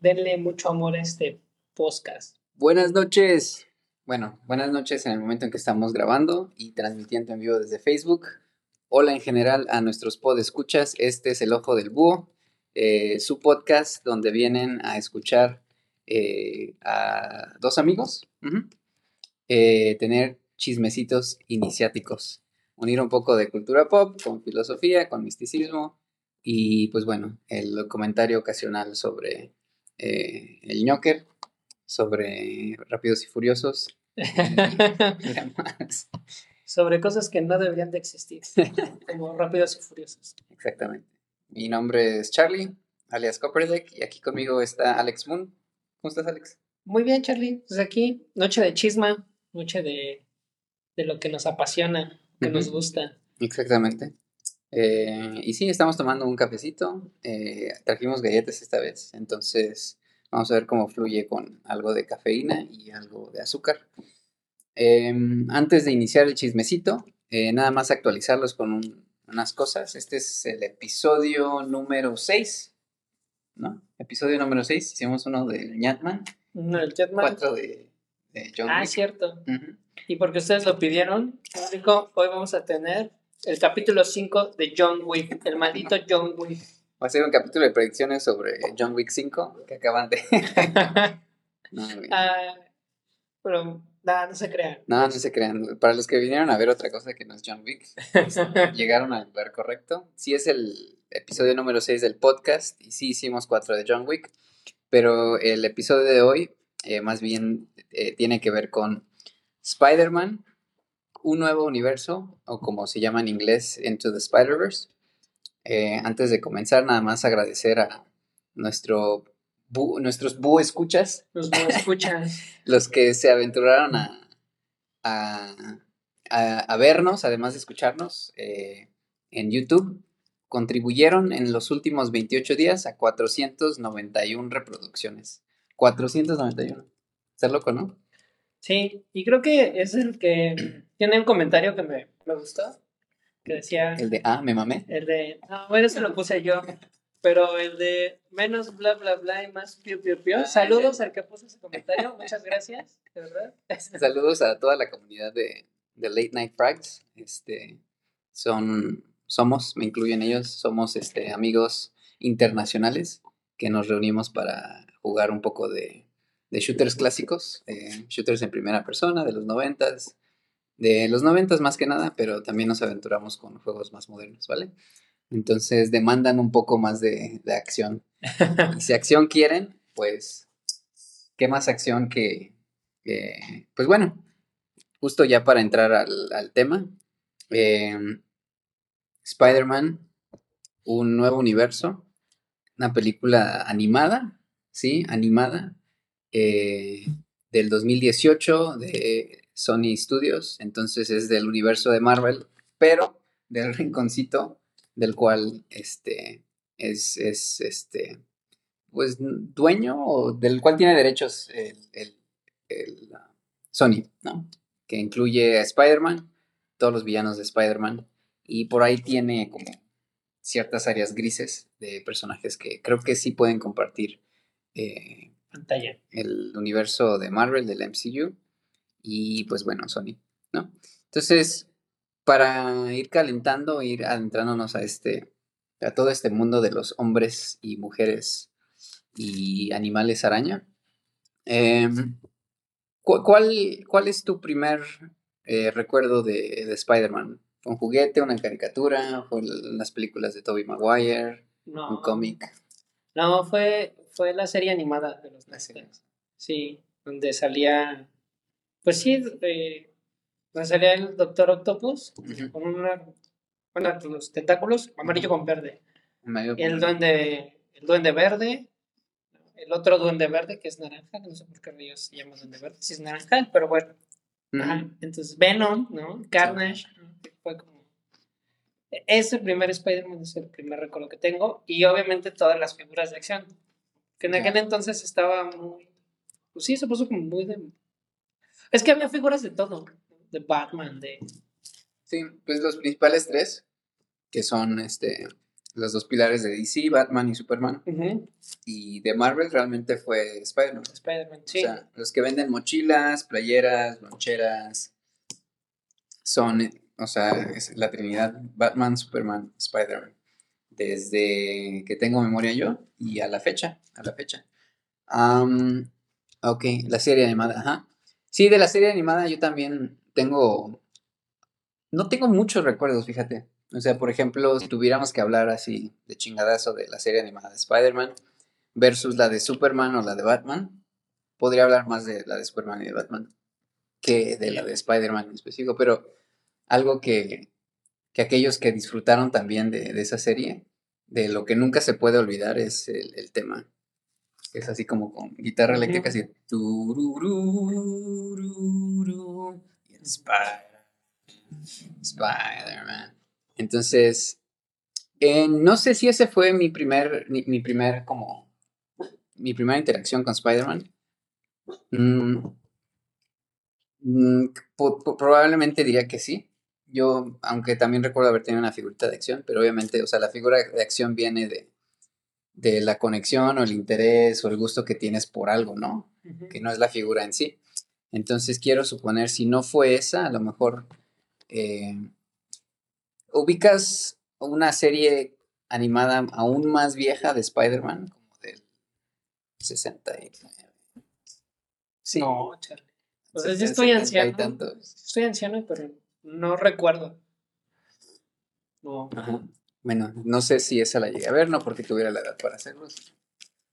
denle mucho amor a este podcast. Buenas noches. Bueno, buenas noches en el momento en que estamos grabando y transmitiendo en vivo desde Facebook. Hola en general a nuestros podescuchas. Este es El Ojo del Búho, eh, su podcast donde vienen a escuchar eh, a dos amigos, eh, tener chismecitos iniciáticos, unir un poco de cultura pop con filosofía, con misticismo y pues bueno, el comentario ocasional sobre eh, el ñoker, sobre Rápidos y Furiosos. Sobre cosas que no deberían de existir, como rápidos y furiosos. Exactamente. Mi nombre es Charlie, alias Copperdeck, y aquí conmigo está Alex Moon. ¿Cómo estás, Alex? Muy bien, Charlie. Pues aquí, noche de chisma, noche de, de lo que nos apasiona, que nos gusta. Exactamente. Eh, y sí, estamos tomando un cafecito. eh, trajimos galletas esta vez, entonces vamos a ver cómo fluye con algo de cafeína y algo de azúcar. Em, antes de iniciar el chismecito, eh, nada más actualizarlos con un- unas cosas. Este es el episodio número 6, ¿no? Episodio número 6. Hicimos uno de Ñatman, No, el Jetman. cuatro de, de John Ah, Wick. cierto. Ujú. Y porque ustedes lo pidieron, público, hoy vamos a tener el capítulo 5 de John Wick, el maldito John Wick. Va a ser un capítulo de predicciones sobre John Wick 5 que acaban de... No. Ah, pero nada, no se crean. No, no se crean. Para los que vinieron a ver otra cosa que no es John Wick, llegaron al lugar correcto. Sí es el episodio número 6 del podcast y sí hicimos cuatro de John Wick, pero el episodio de hoy eh, más bien eh, tiene que ver con Spider-Man, un nuevo universo, o como se llama en inglés, Into the Spider-Verse. Eh, antes de comenzar, nada más agradecer a nuestro bu- nuestros bu escuchas Los no escuchan. los que se aventuraron a, a, a- a vernos, además de escucharnos eh, en YouTube, contribuyeron en los últimos 28 días a 491 reproducciones. 491. Está loco, ¿no? Sí, y creo que es el que tiene un comentario que me, me gustó, que decía, El de, ah, me mamé. el de, no, bueno, se lo puse yo, pero el de menos bla bla bla y más piu piu piu. Saludos al que puso ese comentario, muchas gracias, de verdad. Saludos a toda la comunidad de, de Late Night Frags. Este, son, somos, me incluyen ellos, somos este, amigos internacionales que nos reunimos para jugar un poco de, de shooters clásicos, eh, shooters en primera persona de los noventas, de los noventas más que nada, pero también nos aventuramos con juegos más modernos, ¿vale? Entonces demandan un poco más de, de acción. Y si acción quieren, pues, ¿qué más acción que, que- pues bueno, justo ya para entrar al, al tema, eh, Spider-Man, un nuevo universo, una película animada, ¿sí? Animada, eh, del 2018 de Sony Studios, entonces es del universo de Marvel, pero del rinconcito del cual este es, es este pues dueño o del cual tiene derechos el, el- el, uh, Sony, ¿no? Que incluye a Spider-Man, todos los villanos de Spider-Man, y por ahí tiene como ciertas áreas grises de personajes que creo que sí pueden compartir eh, Pantalla. el universo de Marvel, del MCU, y pues bueno, Sony, ¿no? Entonces, para ir calentando, ir adentrándonos a este, a todo este mundo de los hombres y mujeres y animales araña, em, ¿cu- ¿cuál, cuál es tu primer eh, recuerdo de, de Spider-Man? ¿Fue un juguete, una caricatura? ¿Fue las películas de Tobey Maguire? No, ¿Un cómic? No, fue, fue la serie animada de los La serie. Nazis. Sí, donde salía, pues sí, eh, donde salía el Doctor Octopus con una, bueno, los tentáculos amarillo con verde. Medio- El duende, el duende verde, el otro duende verde que es naranja, no sé por qué ellos se llama duende verde, si es naranja, pero bueno. Ajá, Entonces Venom, ¿no? Carnage. Que fue como... Es el primer Spider-Man, es el primer recuerdo que tengo. Y obviamente todas las figuras de acción. Que en aquel entonces estaba muy... Pues sí, se puso como muy de... Es que había figuras de todo. De Batman, de... Sí, pues los principales tres, que son este los dos pilares de DC, Batman y Superman. Y de Marvel realmente fue Spider-Man. Spider-Man, sí. O sea, los que venden mochilas, playeras, loncheras, son, o sea, es la trinidad Batman, Superman, Spider-Man. Desde que tengo memoria yo y a la fecha, a la fecha. ok, la serie animada, ajá. Sí, de la serie animada yo también tengo, no tengo muchos recuerdos, fíjate. O sea, por ejemplo, si tuviéramos que hablar así de chingadazo de la serie animada de Spider-Man versus la de Superman o la de Batman, podría hablar más de la de Superman y de Batman que de la de Spider-Man en específico, pero algo que, que aquellos que disfrutaron también de, esa serie, de lo que nunca se puede olvidar es el, tema. Es así como con guitarra eléctrica, así. Spider-Man. Entonces, eh, no sé si ese fue mi primer, mi, primer, como, mi primera interacción con Spider-Man. Mm, mm, probablemente diría que sí. Yo, aunque también recuerdo haber tenido una figurita de acción, pero obviamente, o sea, la figura de acción viene de, de la conexión o el interés o el gusto que tienes por algo, ¿no? Que no es la figura en sí. Entonces quiero suponer, si no fue esa, a lo mejor eh, ubicas una serie animada aún más vieja de Spider-Man, como del 69. Sí. No, Charlie. O sea, yo estoy anciano. Estoy anciano, pero no recuerdo. No. Bueno, no sé si esa la llegué a ver, no porque tuviera la edad para hacerlo.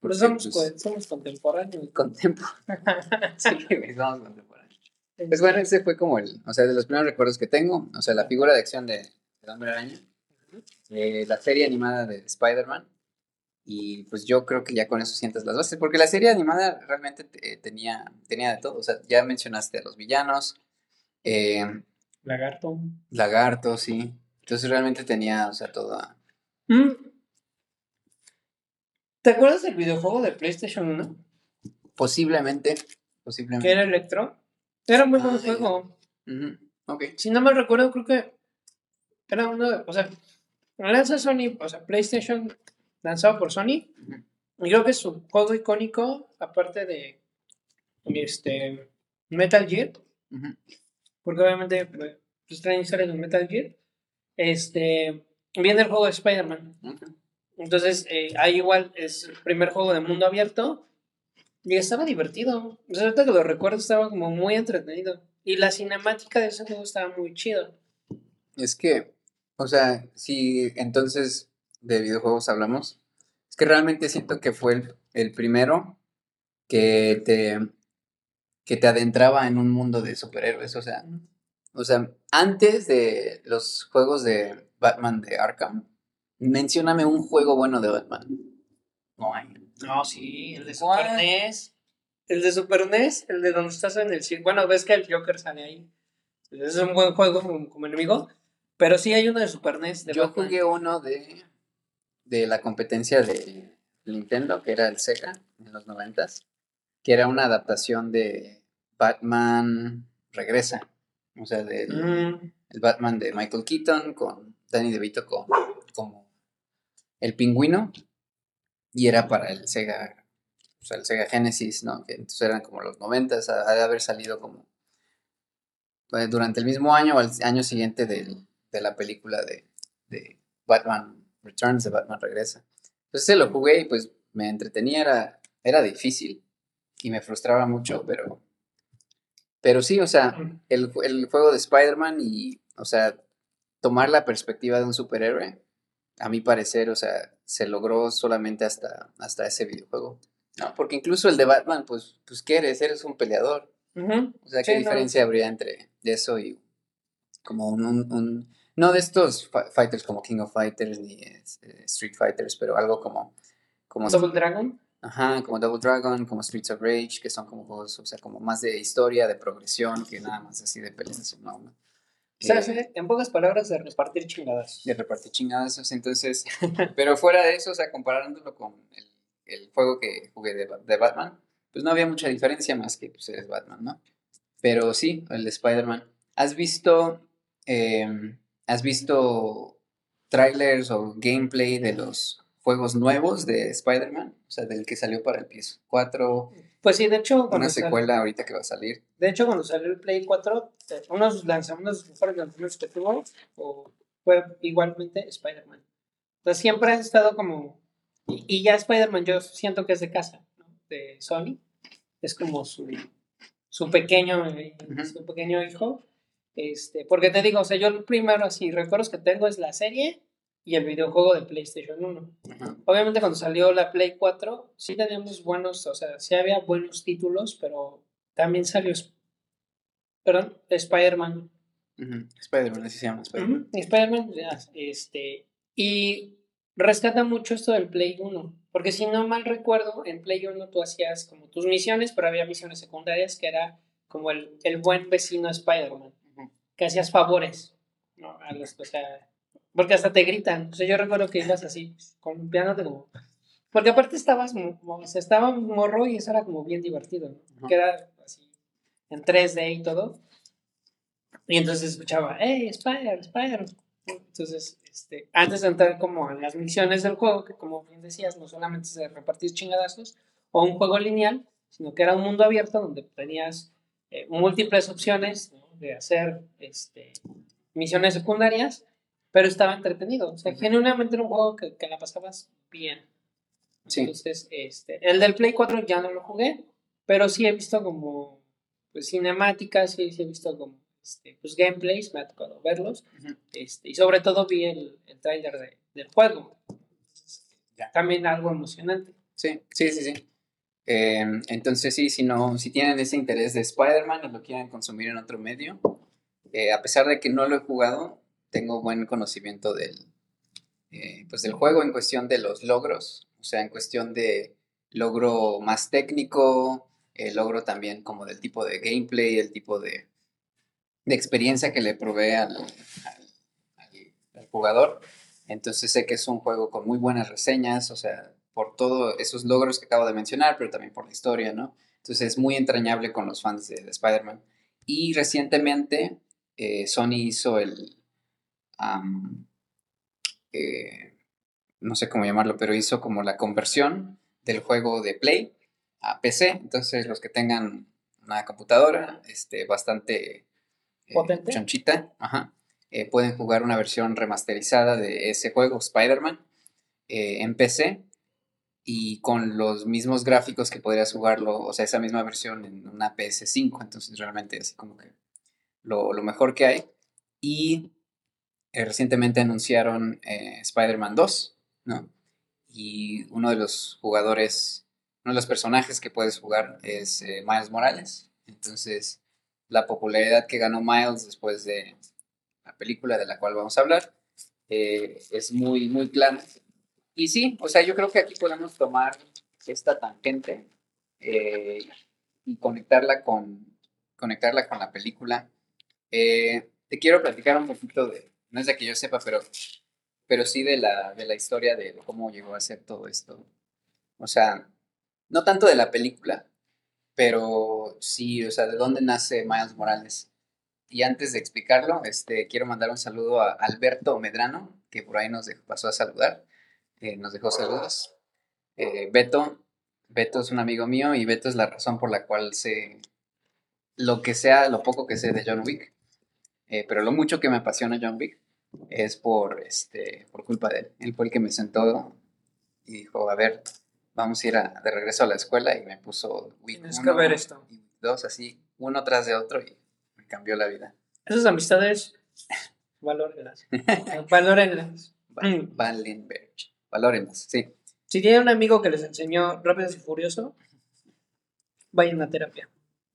Pero somos, pues, somos contemporáneos. Contemporáneos. sí, somos contemporáneos. Pues bueno, ese fue como el, o sea, de los primeros recuerdos que tengo, o sea, la figura de acción de, de Hombre Araña, eh, la serie animada de Spider-Man, y pues yo creo que ya con eso sientes las bases, porque la serie animada realmente tenía, tenía de todo, o sea, ya mencionaste a los villanos, eh, Lagarto. Lagarto, sí. Entonces realmente tenía, o sea, toda... Mm. ¿Te acuerdas del videojuego de PlayStation 1? Posiblemente, posiblemente. ¿Que era Electro? Era muy buen ah, juego. Si no me recuerdo, creo que era uno o sea, lanza Sony, o sea, PlayStation lanzado por Sony. Y creo que es su juego icónico, aparte de este Metal Gear. Porque obviamente pues, traen historias de Metal Gear. Este viene el juego de Spider-Man. Entonces, eh, ahí igual es el primer juego de mundo abierto. Y estaba divertido. O sea, ahorita que lo recuerdo, estaba como muy entretenido. Y la cinemática de ese juego estaba muy chido. Es que, o sea, si entonces de videojuegos hablamos, es que realmente siento que fue el, primero que te, que te adentraba en un mundo de superhéroes. O sea, o sea, antes de los juegos de Batman de Arkham, mencióname un juego bueno de Batman. No hay. No, sí, el de Super NES. El de Super NES, el de donde estás en el Bueno, ves que el Joker sale ahí. Es un buen juego como, enemigo. Pero sí hay uno de Super NES. De Yo jugué uno de, de la competencia de Nintendo, que era el Sega, en los noventas. Que era una adaptación de Batman Regresa. O sea, del mm. el Batman de Michael Keaton con Danny DeVito con, como el pingüino. Y era para el Sega, o sea, el Sega Genesis, ¿no? Que entonces eran como los noventas, ha de haber salido como pues, durante el mismo año o el año siguiente de la película de, de, Batman Returns, de Batman Regresa. Entonces se lo jugué y pues me entretenía, era, era difícil y me frustraba mucho, pero pero sí, o sea, el, juego de Spider-Man y, o sea, tomar la perspectiva de un superhéroe, a mi parecer, o sea, se logró solamente hasta, hasta ese videojuego. No, porque incluso el de Batman, pues, pues ¿qué eres? Eres un peleador. O sea, ¿qué diferencia habría entre eso y como un, un, no de estos fighters como King of Fighters ni eh, Street Fighters, pero algo como... como ¿Double Dragon? Ajá, como Double Dragon, como Streets of Rage, que son como juegos, o sea, como más de historia, de progresión, que nada más así de peleas, ¿no? O sea, eh, en pocas palabras, de repartir chingadas. De repartir chingadas, entonces, pero fuera de eso, o sea, comparándolo con el, el juego que jugué de, de, Batman, pues no había mucha diferencia más que pues eres Batman, ¿no? Pero sí, el de Spider-Man. ¿Has visto, em, has visto trailers o gameplay de los juegos nuevos de Spider-Man, o sea, del que salió para el PS4. Pues sí, de hecho. Una secuela ahorita que va a salir. De hecho, cuando salió el Play 4, eh, unos lanzamientos, mejores lanzamientos que tuvo, fue igualmente Spider-Man. Entonces siempre ha estado como. Y, ya Spider-Man, yo siento que es de casa, ¿no? De Sony. Es como su, su pequeño, eh, su pequeño hijo. Este, porque te digo, o sea, yo el primero así recuerdos que tengo es la serie y el videojuego de PlayStation 1. Obviamente cuando salió la Play 4, sí teníamos buenos, o sea, sí había buenos títulos, pero también salió, perdón, Spider-Man. Spider-Man, así se llama, Spider-Man. Spider-Man, este, y rescata mucho esto del Play 1, porque si no mal recuerdo, en Play 1 tú hacías como tus misiones, pero había misiones secundarias que era como el, el buen vecino Spider-Man, que hacías favores, ¿no? A los, o sea, porque hasta te gritan. O sea, yo recuerdo que ibas así, columpiándote como. Porque aparte estabas, o sea, estaba morro y eso era como bien divertido, ¿no? Que era así, en 3D y todo. Y entonces escuchaba, ¡Hey, Spider, Spider! Entonces, este, antes de entrar como en las misiones del juego, que como bien decías, no solamente se repartir chingadazos o un juego lineal, sino que era un mundo abierto donde tenías eh, múltiples opciones de hacer este, misiones secundarias pero estaba entretenido. O sea, genuinamente era un juego que, que la pasabas bien. Sí. Entonces, este, el del Play 4 ya no lo jugué, pero sí he visto como pues, cinemáticas, sí, sí he visto como este, pues, gameplays, me ha tocado verlos. este, y sobre todo vi el, el trailer de, del juego. También algo emocionante. Sí, sí, sí, sí. Em, entonces sí, si no, si tienen ese interés de Spider-Man y lo quieren consumir en otro medio, eh, a pesar de que no lo he jugado, tengo buen conocimiento del, eh, pues del juego en cuestión de los logros, o sea, en cuestión de logro más técnico, el logro también como del tipo de gameplay, el tipo de, de experiencia que le provee al, jugador. Entonces sé que es un juego con muy buenas reseñas, o sea, por todos esos logros que acabo de mencionar, pero también por la historia, ¿no? Entonces es muy entrañable con los fans de, Spider-Man. Y recientemente eh, Sony hizo el, eh, no sé cómo llamarlo, pero hizo como la conversión del juego de Play a PC. Entonces los que tengan una computadora este, bastante eh, chonchita, eh, pueden jugar una versión remasterizada de ese juego, Spider-Man, en PC y con los mismos gráficos que podrías jugarlo, o sea, esa misma versión en una PS5. Entonces realmente así como que lo, lo mejor que hay. Y eh, recientemente anunciaron eh, Spider-Man 2, ¿no? Y uno de los jugadores, uno de los personajes que puedes jugar es eh, Miles Morales. Entonces, la popularidad que ganó Miles después de la película de la cual vamos a hablar es muy, muy clara. Y sí, o sea, yo creo que aquí podemos tomar esta tangente y conectarla con, conectarla con la película. te quiero platicar un poquito de, no es de que yo sepa, pero, pero sí de la, de la historia de cómo llegó a ser todo esto. O sea, no tanto de la película, pero sí, o sea, de dónde nace Miles Morales. Y antes de explicarlo, este, quiero mandar un saludo a Alberto Medrano, que por ahí nos pasó a saludar, eh, nos dejó saludos. Eh, Beto, Beto es un amigo mío y Beto es la razón por la cual sé lo que sea, lo poco que sé de John Wick. Eh, pero lo mucho que me apasiona John Wick es por, este, por culpa de él. Él fue el que me sentó y dijo, a ver, vamos a ir de regreso a la escuela y me puso Wick Tienes que ver esto. y dos, así, uno tras de otro y me cambió la vida. Esas amistades, valórenlas. valórenlas. Valenberg. Valórenlas, sí. Si tienen un amigo que les enseñó Rápido y Furioso, vayan a terapia.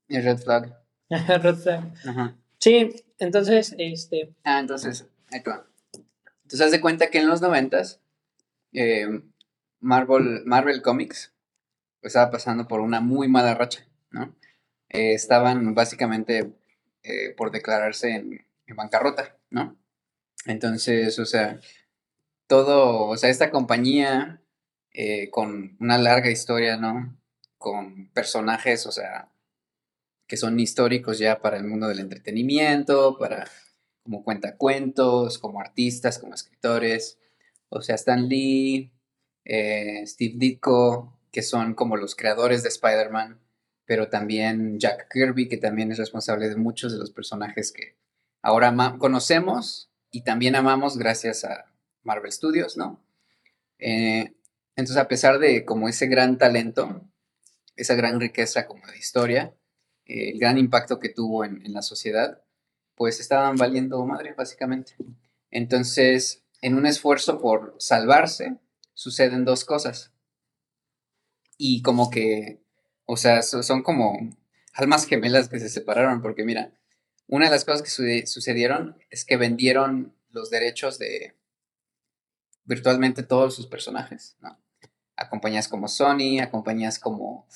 Y Red Flag. Red Flag. Ajá. Sí, entonces, este... Ah, entonces, va. Entonces, haz de cuenta que en los noventas, eh, Marvel, Marvel Comics estaba pasando por una muy mala racha, ¿no? Eh, estaban básicamente eh, por declararse en, bancarrota, ¿no? Entonces, o sea, todo, o sea, esta compañía con una larga historia, ¿no? Con personajes, o sea, que son históricos ya para el mundo del entretenimiento, para como cuentacuentos, como artistas, como escritores. O sea, Stan Lee, eh, Steve Ditko, que son como los creadores de Spider-Man, pero también Jack Kirby, que también es responsable de muchos de los personajes que ahora conocemos y también amamos gracias a Marvel Studios, ¿no? Eh, entonces, a pesar de como ese gran talento, esa gran riqueza como de historia, el gran impacto que tuvo en, en la sociedad, pues estaban valiendo madre, básicamente. Entonces, en un esfuerzo por salvarse, suceden dos cosas. Y como que, o sea, son como almas gemelas que se separaron, porque mira, una de las cosas que sucedieron es que vendieron los derechos de virtualmente todos sus personajes, ¿no? A compañías como Sony, a compañías como,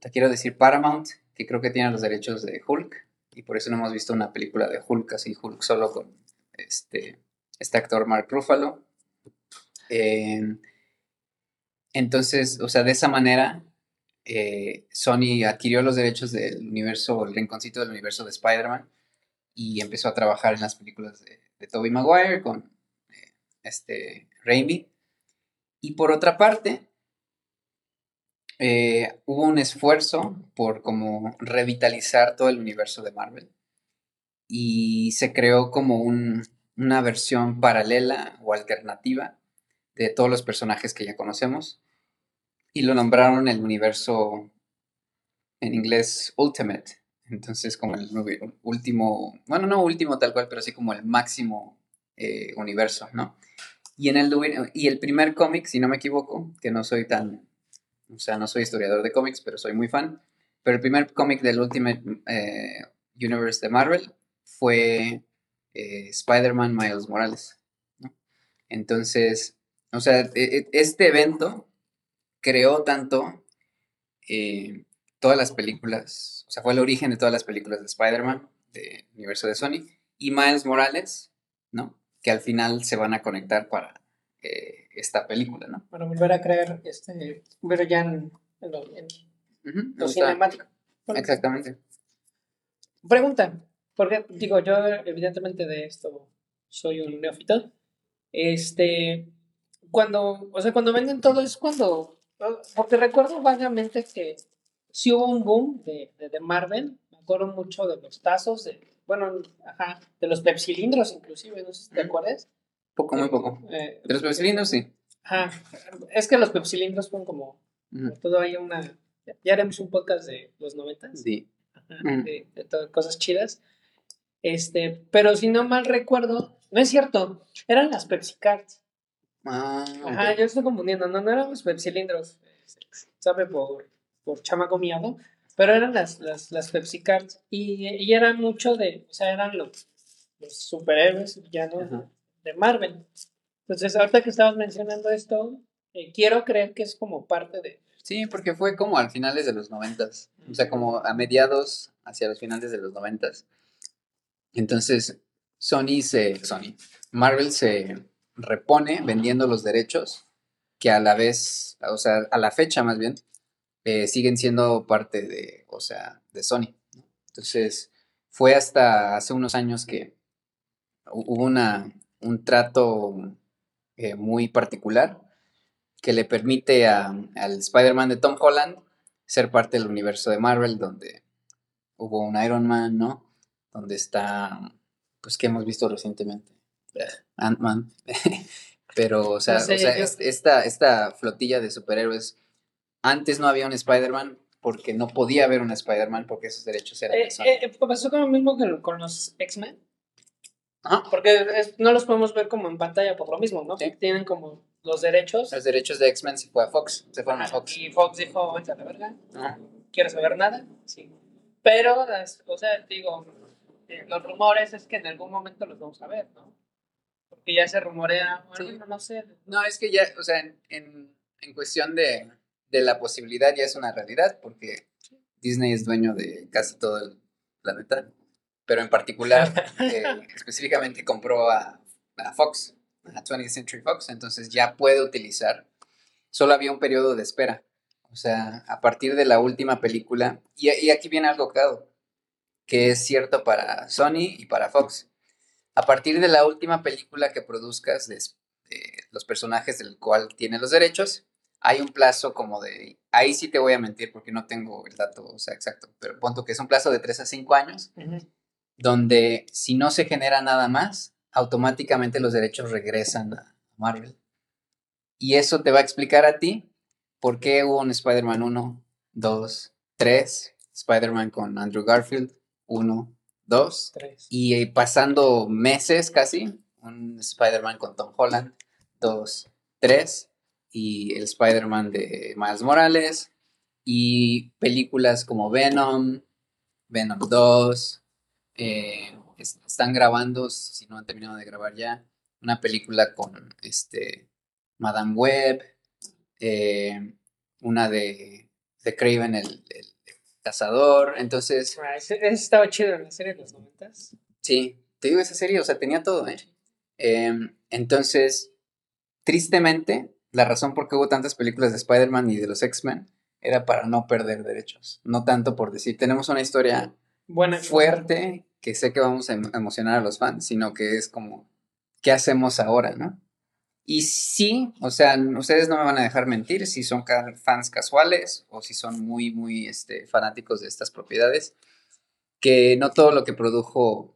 te quiero decir Paramount, que creo que tienen los derechos de Hulk, y por eso no hemos visto una película de Hulk, así Hulk solo con este, este actor Mark Ruffalo. Em, entonces, o sea, de esa manera, eh, Sony adquirió los derechos del universo, el rinconcito del universo de Spider-Man y empezó a trabajar en las películas de, de Tobey Maguire con eh, este Raimi. Y por otra parte, eh, hubo un esfuerzo por como revitalizar todo el universo de Marvel y se creó como una versión paralela o alternativa de todos los personajes que ya conocemos y lo nombraron el universo en inglés Ultimate. Entonces como el último, bueno, no último tal cual, pero sí como el máximo eh, universo, ¿no? Y, en el, y el primer cómic, si no me equivoco, que no soy tan o sea, no soy historiador de cómics, pero soy muy fan. Pero el primer cómic del Ultimate eh, Universe de Marvel fue eh, Spider-Man Miles Morales. Entonces, o sea, e, e, este evento creó tanto eh, todas las películas, o sea, fue el origen de todas las películas de Spider-Man, del universo de Sony, y Miles Morales, ¿no? Que al final se van a conectar para esta película, ¿no? Para volver a creer, este, ver ya en, lo, cinemático. Exactamente. Pregunta, porque digo, yo evidentemente de esto soy un neófito. Este, cuando, o sea, cuando venden todo es cuando, porque recuerdo vagamente que sí hubo un boom de, de, Marvel, me acuerdo mucho de los tazos, de, bueno, ajá, de los pepsilindros inclusive, no sé si te acuerdas. Poco, muy poco. Eh, de los pepsilindros, sí. Ajá. Es que los pepsilindros fueron como. Todo hay una. Ya haremos un podcast de los noventas. Sí. de, cosas chidas. Este, pero si no mal recuerdo, no es cierto, eran las Pepsi Cards. Ah, Ajá, yo estoy confundiendo, no, no eran los pepsilindros, sabe por, por chamaco miado, pero eran las, las, las Pepsi Cards y, y eran mucho de, o sea, eran los, los superhéroes no de Marvel. Entonces, ahorita que estabas mencionando esto, eh, quiero creer que es como parte de... Sí, porque fue como al finales de los noventas, o sea, como a mediados hacia los finales de los noventas. Entonces, Sony se... Sony. Marvel se repone vendiendo los derechos que a la vez, o sea, a la fecha más bien, eh, siguen siendo parte de, o sea, de Sony. Entonces, fue hasta hace unos años que hubo una, un trato eh, muy particular que le permite al Spider-Man de Tom Holland ser parte del universo de Marvel, donde hubo un Iron Man, ¿no? Donde está, pues, que hemos visto recientemente? Ant-Man. Pero, o sea, esta, esta flotilla de superhéroes, antes no había un Spider-Man porque no podía haber un Spider-Man porque esos derechos eran eh, eh, pasó con lo mismo que con los X-Men. Porque no los podemos ver como en pantalla por lo mismo, ¿no? Tienen como los derechos. Los derechos de X-Men se fue a Fox, se fueron a Fox. Y Fox dijo, vete a la verga, ¿quieres saber nada? Sí. Pero, o sea, digo, eh, los rumores es que en algún momento los vamos a ver, ¿no? Porque ya se rumorea, bueno, no sé. No, es que ya, o sea, en, en, cuestión de, de la posibilidad ya es una realidad, porque Disney es dueño de casi todo el planeta pero en particular, eh, específicamente compró a, Fox, a 20th Century Fox, entonces ya puede utilizar. Solo había un periodo de espera. O sea, a partir de la última película, y, aquí viene algo claro, que es cierto para Sony y para Fox. a partir de la última película que produzcas de, los personajes del cual tiene los derechos, hay un plazo como de, ahí sí te voy a mentir porque no tengo el dato o sea, exacto, pero punto que es un plazo de 3 a 5 años, donde si no se genera nada más, automáticamente los derechos regresan a Marvel. Y eso te va a explicar a ti por qué hubo un Spider-Man 1, 2, 3, Spider-Man con Andrew Garfield, 1, 2, 3. Y pasando meses casi, un Spider-Man con Tom Holland, 2, 3. Y el Spider-Man de Miles Morales. Y películas como Venom, Venom 2. Eh, están grabando, si no han terminado de grabar ya, una película con este Madame Web. Eh, una de, de Craven el, cazador, entonces... Ah, ese, estaba chido en la serie de los noventas. Sí, te digo esa serie, o sea, tenía todo, ¿eh? Em, entonces, tristemente, la razón por qué hubo tantas películas de Spider-Man y de los X-Men era para no perder derechos, no tanto por decir, tenemos una historia Buena, fuerte que sé que vamos a em, emocionar a los fans, sino que es como, ¿qué hacemos ahora, no? Y sí, o sea, ustedes no me van a dejar mentir si son fans casuales o si son muy, muy este, fanáticos de estas propiedades, que no todo lo que produjo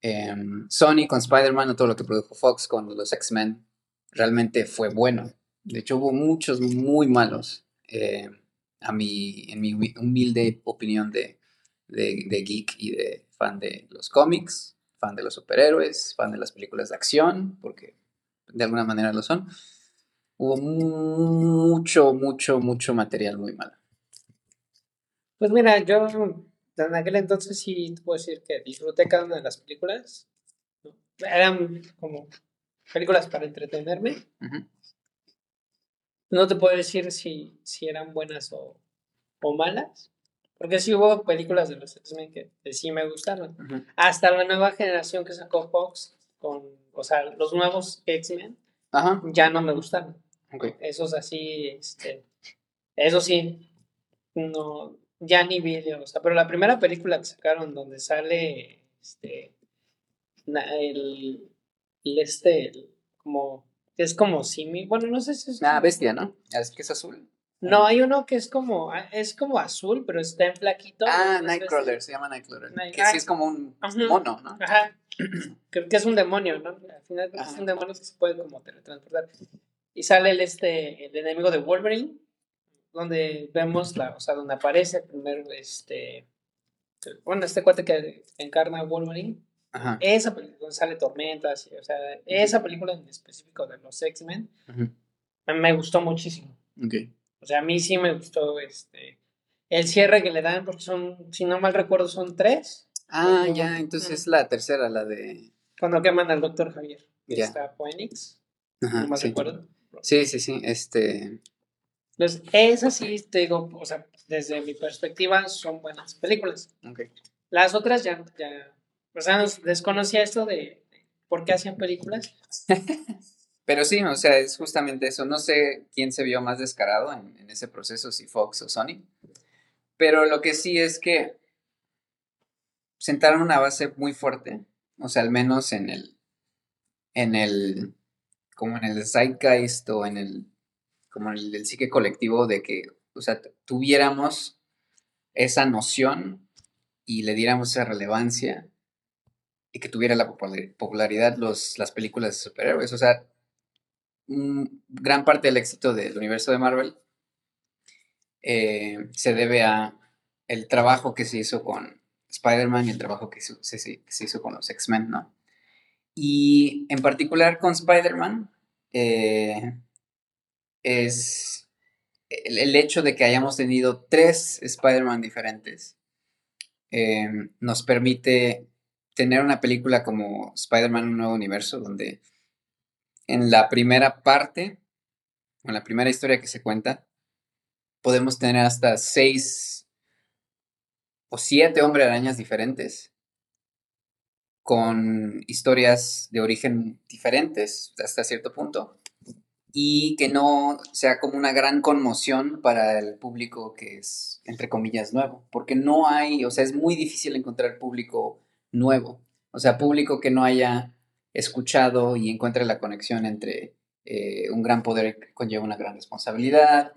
em, Sony con Spider-Man, no todo lo que produjo Fox con los X-Men realmente fue bueno. De hecho, hubo muchos muy malos, eh, a mi, en mi humilde opinión de, de geek y de fan de los cómics, fan de los superhéroes, fan de las películas de acción, porque de alguna manera lo son, hubo mucho, mucho, mucho material muy malo. Pues mira, yo en aquel entonces sí te puedo decir que disfruté cada una de las películas. Eran como películas para entretenerme. No te puedo decir si, si eran buenas o, o malas. Porque sí hubo películas de los X-Men que, sí me gustaron. Hasta la nueva generación que sacó Fox con o sea, los nuevos X-Men ya no me gustaron. Esos así, este, eso sí, no, ya ni vi, o sea, pero la primera película que sacaron donde sale, este, el, el este, como, es como Simi, bueno, no sé si es... Ah, bestia, ¿no? Es que es azul. No, hay uno que es como, es como azul, pero está en flaquito. Ah, Nightcrawler, se llama Nightcrawler. que sí es como un mono, ¿no? Ajá. Creo que es un demonio, ¿no? Al final es un demonio que se puede como teletransportar. Y sale el, este, el enemigo de Wolverine, donde vemos la, o sea, donde aparece primero este, bueno, este cuate que encarna a Wolverine. Ajá. Esa película, donde sale Tormentas, o sea, esa película en específico de los X-Men, me gustó muchísimo. Okay. O sea, a mí sí me gustó este, el cierre que le dan, porque son, si no mal recuerdo, son tres. Ah, ya, entonces es la tercera, la de... Cuando queman al doctor Javier. Ya. Está Phoenix. Ajá, no mal sí. recuerdo. Sí, sí, sí, este... Entonces, esas sí, te digo, o sea, desde mi perspectiva, son buenas películas. Okay. Las otras ya, ya, o sea, desconocía esto de, de por qué hacían películas. Pero sí, o sea, es justamente eso. No sé quién se vio más descarado en, ese proceso, si Fox o Sony. Pero lo que sí es que sentaron una base muy fuerte. O sea, al menos en el. En el. Como en el zeitgeist o en el. Como en el, psique colectivo de que. O sea, tuviéramos esa noción y le diéramos esa relevancia y que tuviera la popularidad los, las películas de superhéroes. O sea, gran parte del éxito del universo de Marvel eh, se debe a el trabajo que se hizo con Spider-Man y el trabajo que se, hizo con los X-Men, ¿no? Y en particular con Spider-Man eh, es el, hecho de que hayamos tenido tres Spider-Man diferentes eh, nos permite tener una película como Spider-Man Un Nuevo Universo, donde en la primera parte, en la primera historia que se cuenta, podemos tener hasta seis o siete hombre arañas diferentes con historias de origen diferentes hasta cierto punto y que no sea como una gran conmoción para el público que es, entre comillas, nuevo, porque no hay, o sea, es muy difícil encontrar público nuevo. O sea, público que no haya escuchado y encuentre la conexión entre eh, un gran poder que conlleva una gran responsabilidad,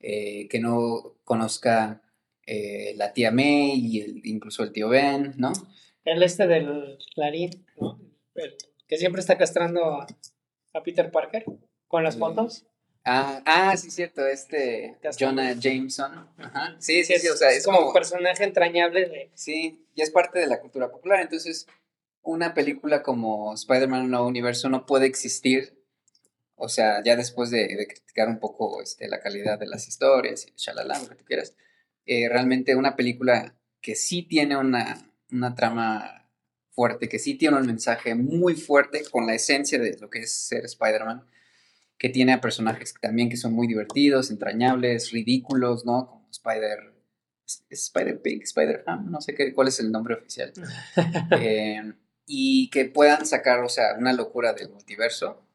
eh, que no conozca eh, la tía May y incluso el tío Ben, ¿no? El este del Clarín, ¿no? que siempre está castrando a, Peter Parker con las fotos. Ah, ah, sí, cierto, este Jonah Jameson. Ajá. Sí, sí, sí, o sea, es, como, un personaje entrañable de... Sí, y es parte de la cultura popular, entonces una película como Spider-Man No Universo no puede existir, o sea, ya después de, criticar un poco este, la calidad de las historias y shalala, lo que tú quieras, eh, realmente una película que sí tiene una, una trama fuerte, que sí tiene un mensaje muy fuerte con la esencia de lo que es ser Spider-Man, que tiene a personajes también que son muy divertidos, entrañables, ridículos, ¿no? Como Spider... Spider Pig, Spider Ham, no sé qué, cuál es el nombre oficial. eh, y que puedan sacar, o sea, una locura del multiverso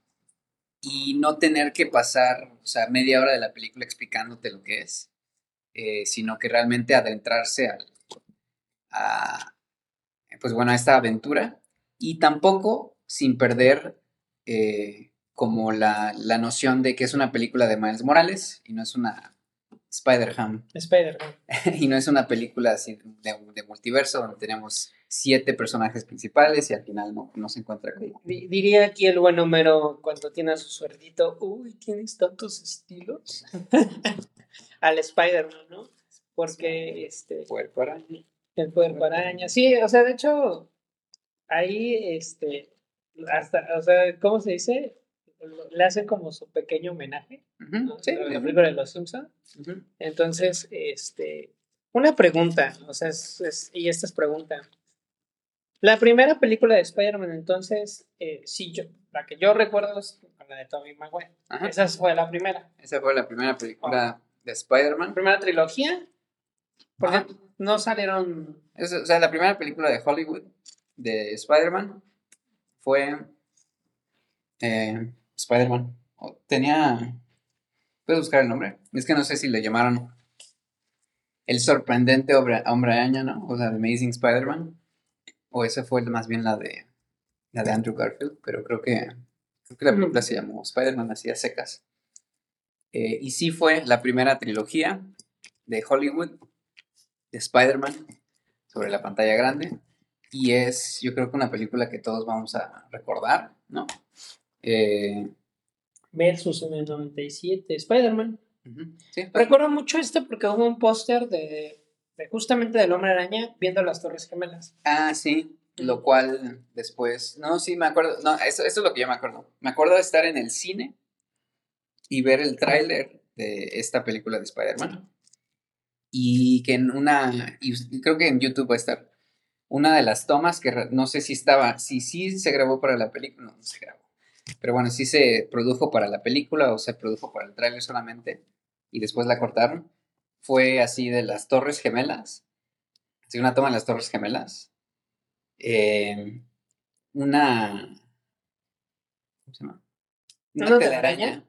y no tener que pasar, o sea, media hora de la película explicándote lo que es, eh, sino que realmente adentrarse al, a, pues bueno, a esta aventura y tampoco sin perder eh, como la, la, noción de que es una película de Miles Morales y no es una Spider-Ham. Spider-Ham. y no es una película así de, de multiverso donde tenemos siete personajes principales y al final no, no se encuentra con... Diría aquí el buen Homero cuando tiene a su suerdito, uy, tienes tantos estilos. al Spider-Man, ¿no? Porque este... Puerco araña. El puerco araña. Sí, o sea, de hecho, ahí, este, hasta, o sea, ¿cómo se dice? Le hacen como su pequeño homenaje. sí, la película de los Simpsons. Entonces, este, una pregunta, o sea, es, y esta es pregunta. La primera película de Spider-Man, entonces, eh, sí, yo, la que yo recuerdo es la de Tobey Maguire. Esa fue la primera. Esa fue la primera película de Spider-Man. Primera trilogía. Porque no salieron. o sea, la primera película de Hollywood de Spider-Man fue eh, Spider-Man. Tenía. ¿Puedes buscar el nombre? Es que no sé si le llamaron El sorprendente hombre, hombre araña, ¿no? O sea, The Amazing Spider-Man. O esa fue más bien la de la de Andrew Garfield, pero creo que, creo que la película se llamó Spider-Man hacía secas. Eh, y sí fue la primera trilogía de Hollywood de Spider-Man sobre la pantalla grande. Y es, yo creo que una película que todos vamos a recordar, ¿no? Eh, Versus en el 97, Spider-Man. Recuerdo mucho este porque hubo un póster de justamente del hombre araña viendo las Torres Gemelas. Ah, sí. Lo cual después. No, sí, me acuerdo. No, eso, eso es lo que yo me acuerdo. Me acuerdo de estar en el cine y ver el tráiler de esta película de Spider-Man. Y que en una. Y creo que en YouTube va a estar. Una de las tomas que no sé si estaba. Si sí se grabó para la película. No, no se grabó. Pero bueno, sí se produjo para la película o se produjo para el tráiler solamente. Y después la cortaron fue así de las Torres Gemelas. Así una toma de las Torres Gemelas. Eh, una. ¿Cómo se llama? Una, telaraña.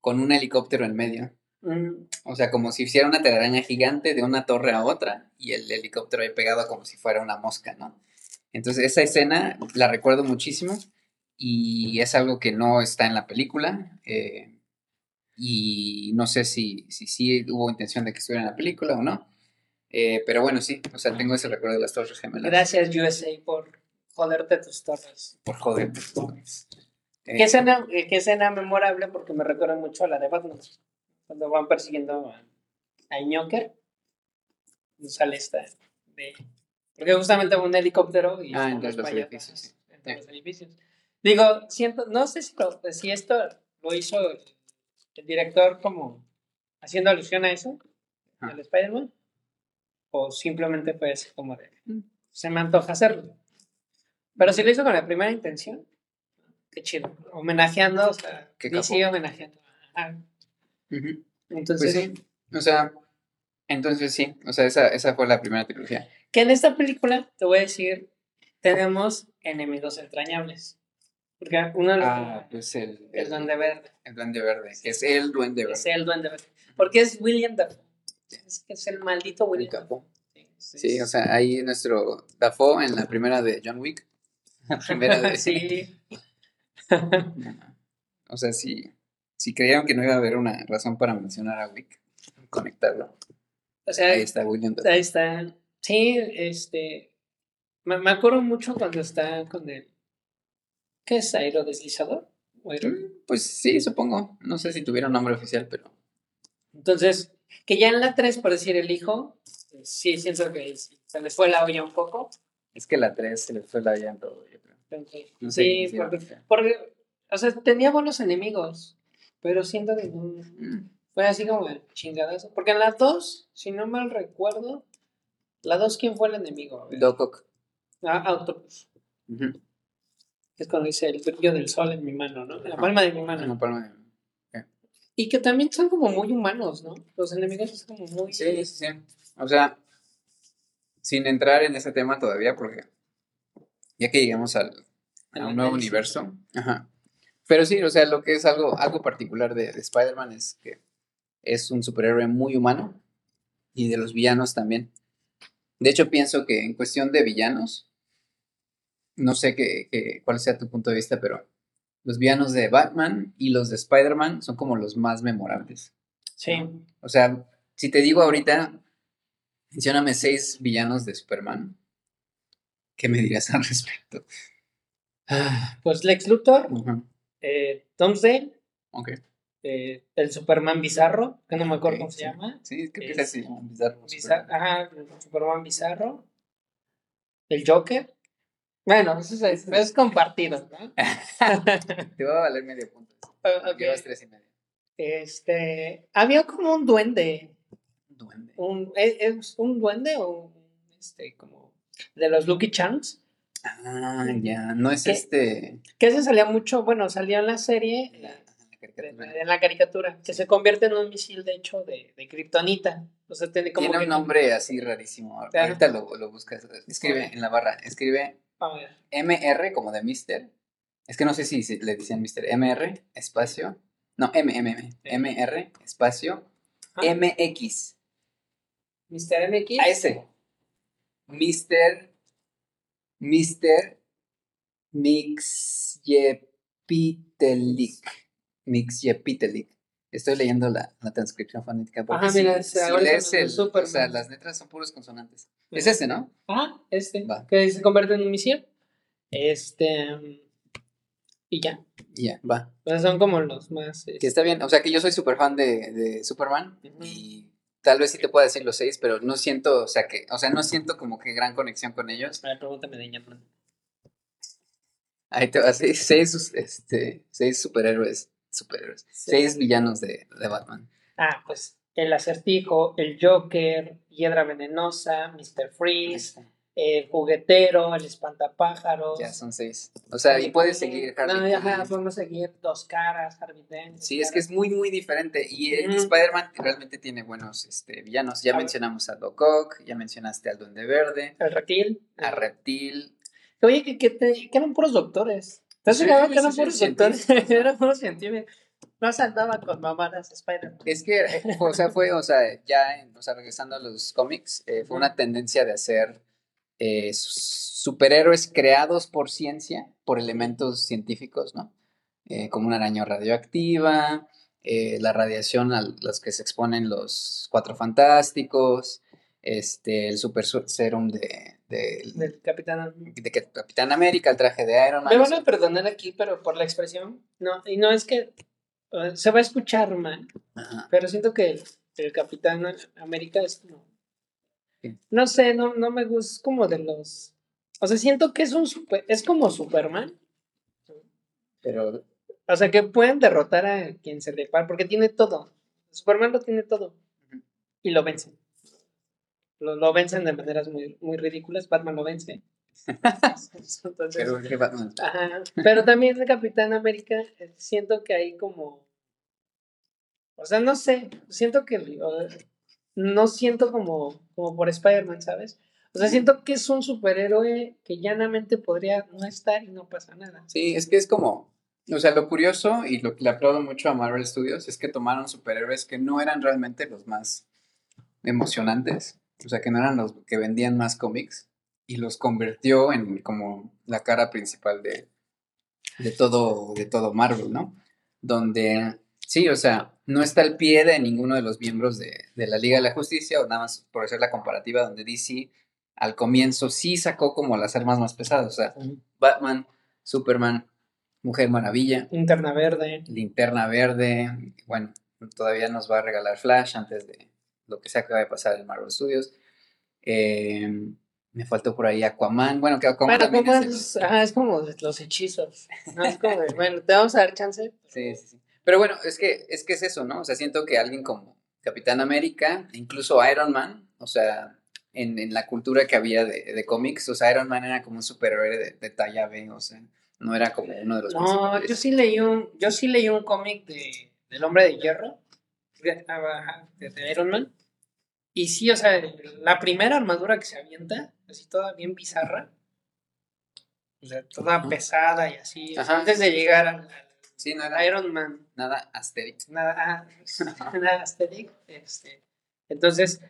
con un helicóptero en medio. Mm. O sea, como si hiciera una telaraña gigante de una torre a otra y el helicóptero ahí pegado como si fuera una mosca, ¿no? Entonces, esa escena la recuerdo muchísimo y es algo que no está en la película. Eh, y no sé si, si sí hubo intención de que estuviera en la película o no. Eh, pero bueno, sí, o sea, tengo ese recuerdo de las Torres Gemelas. Gracias, USA, por joderte tus torres. Por joderte tus torres. ¿Qué, eh, escena, eh, ¿Qué escena memorable? Porque me recuerda mucho a la de Batman. Cuando van persiguiendo a, a Ñoker. Sale esta. De, porque justamente va un helicóptero y. Ah, entre los edificios. Entre los edificios. Digo, siento, no sé si, si esto lo hizo el director como haciendo alusión a eso, al Spider-Man, o simplemente pues como de, mm. se me antoja hacerlo. Pero si lo hizo con la primera intención, qué chido, homenajeando, o sea, que sigue homenajeando. Entonces, pues sí, o sea, entonces sí, o sea, esa, esa fue la primera trilogía. Que en esta película, te voy a decir, tenemos enemigos entrañables. Porque uno ah, pues el, el, Duende Verde. El Duende Verde, que es el Duende Verde. Es el Duende Verde. Porque es William Dafoe. Es el maldito William Dafoe. Sí, o sea, ahí nuestro Dafoe en la primera de John Wick La primera de... sí. O sea, si, si creyeron que no iba a haber una razón para mencionar a Wick, conectarlo. O sea, ahí está William. Ahí está. Sí, este. Me, me, acuerdo mucho cuando está con el. ¿Qué es aerodeslizador? Mm, pues sí, supongo. No sé si tuviera un nombre oficial, pero. Entonces, que ya en la 3, por decir el hijo, sí siento que se les fue la olla un poco. Es que la 3 se les fue la olla en todo, yo creo. sí, porque, o sea, tenía buenos enemigos, pero siento que mm. fue así como chingadazo. Porque en la 2, si no mal recuerdo, la 2, ¿quién fue el enemigo? Dokok. Ah, Es cuando dice el brillo del sol en mi mano, ¿no? En la palma de mi mano. En la palma de mi mano. Y que también son como muy humanos, ¿no? Los enemigos son como muy... Sí, sí, sí. O sea, sin entrar en ese tema todavía, porque ya que llegamos al, a un nuevo universo. Ajá. Pero sí, o sea, lo que es algo, algo particular de, de Spider-Man es que es un superhéroe muy humano y de los villanos también. De hecho, pienso que en cuestión de villanos, no sé qué, cuál sea tu punto de vista, pero los villanos de Batman y los de Spider-Man son como los más memorables. Sí. O sea, si te digo ahorita, mencióname seis villanos de Superman, ¿qué me dirías al respecto? Pues Lex Luthor, eh, Tom eh, el Superman bizarro, que no me acuerdo cómo se llama. Sí, creo que es bizarro. ajá, el Superman bizarro. El Joker. Bueno, eso es, compartido, ¿no? Te va a valer medio punto. Llevas tres y medio. Este, había como un duende. Duende. Un, ¿es, ¿Es un duende o un, este, como, de los Lucky Charms? Ah, ya, no es este. Que ese salía mucho, bueno, salía en la serie, en la caricatura, que se convierte en un misil, de hecho, de, de Kryptonita. O sea, tiene como. Tiene un nombre así rarísimo. Ahorita lo, lo buscas. Escribe en la barra, escribe MR como de Mister. Es que no sé si le decían Mister. MR, espacio. No, MMM. MR, espacio. MX. Mister MX. A ese. Mister. Mister. Mixyepitelik. Mixyepitelik. Estoy leyendo la, la transcripción fonética. Porque Ajá, mira, si, o sea, las letras son puros consonantes. Es ese, ¿no? Ajá, este. Que se convierte en un misil. Este. Y ya. Ya, va. Pues son como los más. Que está bien. O sea, que yo soy súper fan de, de Superman. Y tal vez sí te pueda decir los seis, pero no siento, o sea, que, o sea, no siento como que gran conexión con ellos. A ver, pregúntame de Ahí te va, seis, seis, este, seis superhéroes superhéroes. Seis villanos de, de, Batman. Ah, pues el acertijo, el Joker, Hiedra Venenosa, Mr. Freeze, el juguetero, el espantapájaros. Ya son seis. O sea, y puedes seguir Harvey No, ya podemos seguir dos caras, Harvey Dent. Sí, es que es muy, muy diferente. Y Spider-Man realmente tiene buenos este, villanos. Ya mencionamos a Doc Ock, ya mencionaste al Duende Verde. Al Reptil. A Reptil. Oye, que, que, que eran puros doctores. ¿Estás sí, que eran puros doctores? puros científicos. No se andaba con mamadas Spider-Man. Es que, eh, o sea, fue, o sea, ya, o sea, regresando a los cómics, eh, fue una tendencia de hacer eh, superhéroes creados por ciencia, por elementos científicos, ¿no? como una araña radioactiva, la radiación a los que se exponen los cuatro fantásticos, este, el super serum de, del Capitán de Capitán América, el traje de Iron Man. Me van a perdonar aquí, pero por la expresión, no, y no es que se va a escuchar mal, pero siento que el, Capitán América es como, no sé, no, no me gusta, es como de los, o sea, siento que es un super, es como Superman, pero, o sea, que pueden derrotar a quien se le para, porque tiene todo, Superman lo tiene todo, y lo vencen lo, lo, vencen de maneras muy, muy ridículas. Batman lo vence. pero, Batman. pero también el Capitán América, eh, siento que hay como. O sea, no sé. Siento que. No siento como, como por Spider-Man, ¿sabes? O sea, siento que es un superhéroe que llanamente podría no estar y no pasa nada. Sí, es que es como. O sea, lo curioso y lo que le aplaudo mucho a Marvel Studios es que tomaron superhéroes que no eran realmente los más emocionantes o sea, que no eran los que vendían más cómics, y los convirtió en como la cara principal de, de, todo, de todo Marvel, ¿no? Donde, sí, o sea, no está al pie de ninguno de los miembros de, de la Liga de la Justicia, o nada más por hacer la comparativa, donde DC al comienzo sí sacó como las armas más pesadas, o sea, Batman, Superman, Mujer Maravilla. Linterna Verde. Linterna Verde. Bueno, todavía nos va a regalar Flash antes de lo que se acaba de pasar en Marvel Studios. Eh, me faltó por ahí Aquaman. Bueno, que Aquaman también es, es, como los hechizos. es como bueno, te vamos a dar chance. Sí, sí, sí. Pero bueno, es que, es que es eso, ¿no? O sea, siento que alguien como Capitán América, incluso Iron Man, o sea, en, en la cultura que había de, de, cómics, o sea, Iron Man era como un superhéroe de, de talla B, o sea, no era como uno de los No, yo sí leí un, yo sí leí un cómic de, del Hombre de Hierro, de, de, Iron Man, y sí, o sea, la primera armadura que se avienta, así toda bien bizarra, o sea, toda pesada y así, antes de llegar al, sí, Iron Man. Nada Asterix. Nada, nada Asterix, este, entonces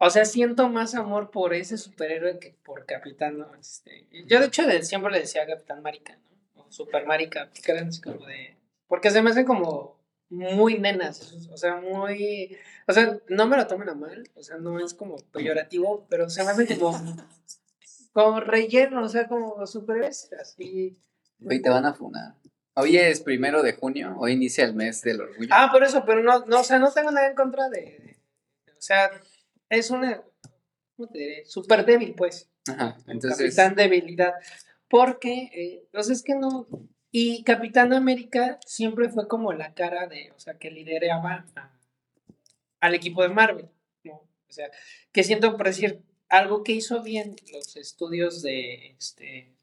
o sea, siento más amor por ese superhéroe que por Capitán, ¿no? Este, yo de hecho siempre le decía Capitán Marica, ¿no? O Super Marica, porque como de... Porque se me hacen como muy nenas, o sea, muy... O sea, no me lo tomen a mal, o sea, no es como peyorativo, pero se me hace como... como relleno, o sea, como superhéroes, así... Hoy te van a funar. Hoy es primero de junio, hoy inicia el mes del orgullo. Ah, por eso, pero no, no o sea, no tengo nada en contra de o sea, es una, ¿cómo te diré? Súper débil, pues. Ajá, entonces. Capitán debilidad. Porque, eh, pues es que no. Y Capitán América siempre fue como la cara de, o sea, que lideraba al equipo de Marvel, ¿no? O sea, que siento por decir, algo que hizo bien los estudios de, este,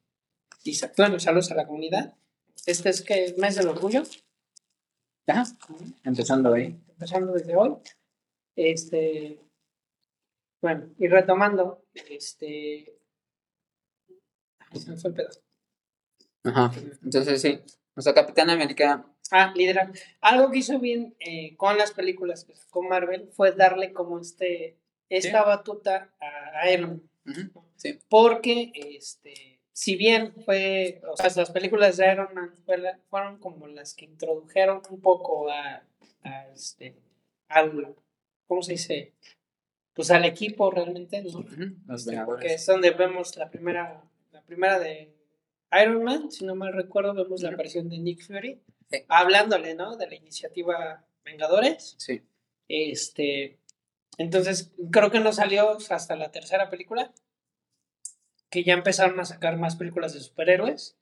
bueno, saludos a la comunidad. Este es que el mes del orgullo. Ajá, empezando ahí. Empezando desde hoy. Este, bueno, y retomando, este. Se me fue el pedazo. Ajá. Entonces sí. O sea, Capitán América. Ah, lidera. Algo que hizo bien eh, con las películas que sacó Marvel fue darle como este esta batuta a Iron Man. Sí. Porque este si bien fue, o sea, las películas de Iron Man fueron como las que introdujeron un poco a, a este, al, ¿cómo se dice? pues al equipo realmente, ¿no? Porque es donde vemos la primera, la primera de Iron Man, si no mal recuerdo, vemos la aparición de Nick Fury, hablándole, ¿no? De la iniciativa Vengadores. Sí. Este, entonces, creo que no salió hasta la tercera película, que ya empezaron a sacar más películas de superhéroes.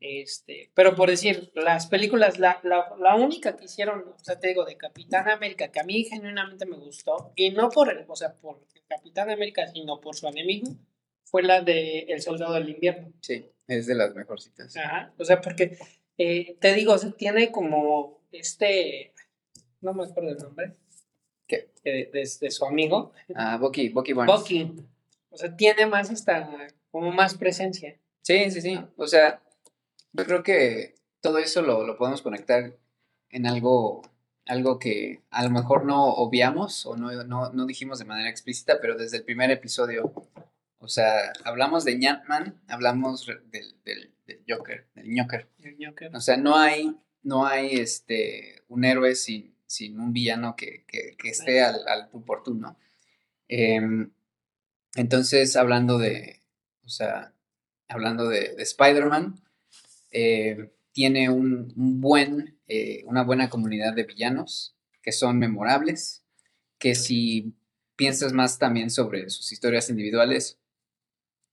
Este, pero por decir, las películas, la, la, única que hicieron, o sea, te digo, de Capitán América, que a mí genuinamente me gustó, y no por el, o sea, por Capitán América, sino por su enemigo, fue la de El Soldado del Invierno. Sí, es de las mejorcitas. Ajá, o sea, porque, eh, te digo, o tiene como este, no me acuerdo el nombre. ¿Qué? De, su amigo. Ah, Bucky, Bucky Barnes. Bucky. O sea, tiene más esta, como más presencia. Sí, sí, sí. O sea, yo creo que todo eso lo, podemos conectar en algo, algo que a lo mejor no obviamos o no, no, dijimos de manera explícita, pero desde el primer episodio, o sea, hablamos de Ñatman, hablamos del, del, Joker, del Joker. O sea, no hay, no hay este, un héroe sin, sin un villano que, esté al, al, tú por tú, ¿no? Em, entonces, hablando de, o sea, hablando de, de Spider-Man, eh, tiene un, buen, eh, una buena comunidad de villanos que son memorables, que si piensas más también sobre sus historias individuales,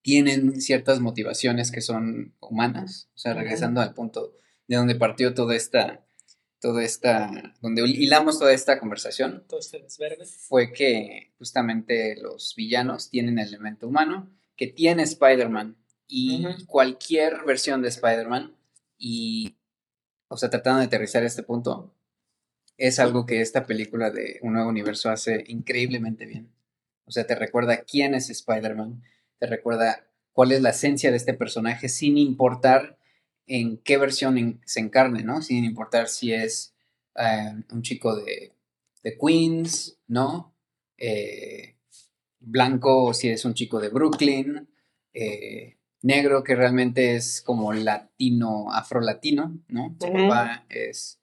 tienen ciertas motivaciones que son humanas, o sea, regresando al punto de donde partió toda esta, toda esta, donde hilamos toda esta conversación, este fue que justamente los villanos tienen el elemento humano que tiene Spider-Man y cualquier versión de Spider-Man y, o sea, tratando de aterrizar este punto, es algo que esta película de Un Nuevo Universo hace increíblemente bien. O sea, te recuerda quién es Spider-Man, te recuerda cuál es la esencia de este personaje sin importar en qué versión se encarne, ¿no? Sin importar si es eh, un chico de, de Queens, ¿no? Eh, blanco o si es un chico de Brooklyn, eh, negro que realmente es como latino, afrolatino, ¿no? Su papá es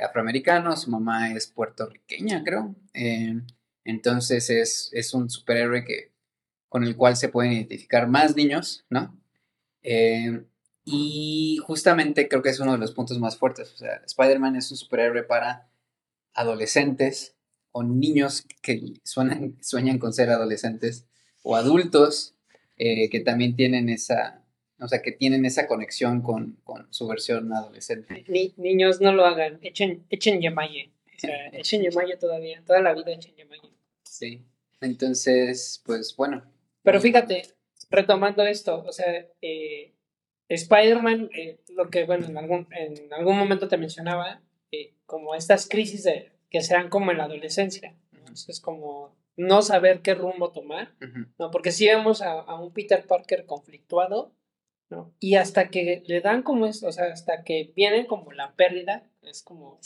afroamericano, su mamá es puertorriqueña, creo. Entonces es, es, un superhéroe que, con el cual se pueden identificar más niños, ¿no? y justamente creo que es uno de los puntos más fuertes. O sea, Spider-Man es un superhéroe para adolescentes o niños que suenan, sueñan con ser adolescentes o adultos eh, que también tienen esa, o sea, que tienen esa conexión con, su versión adolescente. niños no lo hagan, echen, echen Yamaye. O sea, echen Yamaye todavía, toda la vida echen Yamaye. Sí, entonces, pues bueno. Pero fíjate, retomando esto, o sea, eh, Spider-Man, eh, lo que, bueno, en algún, en algún momento te mencionaba, como estas crisis de, que se dan como en la adolescencia. Entonces, como no saber qué rumbo tomar, ¿no? Porque si vemos a, un Peter Parker conflictuado, ¿no? Y hasta que le dan como es, o sea, hasta que viene como la pérdida, es como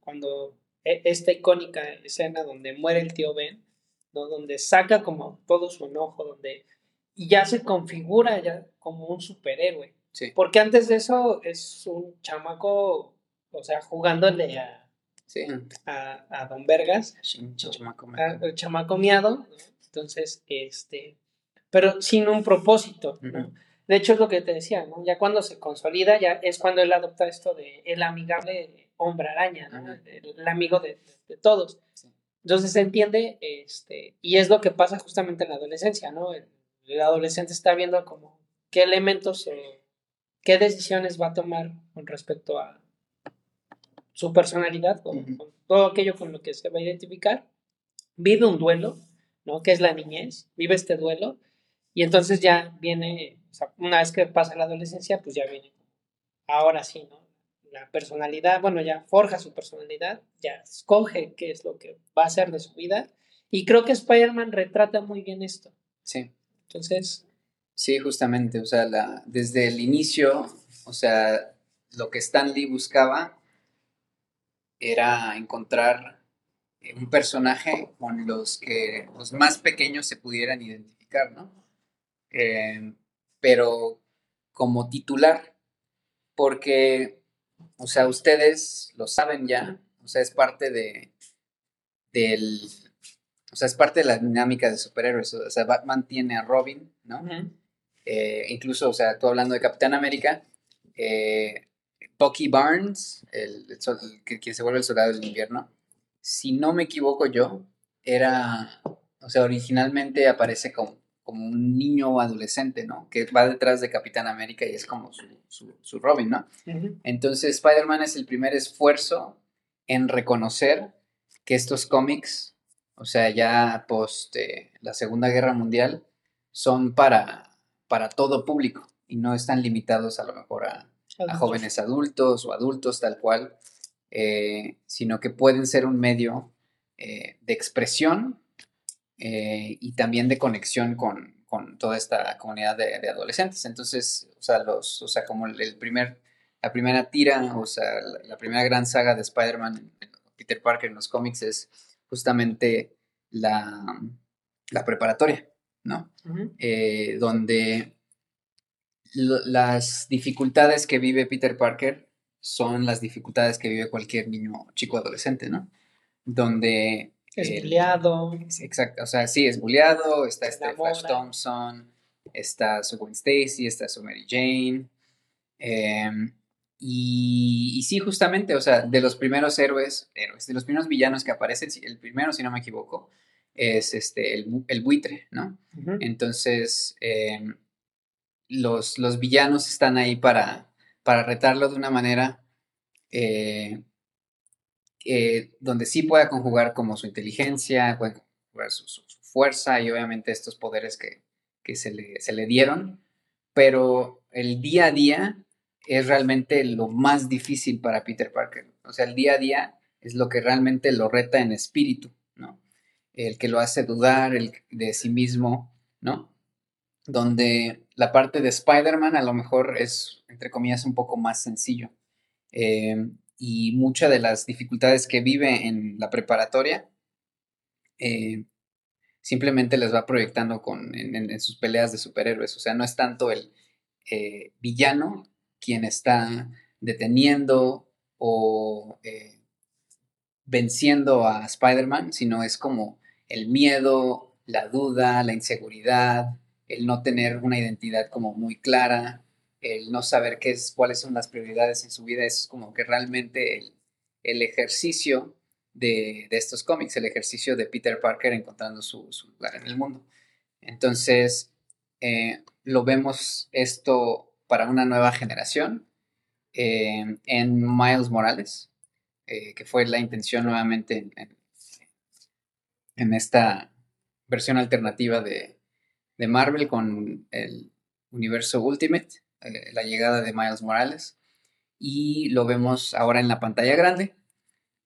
cuando e, esta icónica escena donde muere el tío Ben, ¿no? Donde saca como todo su enojo, donde y ya se configura ya como un superhéroe. Porque antes de eso es un chamaco, o sea, jugándole a a, a, Don Vergas, el chamaco miado, entonces, este, pero sin un propósito, De hecho, es lo que te decía, ¿no? Ya cuando se consolida, ya es cuando él adopta esto de el amigable hombre araña, el, amigo de, todos. Entonces se entiende, este, y es lo que pasa justamente en la adolescencia, ¿no? El, adolescente está viendo como qué elementos, qué decisiones va a tomar con respecto a, su personalidad, con, todo aquello con lo que se va a identificar, vive un duelo, ¿no? Que es la niñez, vive este duelo, y entonces ya viene, o sea, una vez que pasa la adolescencia, pues ya viene, ahora sí, ¿no? La personalidad, bueno, ya forja su personalidad, ya escoge qué es lo que va a hacer de su vida, y creo que Spider-Man retrata muy bien esto. Sí. Entonces... Sí, justamente, o sea, la, desde el inicio, o sea, lo que Stan Lee buscaba era encontrar eh, un personaje con los que los más pequeños se pudieran identificar, ¿no? Eh, pero como titular, porque, o sea, ustedes lo saben ya, o sea, es parte de, del, o sea, es parte de la dinámica de superhéroes, o sea, Batman tiene a Robin, ¿no? Eh, incluso, o sea, tú hablando de Capitán América, eh, Bucky Barnes, el, que, quien se vuelve el soldado del invierno, si no me equivoco yo, era, o sea, originalmente aparece como, como un niño adolescente, ¿no? Que va detrás de Capitán América y es como su, Robin, ¿no? Entonces Spider-Man es el primer esfuerzo en reconocer que estos cómics, o sea, ya post eh, la Segunda Guerra Mundial, son para, para todo público y no están limitados a lo mejor a, a jóvenes adultos o adultos tal cual, eh, sino que pueden ser un medio eh, de expresión eh, y también de conexión con, toda esta comunidad de, adolescentes. Entonces, o sea, los, o sea, como el primer, la primera tira, o sea, la, primera gran saga de Spider-Man, Peter Parker en los cómics es justamente la, la preparatoria, ¿no? donde las dificultades que vive Peter Parker son las dificultades que vive cualquier niño chico adolescente, ¿no? Donde... Es bulleado. Exacto, o sea, sí, es bulleado, está este Flash Thompson, está su Gwen Stacy, está su Mary Jane. Em, y, sí, justamente, o sea, de los primeros héroes, héroes, de los primeros villanos que aparecen, el primero, si no me equivoco, es este, el, buitre, ¿no? Entonces, em, los, los villanos están ahí para, para retarlo de una manera eh, donde sí pueda conjugar como su inteligencia, puede su, fuerza y obviamente estos poderes que, se, le, se, le, dieron, pero el día a día es realmente lo más difícil para Peter Parker. O sea, el día a día es lo que realmente lo reta en espíritu, ¿no? El que lo hace dudar el, de sí mismo, ¿no? donde la parte de Spider-Man a lo mejor es, entre comillas, un poco más sencillo. Eh, y muchas de las dificultades que vive en la preparatoria eh, simplemente les va proyectando con, en, sus peleas de superhéroes. O sea, no es tanto el eh, villano quien está deteniendo o eh, venciendo a Spider-Man, sino es como el miedo, la duda, la inseguridad, el no tener una identidad como muy clara, el no saber qué es, cuáles son las prioridades en su vida, es como que realmente el ejercicio de, estos cómics, el ejercicio de Peter Parker encontrando su, lugar en el mundo. Entonces, eh, lo vemos esto para una nueva generación eh, en Miles Morales, eh, que fue la intención nuevamente en, esta versión alternativa de, de, Marvel con el universo Ultimate, la llegada de Miles Morales. Y lo vemos ahora en la pantalla grande,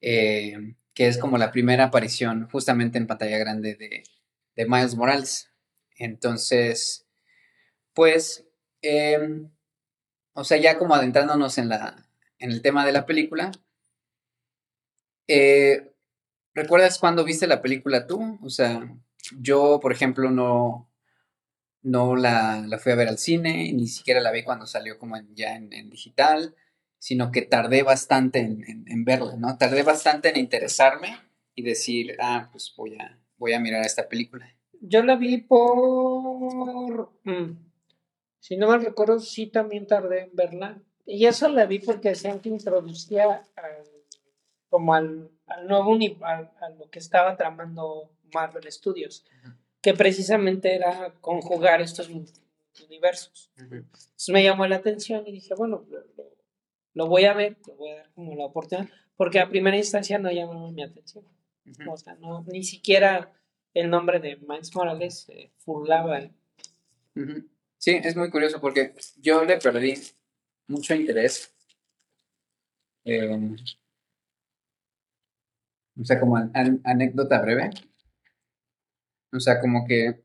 eh, que es como la primera aparición justamente en pantalla grande de, Miles Morales. Entonces, pues, em, o sea, ya como adentrándonos en, la, en el tema de la película, eh, ¿recuerdas cuando viste la película tú? O sea, yo, por ejemplo, no, no la, fui a ver al cine, ni siquiera la vi cuando salió como ya en digital sino que tardé bastante en, verla, ¿no? Tardé bastante en interesarme y decir, ah, pues voy a, voy a mirar esta película. Yo la vi por... Mm, si no mal recuerdo, sí también tardé en verla. Y eso la vi porque decían que introducía como al, nuevo a, a, lo que estaba tramando Marvel Studios, que precisamente era conjugar estos universos. Entonces me llamó la atención y dije, bueno, lo voy a ver, lo voy a dar como la oportunidad, porque a primera instancia no llamó mi atención. O sea, no, ni siquiera el nombre de Miles Morales se furlaba. Sí, es muy curioso porque yo le perdí mucho interés. o sea, como anécdota breve. O sea, como que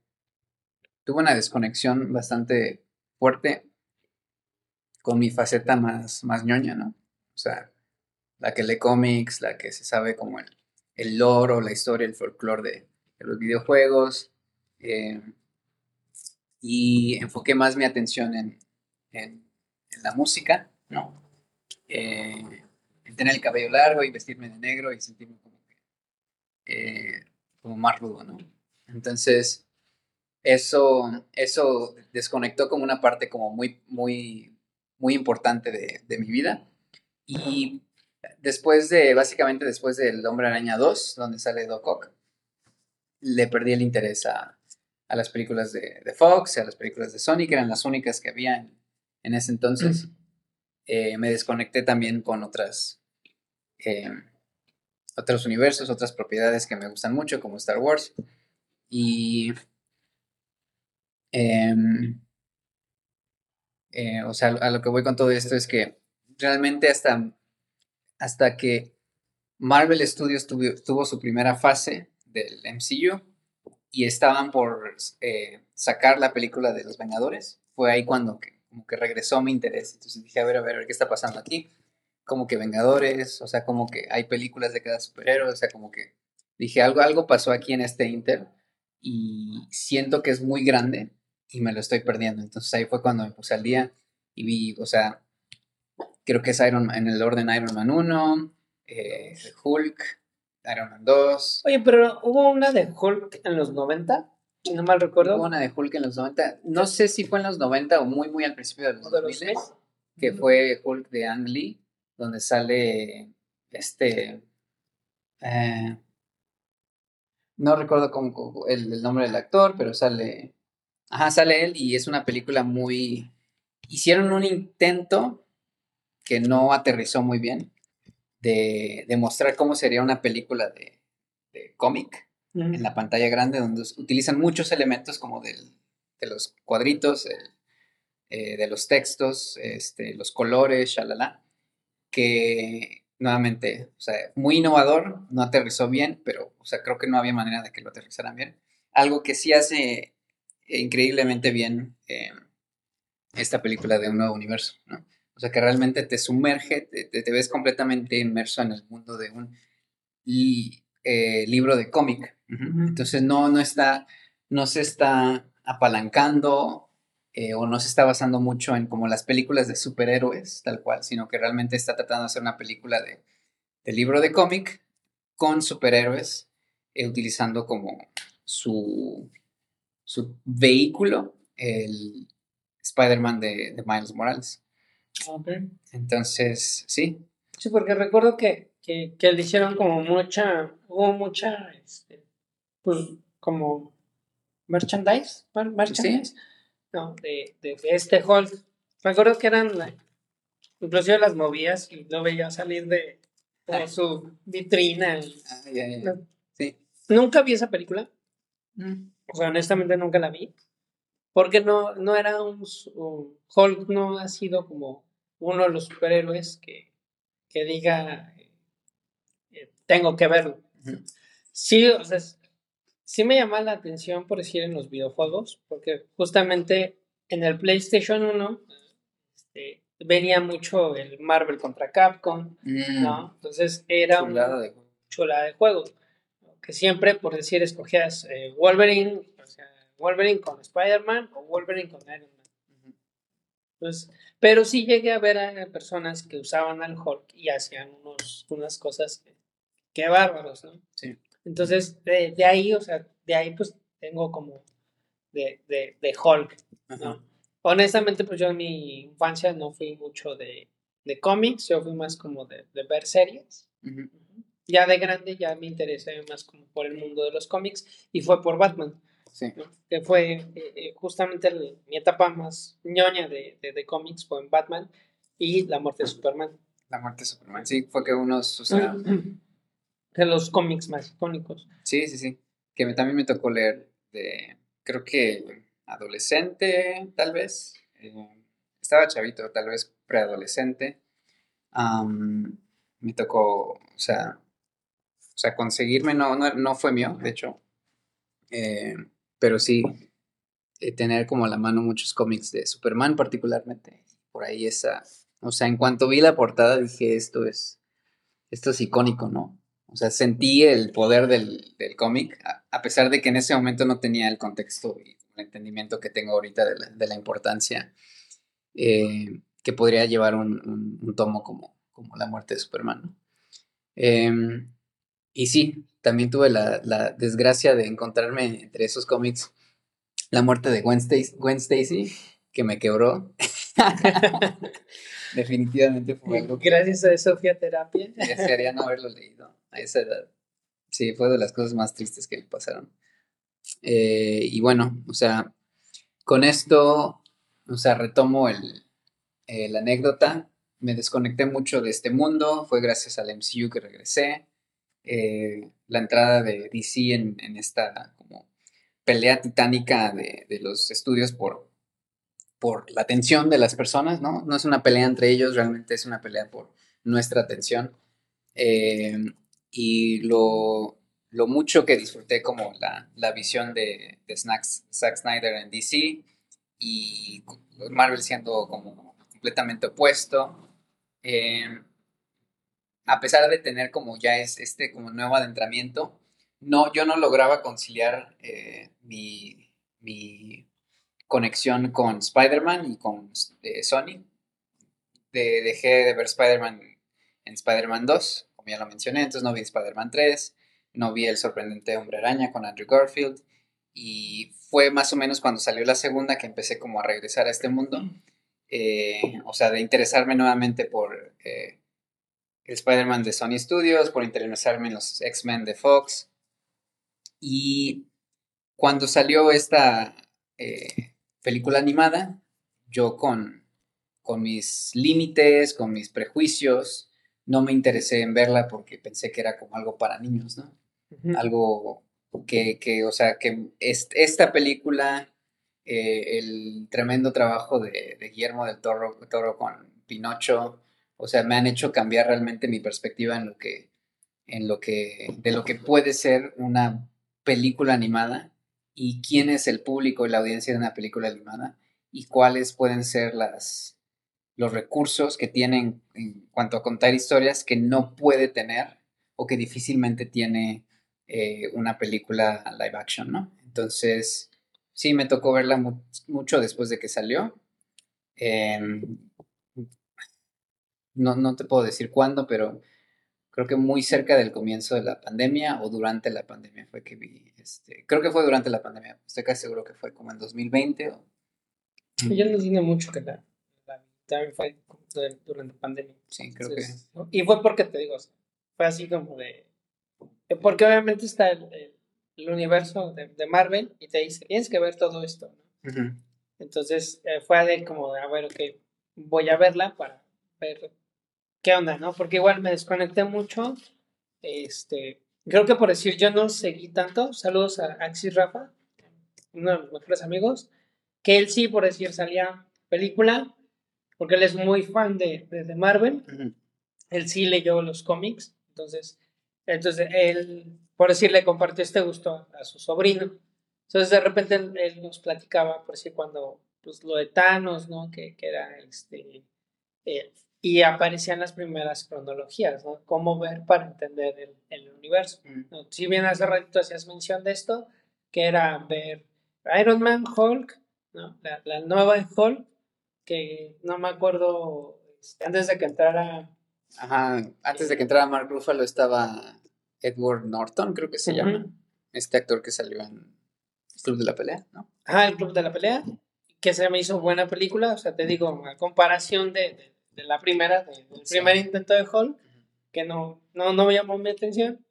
tuve una desconexión bastante fuerte con mi faceta más, más ñoña, ¿no? O sea, la que lee cómics, la que se sabe como el, el lore o la historia, el folclore de, los videojuegos. Eh, y enfoqué más mi atención en, la música, ¿no? Eh, en tener el cabello largo y vestirme de negro y sentirme como eh, como más rudo, ¿no? Entonces, eso, eso desconectó como una parte como muy, muy muy importante de, mi vida. Y después de, básicamente después del Hombre Araña 2, donde sale Doc Ock, le perdí el interés a, las películas de, Fox, a las películas de Sony, que eran las únicas que había en, ese entonces. Eh, me desconecté también con otras, eh, otros universos, otras propiedades que me gustan mucho, como Star Wars. Y em, eh, o sea, a lo que voy con todo esto es que realmente hasta, hasta que Marvel Studios tuvo, su primera fase del MCU y estaban por eh, sacar la película de Los Vengadores, fue ahí cuando como que regresó mi interés. Entonces dije, a ver, a ver, ¿qué está pasando aquí? Como que Vengadores, o sea, como que hay películas de cada superhéroe, o sea, como que dije, algo, algo pasó aquí en este Inter y siento que es muy grande y me lo estoy perdiendo. Entonces ahí fue cuando me puse al día y vi, o sea, creo que es Iron Man, en el orden Iron Man 1, eh, Hulk, Iron Man 2. Oye, pero hubo una de Hulk en los 90, si no mal recuerdo. Hubo una de Hulk en los 90, no sé si fue en los 90 o muy, muy al principio de los 2000, que fue Hulk de Ang Lee, donde sale este... Eh, no recuerdo cómo, el nombre del actor, pero sale Ajá, sale él y es una película muy... Hicieron un intento que no aterrizó muy bien de, mostrar cómo sería una película de, cómic en la pantalla grande, donde utilizan muchos elementos como de los cuadritos, eh, de los textos, este, los colores, shalala, que nuevamente, o sea, muy innovador, no aterrizó bien, pero, o sea, creo que no había manera de que lo aterrizaran bien. Algo que sí hace increíblemente bien eh, esta película de un nuevo universo, ¿no? O sea, que realmente te sumerge, te, ves completamente inmerso en el mundo de un... Y eh, libro de cómic. Entonces no, no está, no se está apalancando eh, o no se está basando mucho en como las películas de superhéroes, tal cual, sino que realmente está tratando de hacer una película de, libro de cómic con superhéroes, eh, utilizando como su, su vehículo, el Spider-Man de, Miles Morales. Entonces, sí. Sí, porque recuerdo que, que, le hicieron como mucha, hubo mucha, este, pues como merchandise, merchandise, no, de, de, este Hulk. Recuerdo que eran, inclusive las movías y lo veía salir de, de su vitrina. Ah, sí. Nunca vi esa película. Mm. O sea, honestamente nunca la vi. Porque no, no era un, Hulk, no ha sido como uno de los superhéroes que, que diga, eh, eh, tengo que verlo. Sí, o sea, sí me llama la atención por decir en los videojuegos, porque justamente en el PlayStation 1 este, venía mucho el Marvel contra Capcom, ¿no? Mm. Entonces era una chulada de juego. Que siempre, por decir, escogías eh, Wolverine, o sea, Wolverine con Spider-Man o Wolverine con Iron Man. Entonces, pero sí llegué a ver a personas que usaban al Hulk y hacían unos, unas cosas que, bárbaros, ¿no? Sí. Entonces, de, ahí, o sea, de ahí pues tengo como de, de, de Hulk, ¿no? Honestamente, pues yo en mi infancia no fui mucho de, de cómics, yo fui más como de, de ver series. Ya de grande ya me interesé más como por el mundo de los cómics y fue por Batman. Sí. Que fue eh, eh, justamente mi etapa más ñoña de, de, cómics fue en Batman y la muerte de Superman. La muerte de Superman, sí, fue que unos, o sea... de los cómics más icónicos. Sí, sí, sí. Que también me tocó leer de, creo que adolescente, tal vez. Eh, estaba chavito, tal vez preadolescente. me tocó, o sea, o sea, conseguirme no, no, fue mío, de hecho. Eh, pero sí, eh, tener como a la mano muchos cómics de Superman particularmente. Por ahí esa, o sea, en cuanto vi la portada dije, esto es, esto es icónico, ¿no? O sea, sentí el poder del, cómic, a, pesar de que en ese momento no tenía el contexto y el entendimiento que tengo ahorita de la, importancia eh, que podría llevar un, tomo como, como La muerte de Superman. Em, y sí, también tuve la, desgracia de encontrarme entre esos cómics La muerte de Gwen Stacy, que me quebró. Definitivamente fue algo Gracias a Sofía Terapia. Desearía no haberlo leído a esa edad. Sí, fue de las cosas más tristes que me pasaron. Eh, y bueno, o sea, con esto, o sea, retomo el, la anécdota. Me desconecté mucho de este mundo. Fue gracias al MCU que regresé. Eh, la entrada de DC en, esta pelea titánica de, los estudios por, por la atención de las personas, ¿no? No es una pelea entre ellos, realmente es una pelea por nuestra atención. Eh, y lo, mucho que disfruté como la, visión de, de Zack Snyder en DC y Marvel siendo como completamente opuesto. Eh, a pesar de tener como ya es este como nuevo adentramiento, no, yo no lograba conciliar eh, mi, conexión con Spider-Man y con eh, Sony. dejé de ver Spider-Man en Spider-Man 2, como ya lo mencioné, entonces no vi Spider-Man 3, no vi El sorprendente hombre araña con Andrew Garfield, y fue más o menos cuando salió la segunda que empecé como a regresar a este mundo, eh, o sea, de interesarme nuevamente por el Spider-Man de Sony Studios, por interesarme en los X-Men de Fox. Y cuando salió esta eh, película animada, yo con, con mis límites, con mis prejuicios, no me interesé en verla porque pensé que era como algo para niños, ¿no? Algo que, que, o sea, que esta película, eh, el tremendo trabajo de, de Guillermo del Toro, Toro con Pinocho, o sea, me han hecho cambiar realmente mi perspectiva en lo que, en lo que, de lo que puede ser una película animada y quién es el público y la audiencia de una película animada y cuáles pueden ser las, los recursos que tienen en cuanto a contar historias que no puede tener o que difícilmente tiene eh, una película live action, ¿no? Entonces, sí, me tocó verla mucho después de que salió. Em, no, no te puedo decir cuándo, pero creo que muy cerca del comienzo de la pandemia o durante la pandemia fue que vi, este, creo que fue durante la pandemia, estoy casi seguro que fue como en 2020 o... Yo no tiene mucho que la también fue durante la pandemia. Sí, creo que... Y fue porque te digo, fue así como de... Porque obviamente está el, el, universo de, de, Marvel y te dice, tienes que ver todo esto, ¿no? Entonces eh, fue de como de, a ver, ok, voy a verla para ver qué onda, ¿no? Porque igual me desconecté mucho. Este, creo que por decir yo no seguí tanto. Saludos a Axis Rafa, uno de mis mejores amigos. Que él sí, por decir, salía película, porque él es muy fan de, de, Marvel. Él sí leyó los cómics. Entonces, entonces él, por decir, le compartió este gusto a su sobrino. Entonces, de repente él, nos platicaba, por decir, cuando, pues lo de Thanos, ¿no? Que, que era este. Eh, y aparecían las primeras cronologías, ¿no? Cómo ver para entender el, el universo. Si bien hace ratito hacías mención de esto, que era ver Iron Man, Hulk, ¿no? La, la nueva de Hulk, que no me acuerdo, este, antes de que entrara... Ajá, antes de que entrara Mark Ruffalo estaba Edward Norton, creo que se llama, este actor que salió en el Club de la Pelea, ¿no? Ajá, el Club de la Pelea, que se me hizo buena película, o sea, te digo, a comparación de de la primera, del primer intento de Hulk, que no, no, no me llamó mi atención.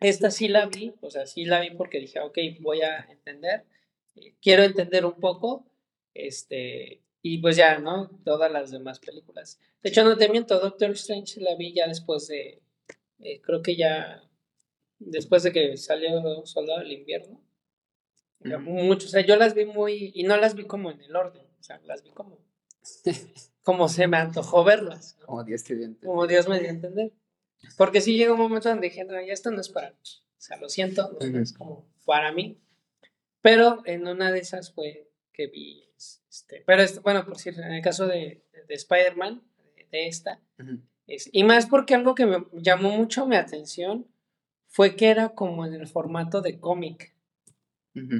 Esta sí la vi, o sea, sí la vi porque dije, ok, voy a entender, eh, quiero entender un poco, este, y pues ya, ¿no? Todas las demás películas. De hecho, no te miento, Doctor Strange la vi ya después de, eh, creo que ya, después de que salió Soldado del Invierno. Mucho, o sea, yo las vi muy, y no las vi como en el orden, o sea, las vi como como se me antojó verlas. Como Dios te dio Como Dios me dio a entender. Porque sí llega un momento donde dije, no, ya esto no es para mí. O sea, lo siento, no, es como para mí. Pero en una de esas fue que vi, este, pero bueno, por cierto, en el caso de, de, Spider-Man, de, esta, es, y más porque algo que me llamó mucho mi atención fue que era como en el formato de cómic,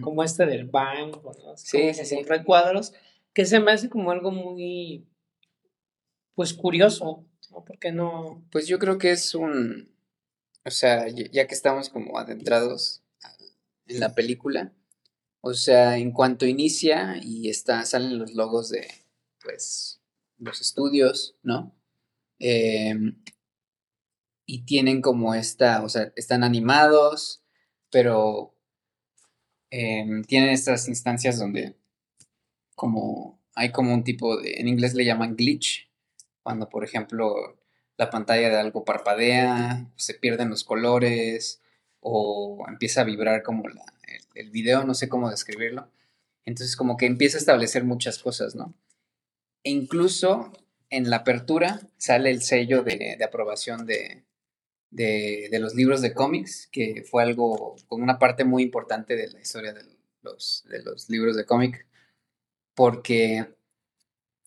como este del banco, ¿no? sí, sí, sí. recuadros, que se me hace como algo muy, pues curioso, ¿no? Porque no... Pues yo creo que es un, o sea, ya que estamos como adentrados en la película, o sea, en cuanto inicia y está, salen los logos de, pues, los estudios, ¿no? Em, y tienen como esta, o sea, están animados, pero em, tienen estas instancias donde como hay como un tipo de, en inglés le llaman glitch, cuando por ejemplo la pantalla de algo parpadea, se pierden los colores o empieza a vibrar como la, el, video, no sé cómo describirlo. Entonces como que empieza a establecer muchas cosas, ¿no? E incluso en la apertura sale el sello de, aprobación de, de, los libros de cómics, que fue algo con una parte muy importante de la historia de los, de los libros de cómic, porque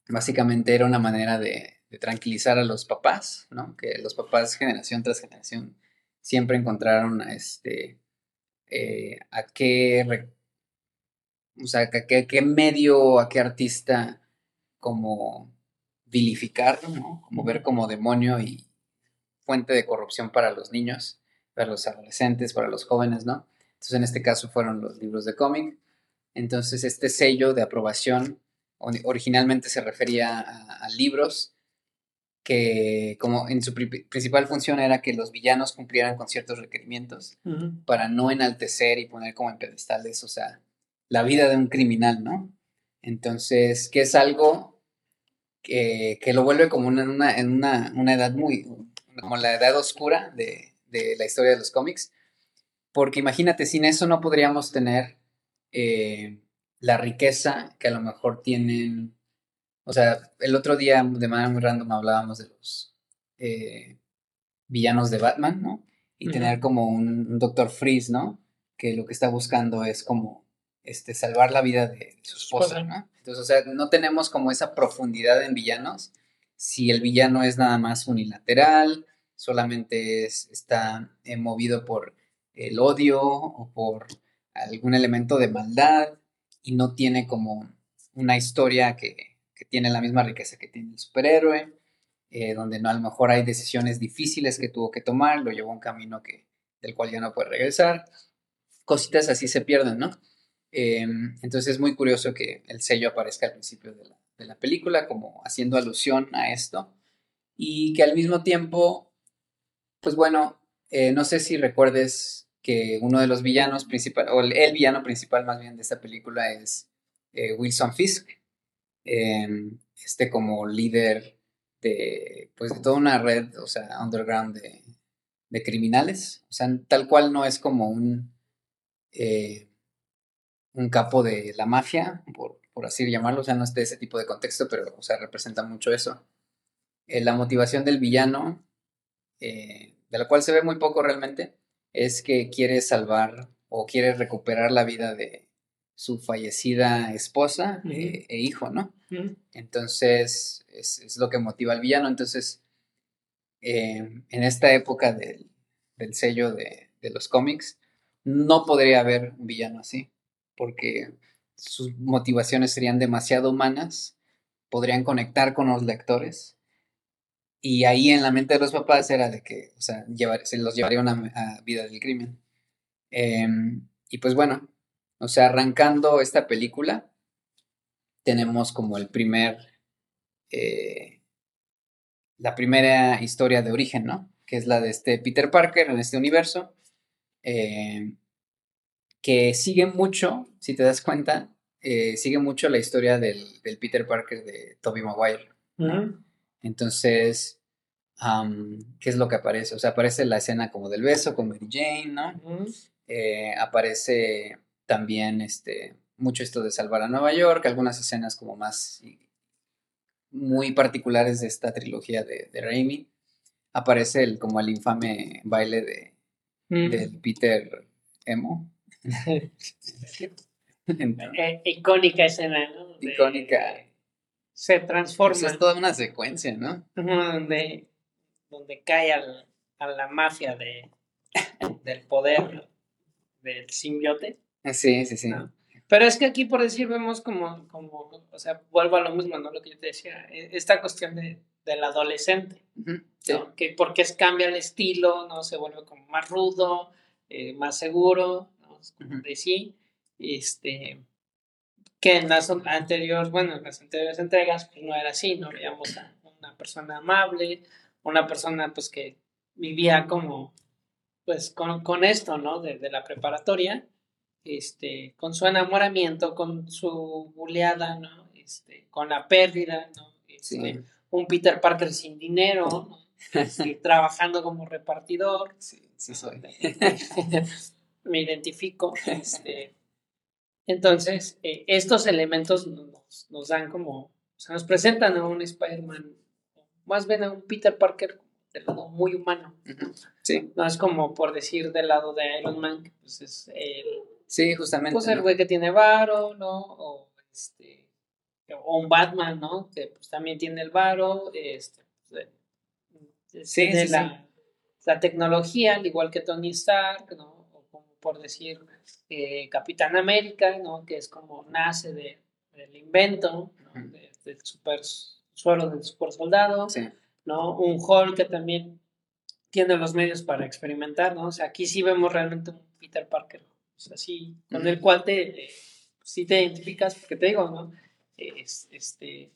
básicamente era una manera de, tranquilizar a los papás, ¿no? Que los papás generación tras generación siempre encontraron este, eh, a qué, o sea, a qué, medio, a qué artista como vilificar, ¿no? Como ver como demonio y fuente de corrupción para los niños, para los adolescentes, para los jóvenes, ¿no? Entonces en este caso fueron los libros de cómic. Entonces este sello de aprobación originalmente se refería a libros que como en su principal función era que los villanos cumplieran con ciertos requerimientos para no enaltecer y poner como en pedestales, o sea, la vida de un criminal, ¿no? Entonces, que es algo que, lo vuelve como una, en una, una, edad muy, como la edad oscura de, de, la historia de los cómics, porque imagínate, sin eso no podríamos tener eh, la riqueza que a lo mejor tienen o sea, el otro día de manera muy random hablábamos de los eh, villanos de Batman, ¿no? Y tener como un, Doctor Freeze, ¿no? Que lo que está buscando es como este, salvar la vida de, su esposa, ¿no? Entonces, o sea, no tenemos como esa profundidad en villanos si el villano es nada más unilateral, solamente es, está eh, movido por el odio o por algún elemento de maldad y no tiene como una historia que, tiene la misma riqueza que tiene el superhéroe, eh, donde no a lo mejor hay decisiones difíciles que tuvo que tomar, lo llevó a un camino que, del cual ya no puede regresar. Cositas así se pierden, ¿no? Em, entonces es muy curioso que el sello aparezca al principio de la, película como haciendo alusión a esto y que al mismo tiempo, pues bueno, eh, no sé si recuerdes que uno de los villanos principales, o el, villano principal más bien de esta película es eh, Wilson Fisk, em, este como líder de, pues de toda una red, o sea, underground de, de criminales, o sea, tal cual no es como un, eh, un capo de la mafia, por, por así llamarlo, o sea, no es de ese tipo de contexto, pero, o sea, representa mucho eso. Eh, la motivación del villano, eh, de la cual se ve muy poco realmente, es que quiere salvar o quiere recuperar la vida de su fallecida esposa eh, e hijo, ¿no? Entonces, es, lo que motiva al villano. Entonces, en esta época del, sello de, de los cómics, no podría haber un villano así, porque sus motivaciones serían demasiado humanas, podrían conectar con los lectores. Y ahí en la mente de los papás era de que, o sea, se los llevaría a una vida del crimen. Em, y pues bueno, o sea, arrancando esta película, tenemos como el primer, eh, la primera historia de origen, ¿no? Que es la de este Peter Parker en este universo. Eh, que sigue mucho, si te das cuenta, eh, sigue mucho la historia del, Peter Parker de Tobey Maguire. Entonces, ¿qué es lo que aparece? O sea, aparece la escena como del beso con Mary Jane, ¿no? Aparece también este, mucho esto de salvar a Nueva York, algunas escenas como más muy particulares de esta trilogía de, de Raimi. Aparece el, como el infame baile de, del Peter Emo, Eh, icónica escena, ¿no? icónica. Se transforma. Pues es toda una secuencia, ¿no? Donde, donde cae a la mafia de, del poder del simbiote. Sí, sí, sí. Pero es que aquí, por decir, vemos como, como, o sea, vuelvo a lo mismo, ¿no? Lo que yo te decía, e, esta cuestión de, del adolescente, Que porque es, cambia el estilo, ¿no? Se vuelve como más rudo, eh, más seguro, de sí, este, que en las anteriores, bueno, en las anteriores entregas, pues no era así, no veíamos a una persona amable, una persona pues que vivía como, pues con, con esto, ¿no? De, de, la preparatoria, este, con su enamoramiento, con su buleada, ¿no? Este, con la pérdida, ¿no? Este, un Peter Parker sin dinero, ¿no? Este, trabajando como repartidor. Sí, sí soy. me identifico. Este, entonces, eh, estos elementos nos, nos, dan como, o sea, nos presentan a un Spider-Man, más bien a un Peter Parker del lado muy humano. Sí. No es como por decir del lado de Iron Man, que pues es el... Sí, justamente. Pues el güey que tiene varo, ¿no? O este... O un Batman, ¿no? Que pues también tiene el varo, este... Pues, sí, sí, la, la tecnología, al igual que Tony Stark, ¿no? por decir, eh, Capitán América, ¿no? Que es como nace de, del invento, del super suelo del super soldado, ¿no? Un Hulk que también tiene los medios para experimentar, ¿no? O sea, aquí sí vemos realmente un Peter Parker, o sea, sí, con el cual te, sí te identificas, porque te digo, ¿no? este,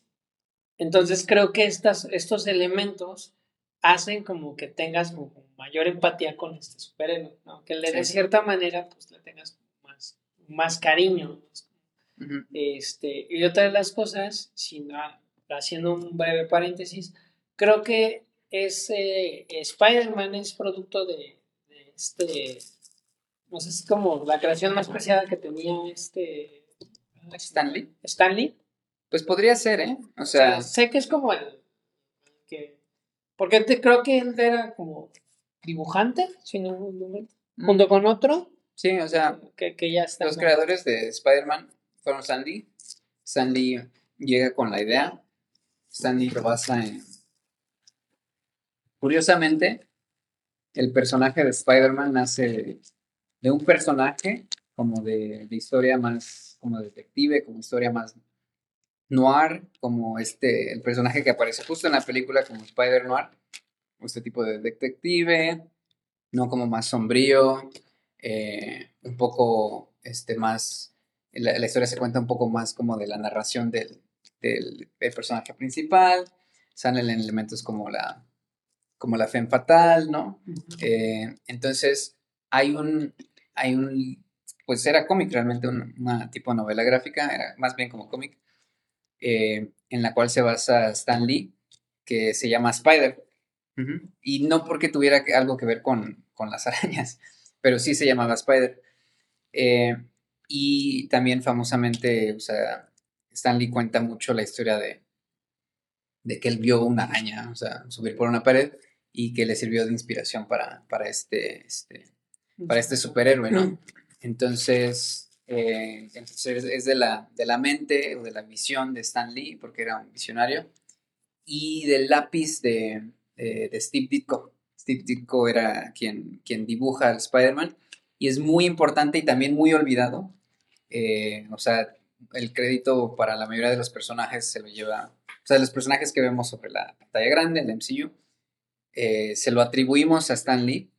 entonces creo que estas, estos elementos hacen como que tengas mayor empatía con este superhéroe, ¿no? Que le de cierta manera, pues le tengas más, más cariño. este, y otra de las cosas, haciendo un breve paréntesis, creo que ese Spider-Man es producto de, este, no sé si como la creación más preciada que tenía este... Stanley. Stanley. Pues podría ser, ¿eh? O sea, sé que es como el que porque te, creo que él era como dibujante, si no, mm. junto con otro. Sí, o sea, que, ya está. Los creadores de Spider-Man fueron Sandy. Sandy llega con la idea. Sandy lo basa en. Curiosamente, el personaje de Spider-Man nace de un personaje como de, de, historia más como detective, como historia más noir, como este, el personaje que aparece justo en la película como Spider Noir, este tipo de detective, no como más sombrío, eh, un poco este, más, la, la, historia se cuenta un poco más como de la narración del, del, personaje principal, salen elementos como la, como la fe fatal, ¿no? Eh, entonces, hay un, hay un, pues era cómic realmente, una, tipo de novela gráfica, era más bien como cómic, eh, en la cual se basa Stan Lee, que se llama Spider. Y no porque tuviera algo que ver con, con, las arañas, pero sí se llamaba Spider. Eh, y también famosamente, o sea, Stan Lee cuenta mucho la historia de, de que él vio una araña, o sea, subir por una pared y que le sirvió de inspiración para, para, este, este, para este superhéroe, ¿no? Entonces, eh, entonces es de la, de la mente o de la visión de Stan Lee, porque era un visionario, y del lápiz de, de, Steve Ditko. Steve Ditko era quien, quien dibuja al Spider-Man, y es muy importante y también muy olvidado. Eh, o sea, el crédito para la mayoría de los personajes se lo lleva, o sea, los personajes que vemos sobre la pantalla grande, el MCU, eh, se lo atribuimos a Stan Lee,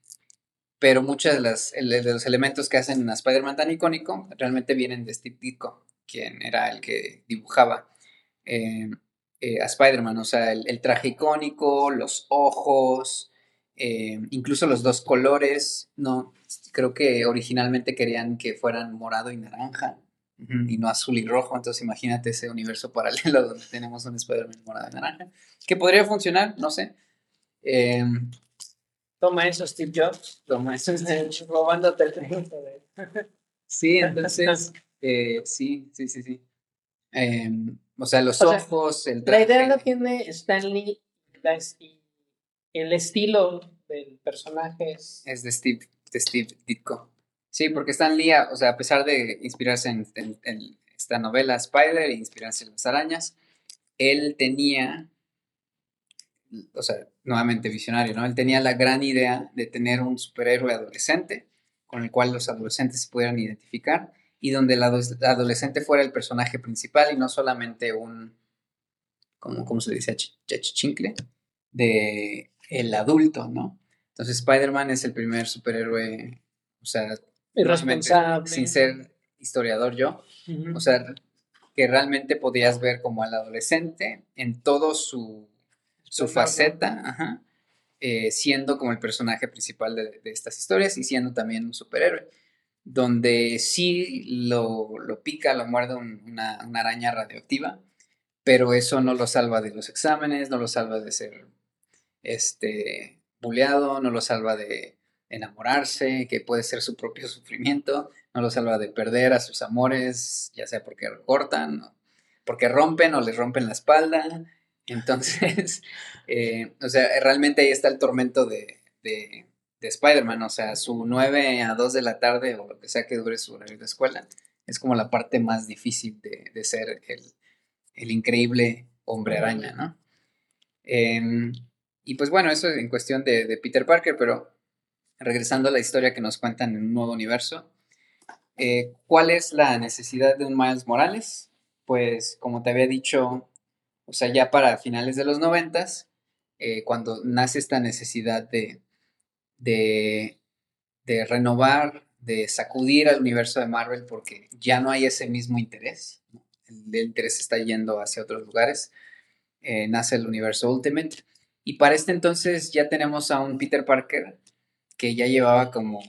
pero muchos de, de los elementos que hacen a Spider-Man tan icónico realmente vienen de Steve Ditko, quien era el que dibujaba eh, eh, a Spider-Man, o sea, el, traje icónico, los ojos, incluso los dos colores, no, creo que originalmente querían que fueran morado y naranja, y no azul y rojo. Entonces imagínate ese universo paralelo donde tenemos un Spider-Man morado y naranja. Que podría funcionar, no sé. Toma eso, Steve Jobs. Toma eso, robándote el de... Sí, entonces, eh, sí, sí, sí, sí. Em, o sea, los ojos, el traje. La idea lo tiene Stanley y el estilo del personaje es... Es de Steve, de Steve Ditko. Sí, porque Stan Lee, o sea, a pesar de inspirarse en, esta novela Spider e inspirarse en las arañas, él tenía, o sea, nuevamente visionario, ¿no? Él tenía la gran idea de tener un superhéroe adolescente con el cual los adolescentes se pudieran identificar y donde el adolescente fuera el personaje principal y no solamente un, como, ¿cómo se dice? Chachincle, de el adulto, ¿no? Entonces Spider-Man es el primer superhéroe, o sea, Irresponsable. Sin ser historiador yo. O sea, que realmente podías ver como al adolescente en todo su, su faceta, eh, siendo como el personaje principal de, estas historias y siendo también un superhéroe. Donde sí lo, lo pica, lo muerde una, una araña radioactiva, pero eso no lo salva de los exámenes, no lo salva de ser este buleado, no lo salva de enamorarse, que puede ser su propio sufrimiento, no lo salva de perder a sus amores, ya sea porque cortan, porque rompen o les rompen la espalda. Entonces, eh, o sea, realmente ahí está el tormento de, de, Spider-Man, o sea, su 9 a 2 de la tarde o lo que sea que dure su horario de escuela, es como la parte más difícil de, ser el, increíble hombre araña, ¿no? Em, y pues bueno, eso en cuestión de, de Peter Parker, pero regresando a la historia que nos cuentan en un nuevo universo, eh, ¿cuál es la necesidad de un Miles Morales? Pues como te había dicho, o sea, ya para finales de los noventas, eh, cuando nace esta necesidad de, de, renovar, de sacudir al universo de Marvel porque ya no hay ese mismo interés, el, interés está yendo hacia otros lugares, eh, nace el universo Ultimate. Y para este entonces ya tenemos a un Peter Parker que ya llevaba como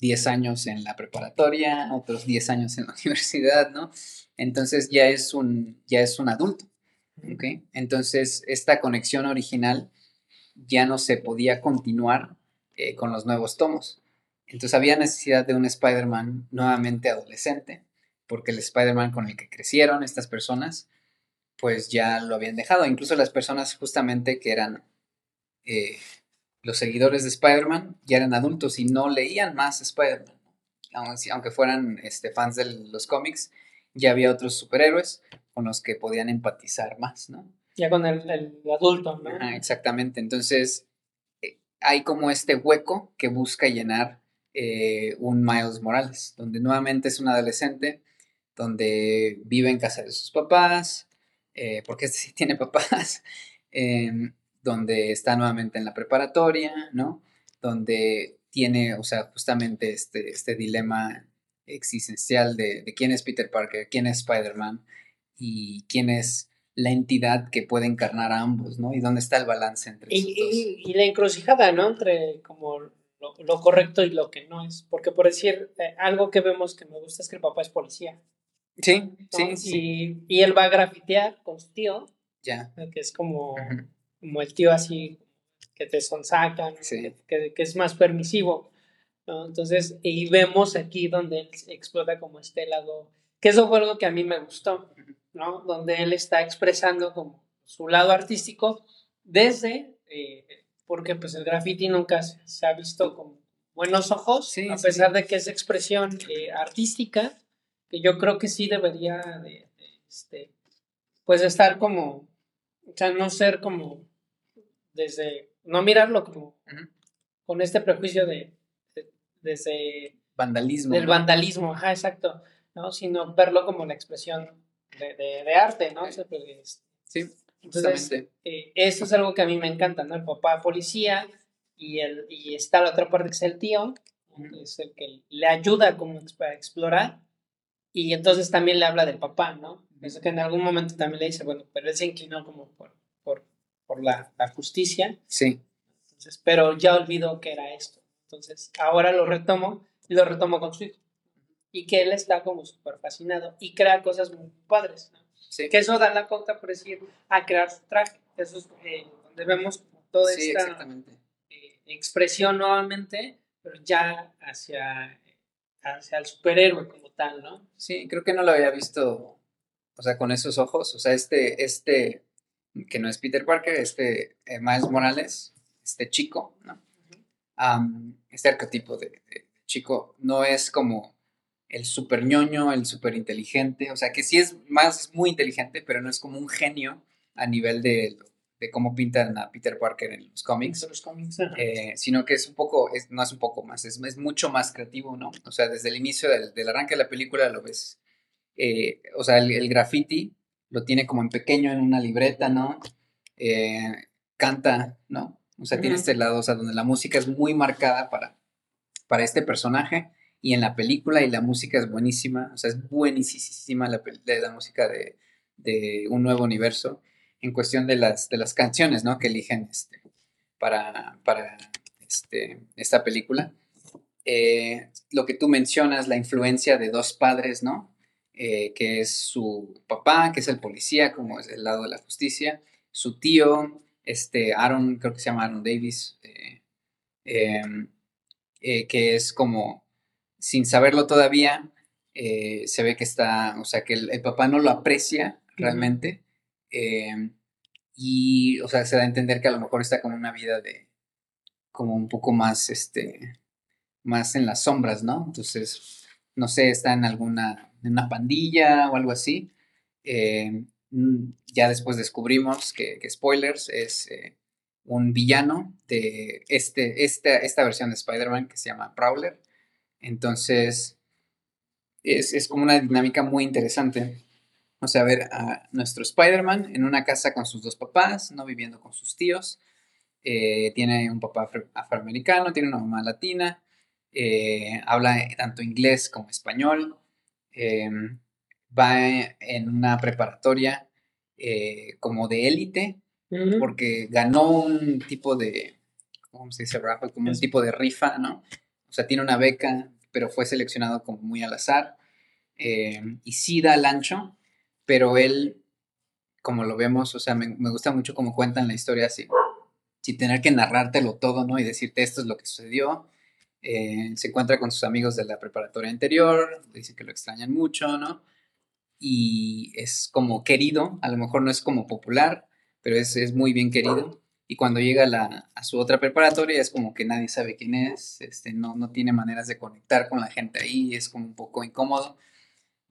10 años en la preparatoria, otros 10 años en la universidad, ¿no? Entonces ya es un, ya es un adulto, ¿ok? Entonces esta conexión original ya no se podía continuar eh, con los nuevos tomos. Entonces había necesidad de un Spider-Man nuevamente adolescente, porque el Spider-Man con el que crecieron estas personas, pues ya lo habían dejado. Incluso las personas justamente que eran eh, los seguidores de Spider-Man ya eran adultos y no leían más Spider-Man. Aunque fueran este, fans de los cómics, ya había otros superhéroes con los que podían empatizar más, ¿no? Ya con el, adulto, ¿no? exactamente. Entonces, eh, hay como este hueco que busca llenar eh, un Miles Morales, donde nuevamente es un adolescente, donde vive en casa de sus papás, eh, porque este sí tiene papás, em, donde está nuevamente en la preparatoria, ¿no? Donde tiene, o sea, justamente este, este dilema existencial de, quién es Peter Parker, quién es Spider-Man y quién es la entidad que puede encarnar a ambos, ¿no? Y dónde está el balance entre y, dos. Y, la encrucijada, ¿no? Entre como lo, correcto y lo que no es. Porque por decir, eh, algo que vemos que me gusta es que el papá es policía. Sí, sí, sí. Y, él va a grafitear con su tío. Ya. Que es como, como el tío así que te sonsaca, que, que, es más permisivo. ¿No? Entonces, y vemos aquí donde él explota como este lado, que eso fue algo que a mí me gustó, ¿no? Donde él está expresando como su lado artístico desde, eh, porque pues el graffiti nunca se, ha visto con buenos ojos, a pesar de que es expresión eh, artística, que yo creo que sí debería de, este, pues estar como, o sea, no ser como desde, no mirarlo como con este prejuicio de, desde... Vandalismo. Del vandalismo, ajá, exacto, ¿no? Sino verlo como la expresión de, arte, ¿no? Pues, sí, Entonces, eh, eso es algo que a mí me encanta, ¿no? El papá policía y, el, y está la otra parte que es el tío, es el que le ayuda como a explorar y entonces también le habla del papá, ¿no? Eso que en algún momento también le dice, bueno, pero él se inclinó como por, por, por la, la, justicia. Sí. Entonces, pero ya olvidó que era esto. Entonces, ahora lo retomo y lo retomo con su hijo. Y que él está como súper fascinado y crea cosas muy padres, ¿no? Sí. Que eso da la pauta, por decir, a crear su traje. Eso es eh, donde vemos toda sí, esta eh, expresión nuevamente, pero ya hacia hacia el superhéroe como tal, ¿no? Sí, creo que no lo había visto, o sea, con esos ojos, o sea, este, este, que no es Peter Parker, este eh, Miles Morales, este chico, ¿no? Este arquetipo de, chico no es como el super ñoño, el super inteligente, o sea, que sí es más, es muy inteligente, pero no es como un genio a nivel de de cómo pintan a Peter Parker en los cómics, eh, sino que es un poco, es, no es un poco más, es, es, mucho más creativo, ¿no? O sea, desde el inicio del, del arranque de la película lo ves, eh, o sea, el, graffiti lo tiene como en pequeño en una libreta, ¿no? Eh, canta, ¿no? O sea, tiene este lado, o sea, donde la música es muy marcada para, para este personaje y en la película y la música es buenísima, o sea, es buenísima la, la música de, de Un Nuevo Universo en cuestión de las, de las canciones, ¿no? Que eligen este, para, para este, esta película. Eh, lo que tú mencionas, la influencia de dos padres, ¿no? Eh, que es su papá, que es el policía, como es el lado de la justicia, su tío, este Aaron, creo que se llama Aaron Davis, eh, em, que es como, sin saberlo todavía, se ve que está, o sea, que el, papá no lo aprecia realmente, Em, y, o sea, se da a entender que a lo mejor está como una vida de, como un poco más, este, más en las sombras, ¿no? Entonces, no sé, está en alguna, en una pandilla o algo así. Em, ya después descubrimos que, spoilers, es eh, un villano de este, esta, esta versión de Spider-Man que se llama Prowler. Entonces, es, es, como una dinámica muy interesante Vamos a ver a nuestro Spider-Man en una casa con sus dos papás, no viviendo con sus tíos. Eh, tiene un papá afroamericano, tiene una mamá latina, eh, habla tanto inglés como español. Em, va en una preparatoria eh, como de élite, porque ganó un tipo de, ¿cómo se dice? Como un tipo de rifa, ¿no? O sea, tiene una beca, pero fue seleccionado como muy al azar. Em, y sí da el ancho, pero él, como lo vemos, o sea, me, gusta mucho cómo cuentan la historia así, sin tener que narrártelo todo, ¿no? Y decirte esto es lo que sucedió. Eh, se encuentra con sus amigos de la preparatoria anterior, dice que lo extrañan mucho, ¿no? Y es como querido, a lo mejor no es como popular, pero es, es muy bien querido. Y cuando llega la, a su otra preparatoria es como que nadie sabe quién es, este, no, no tiene maneras de conectar con la gente ahí, es como un poco incómodo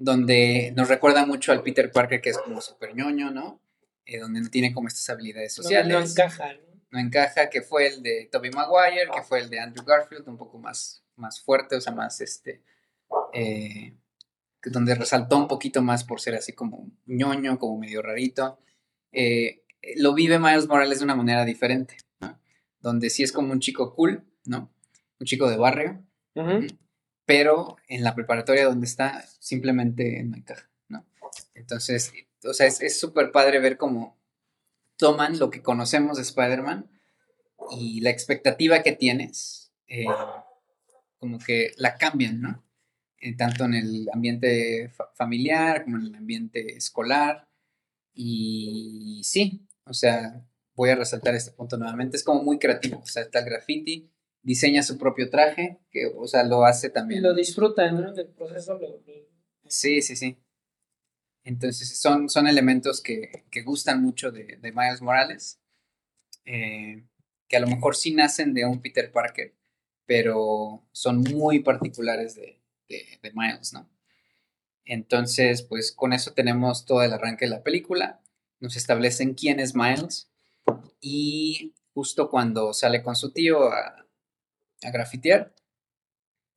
donde nos recuerda mucho al Peter Parker, que es como súper ñoño, ¿no? Eh, donde no tiene como estas habilidades sociales. No, encaja, ¿no? No encaja, que fue el de Tobey Maguire, que fue el de Andrew Garfield, un poco más, más fuerte, o sea, más este, eh, donde resaltó un poquito más por ser así como ñoño, como medio rarito. Eh, lo vive Miles Morales de una manera diferente, ¿no? Donde sí es como un chico cool, ¿no? Un chico de barrio, pero en la preparatoria donde está simplemente no encaja, ¿no? Entonces, o sea, es súper padre ver cómo toman lo que conocemos de Spider-Man y la expectativa que tienes, eh, como que la cambian, ¿no? Eh, tanto en el ambiente familiar como en el ambiente escolar. Y sí, o sea, voy a resaltar este punto nuevamente, es como muy creativo, o sea, está el graffiti, diseña su propio traje, que, o sea, lo hace también. Y lo disfruta, ¿no? Del proceso. Sí, sí, sí. Entonces son, son elementos que, gustan mucho de, Miles Morales, eh, que a lo mejor sí nacen de un Peter Parker, pero son muy particulares de, de, Miles, ¿no? Entonces, pues con eso tenemos todo el arranque de la película, nos establecen quién es Miles y justo cuando sale con su tío a, a grafitear,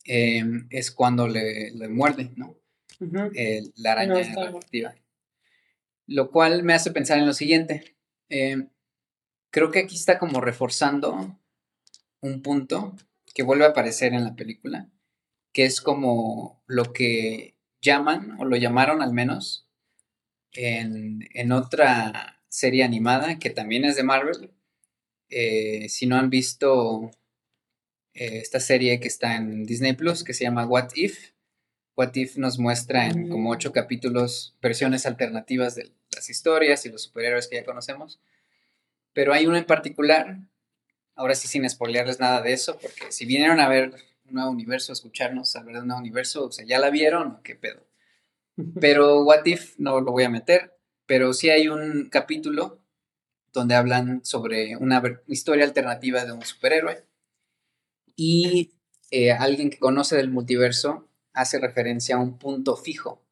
em, es cuando le, muerde, ¿no? la araña no, Lo cual me hace pensar en lo siguiente. Em, creo que aquí está como reforzando un punto que vuelve a aparecer en la película, que es como lo que llaman, o lo llamaron al menos, en, otra serie animada que también es de Marvel. Eh, si no han visto eh, esta serie que está en Disney Plus, que se llama What If, What If nos muestra en como ocho capítulos versiones alternativas de las historias y los superhéroes que ya conocemos. Pero hay uno en particular, ahora sí sin spoilearles nada de eso, porque si vinieron a ver un nuevo universo, escucharnos, a ver un nuevo universo, o sea, ¿ya la vieron qué pedo? Pero What If no lo voy a meter, pero sí hay un capítulo donde hablan sobre una historia alternativa de un superhéroe y eh, alguien que conoce del multiverso hace referencia a un punto fijo,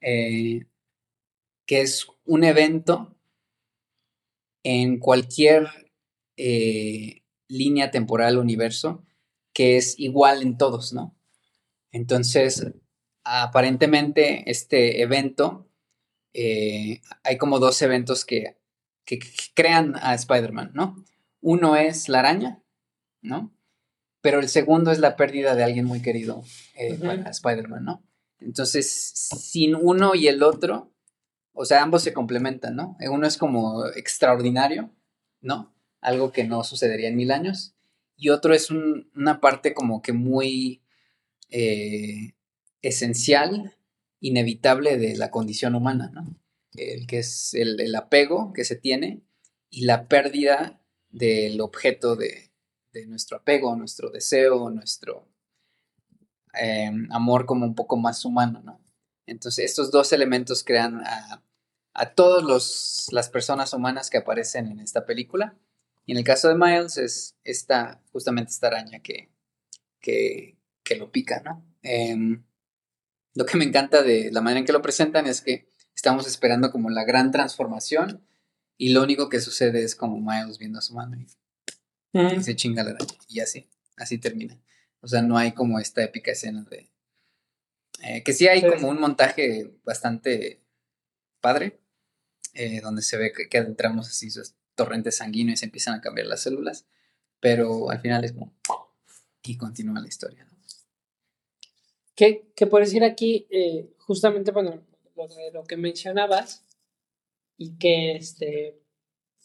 eh, que es un evento en cualquier eh, línea temporal universo que es igual en todos, ¿no? Entonces, aparentemente este evento, eh, hay como dos eventos que, que crean a Spider-Man, ¿no? Uno es la araña, ¿no? pero el segundo es la pérdida de alguien muy querido eh, para Spider-Man, ¿no? Entonces, sin uno y el otro, o sea, ambos se complementan, ¿no? Uno es como extraordinario, ¿no? Algo que no sucedería en mil años, y otro es una parte como que muy eh, esencial, inevitable de la condición humana, ¿no? El que es el apego que se tiene y la pérdida del objeto de, de nuestro apego, nuestro deseo, nuestro em, amor como un poco más humano, ¿no? Entonces estos dos elementos crean a, a todas las personas humanas que aparecen en esta película. Y en el caso de Miles es esta, justamente esta araña que, que, lo pica, ¿no? Em, lo que me encanta de la manera en que lo presentan es que estamos esperando como la gran transformación y lo único que sucede es como Miles viendo a su mano y se chinga la araña. Y así, así termina. O sea, no hay como esta épica escena de... Eh, que sí hay como un montaje bastante padre, eh, donde se ve que, adentramos así sus torrentes sanguíneos y se empiezan a cambiar las células, pero al final es como... Y continúa la historia, ¿no? Que, que decir aquí, eh, justamente, bueno, lo, lo que mencionabas, y que este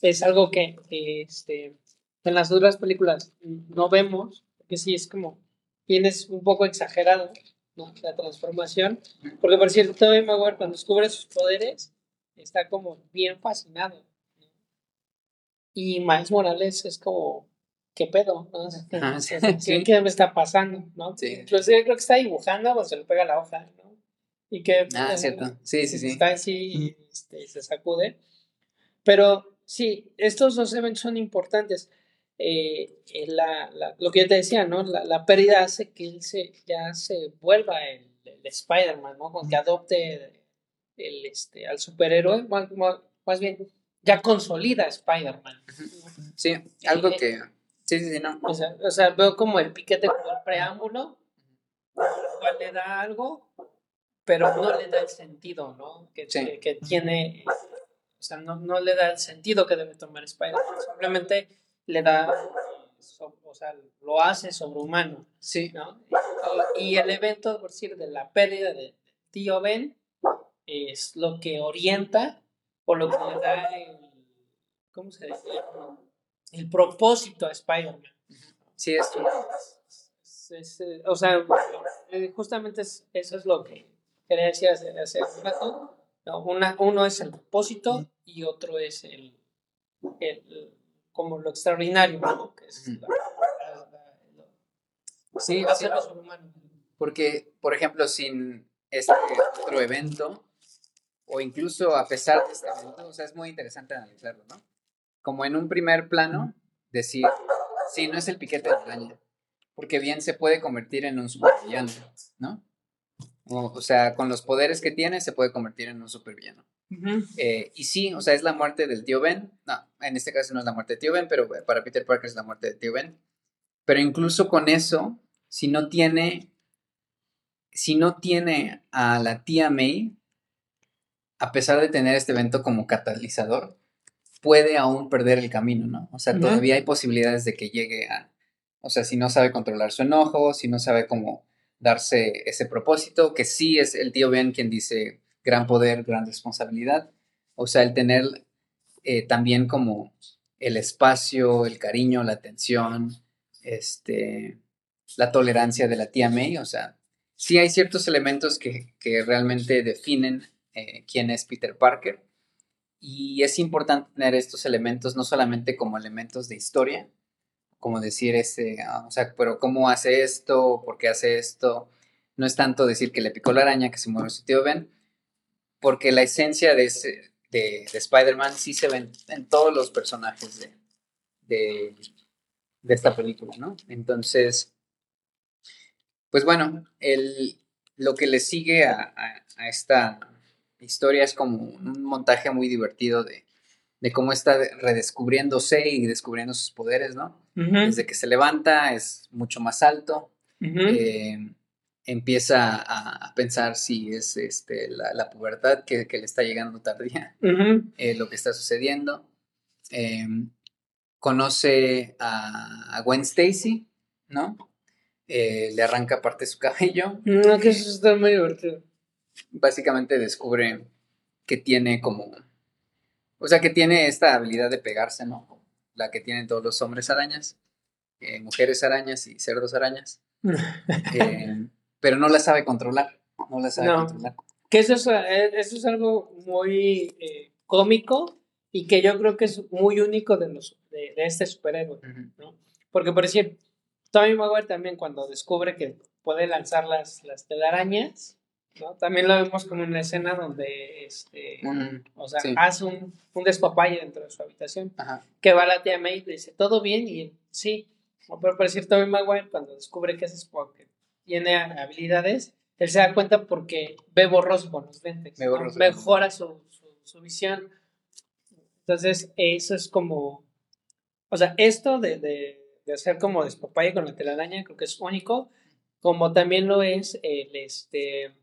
es algo que este, en las otras películas no vemos, que sí es como, tienes un poco exagerado, ¿no? La transformación. Porque por cierto, Tobey Maguire cuando descubre sus poderes, está como bien fascinado. Y Miles Morales es como, ¿qué pedo? ¿no? Ah, ¿Qué me está pasando? ¿no? Sí. Inclusive creo que está dibujando cuando se le pega la hoja, ¿no? Y que ah, cierto. Sí, sí, sí. está así y este, se sacude. Pero sí, estos dos eventos son importantes eh, la, lo que yo te decía, ¿no? La, pérdida hace que él se, ya se vuelva el, Spider-Man, ¿no? Con que adopte el, este, al superhéroe, más, bien, ya consolida a Spider-Man. Sí, algo que... Sí, sí, sí, no. O sea, o sea, veo como el piquete, como el preámbulo cual le da algo, pero no le da el sentido, ¿no? Que, que, tiene, o sea, no, no, le da el sentido que debe tomar Spider-Man, simplemente le da, o sea, lo hace sobrehumano, sí. ¿no? Y, el evento, por decir, de la pérdida de tío Ben es lo que orienta o lo que le da el, ¿cómo se dice? El propósito a Spider-Man. Sí, es, o sea, eh, justamente eso es lo que quería decir hace, un rato. una, uno es el propósito y otro es el, el como lo extraordinario, ¿no? Que es sí, humano. Porque, por ejemplo, sin este otro evento, o incluso a pesar de este evento, o sea, es muy interesante analizarlo, ¿no? Como en un primer plano, decir, sí, no es el piquete de araña, porque bien se puede convertir en un supervillano, ¿no? O, sea, con los poderes que tiene se puede convertir en un supervillano. Eh, y sí, o sea, es la muerte del tío Ben. No, en este caso no es la muerte de tío Ben, pero para Peter Parker es la muerte del tío Ben. Pero incluso con eso, si no tiene, si no tiene a la tía May, a pesar de tener este evento como catalizador, puede aún perder el camino, ¿no? O sea, todavía hay posibilidades de que llegue a, o sea, si no sabe controlar su enojo, si no sabe cómo darse ese propósito, que sí es el tío Ben quien dice gran poder, gran responsabilidad. O sea, el tener eh, también como el espacio, el cariño, la atención, este, la tolerancia de la tía May. O sea, sí hay ciertos elementos que, realmente definen eh, quién es Peter Parker. Y es importante tener estos elementos no solamente como elementos de historia, como decir ah, o sea, pero ¿cómo hace esto? ¿Por qué hace esto? No es tanto decir que le picó la araña, que se muere su tío Ben, porque la esencia de, ese, de, Spider-Man sí se ve en, todos los personajes de, de, esta película, ¿no? Entonces, pues bueno, el, lo que le sigue a, a esta historia es como un montaje muy divertido de, de cómo está redescubriéndose y descubriendo sus poderes, ¿no? Desde que se levanta es mucho más alto, eh, empieza a, pensar si es este, la, pubertad que, le está llegando tardía, eh, lo que está sucediendo. Eh, conoce a, Gwen Stacy, ¿no? le arranca parte de su cabello. No, que eso está muy divertido. Básicamente descubre que tiene como o sea, que tiene esta habilidad de pegarse, ¿no? La que tienen todos los hombres arañas, eh, mujeres arañas y cerdos arañas. Eh, pero no la sabe controlar. No la sabe controlar. Que eso es, eh, eso es algo muy cómico y que yo creo que es muy único de, los, de, este superhéroe, ¿no? Porque, por decir, Tommy Maguire también cuando descubre que puede lanzar las, las telarañas, también lo vemos como una escena donde, este, o sea, hace un, un, despapalle dentro de su habitación, que va la tía May y le dice, ¿todo bien? Y sí, pero por decir Tommy Maguire, cuando descubre que es Spock, tiene habilidades, él se da cuenta porque ve borroso con los lentes, mejora su, su, visión. Entonces, eso es como, o sea, esto de, de, de hacer como despapalle con la telaraña, creo que es único, como también lo es el, este,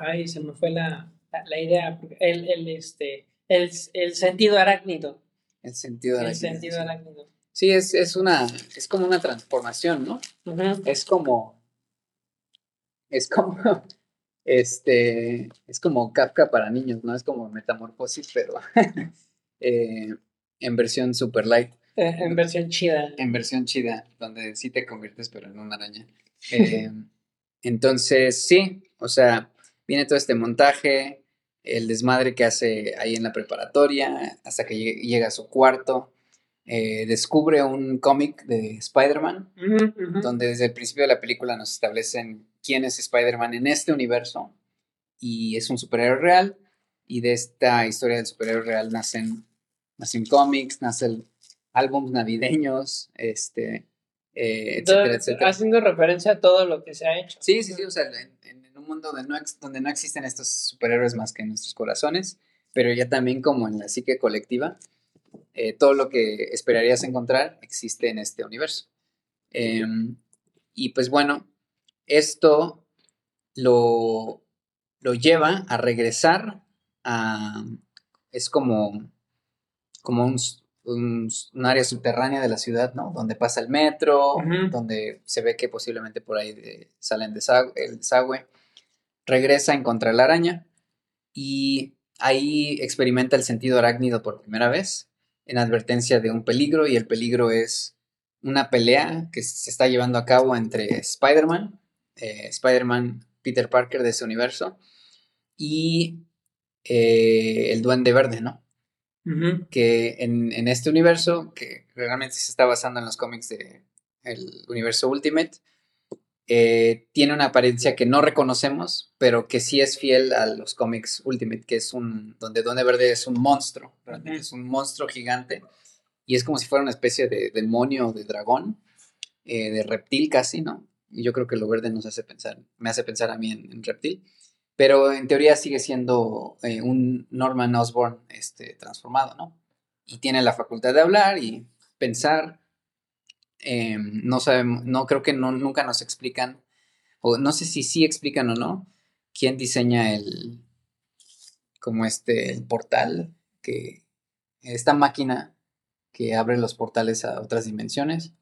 Ay, se me fue la, la, idea. El, el, este, el, el, sentido arácnido. El sentido arácnido. El sentido arácnido. Sí, es, es, una, es como una transformación, ¿no? Es como, es como, este, es como Kafka para niños, ¿no? Es como metamorfosis, pero eh, en versión super light. Eh, en versión chida. En versión chida, donde sí te conviertes, pero en una araña. Eh, entonces, sí, o sea, viene todo este montaje, el desmadre que hace ahí en la preparatoria, hasta que llega a su cuarto. Eh, descubre un cómic de Spider-Man, donde desde el principio de la película nos establecen quién es Spider-Man en este universo. Y es un superhéroe real. Y de esta historia del superhéroe real nacen, nacen cómics, nacen álbumes navideños, este, eh, etcétera, etcétera. Haciendo referencia a todo lo que se ha hecho. Sí, sí, sí, o sea, un mundo donde no, donde no existen estos superhéroes más que en nuestros corazones, pero ya también como en la psique colectiva, eh, todo lo que esperarías encontrar existe en este universo. Em, y pues bueno, esto lo, lo lleva a regresar a... Es como, como un, un, área subterránea de la ciudad, ¿no? Donde pasa el metro, donde se ve que posiblemente por ahí salen el desagüe. Regresa a encontrar la araña y ahí experimenta el sentido arácnido por primera vez en advertencia de un peligro y el peligro es una pelea que se está llevando a cabo entre Spider-Man, eh, Spider-Man Peter Parker de ese universo y eh, el Duende Verde, ¿no? Que en, este universo, que realmente se está basando en los cómics del el universo Ultimate, eh, tiene una apariencia que no reconocemos, pero que sí es fiel a los cómics Ultimate, que es un, donde Duende Verde es un monstruo, es un monstruo gigante, y es como si fuera una especie de demonio, de dragón, eh, de reptil casi, ¿no? Y yo creo que lo verde nos hace pensar, me hace pensar a mí en, reptil, pero en teoría sigue siendo eh, un Norman Osborn este, transformado, ¿no? Y tiene la facultad de hablar y pensar, Em, no sabemos, no creo que no, nunca nos explican, o no sé si sí explican o no, quién diseña el, como este, el portal, que, esta máquina que abre los portales a otras dimensiones.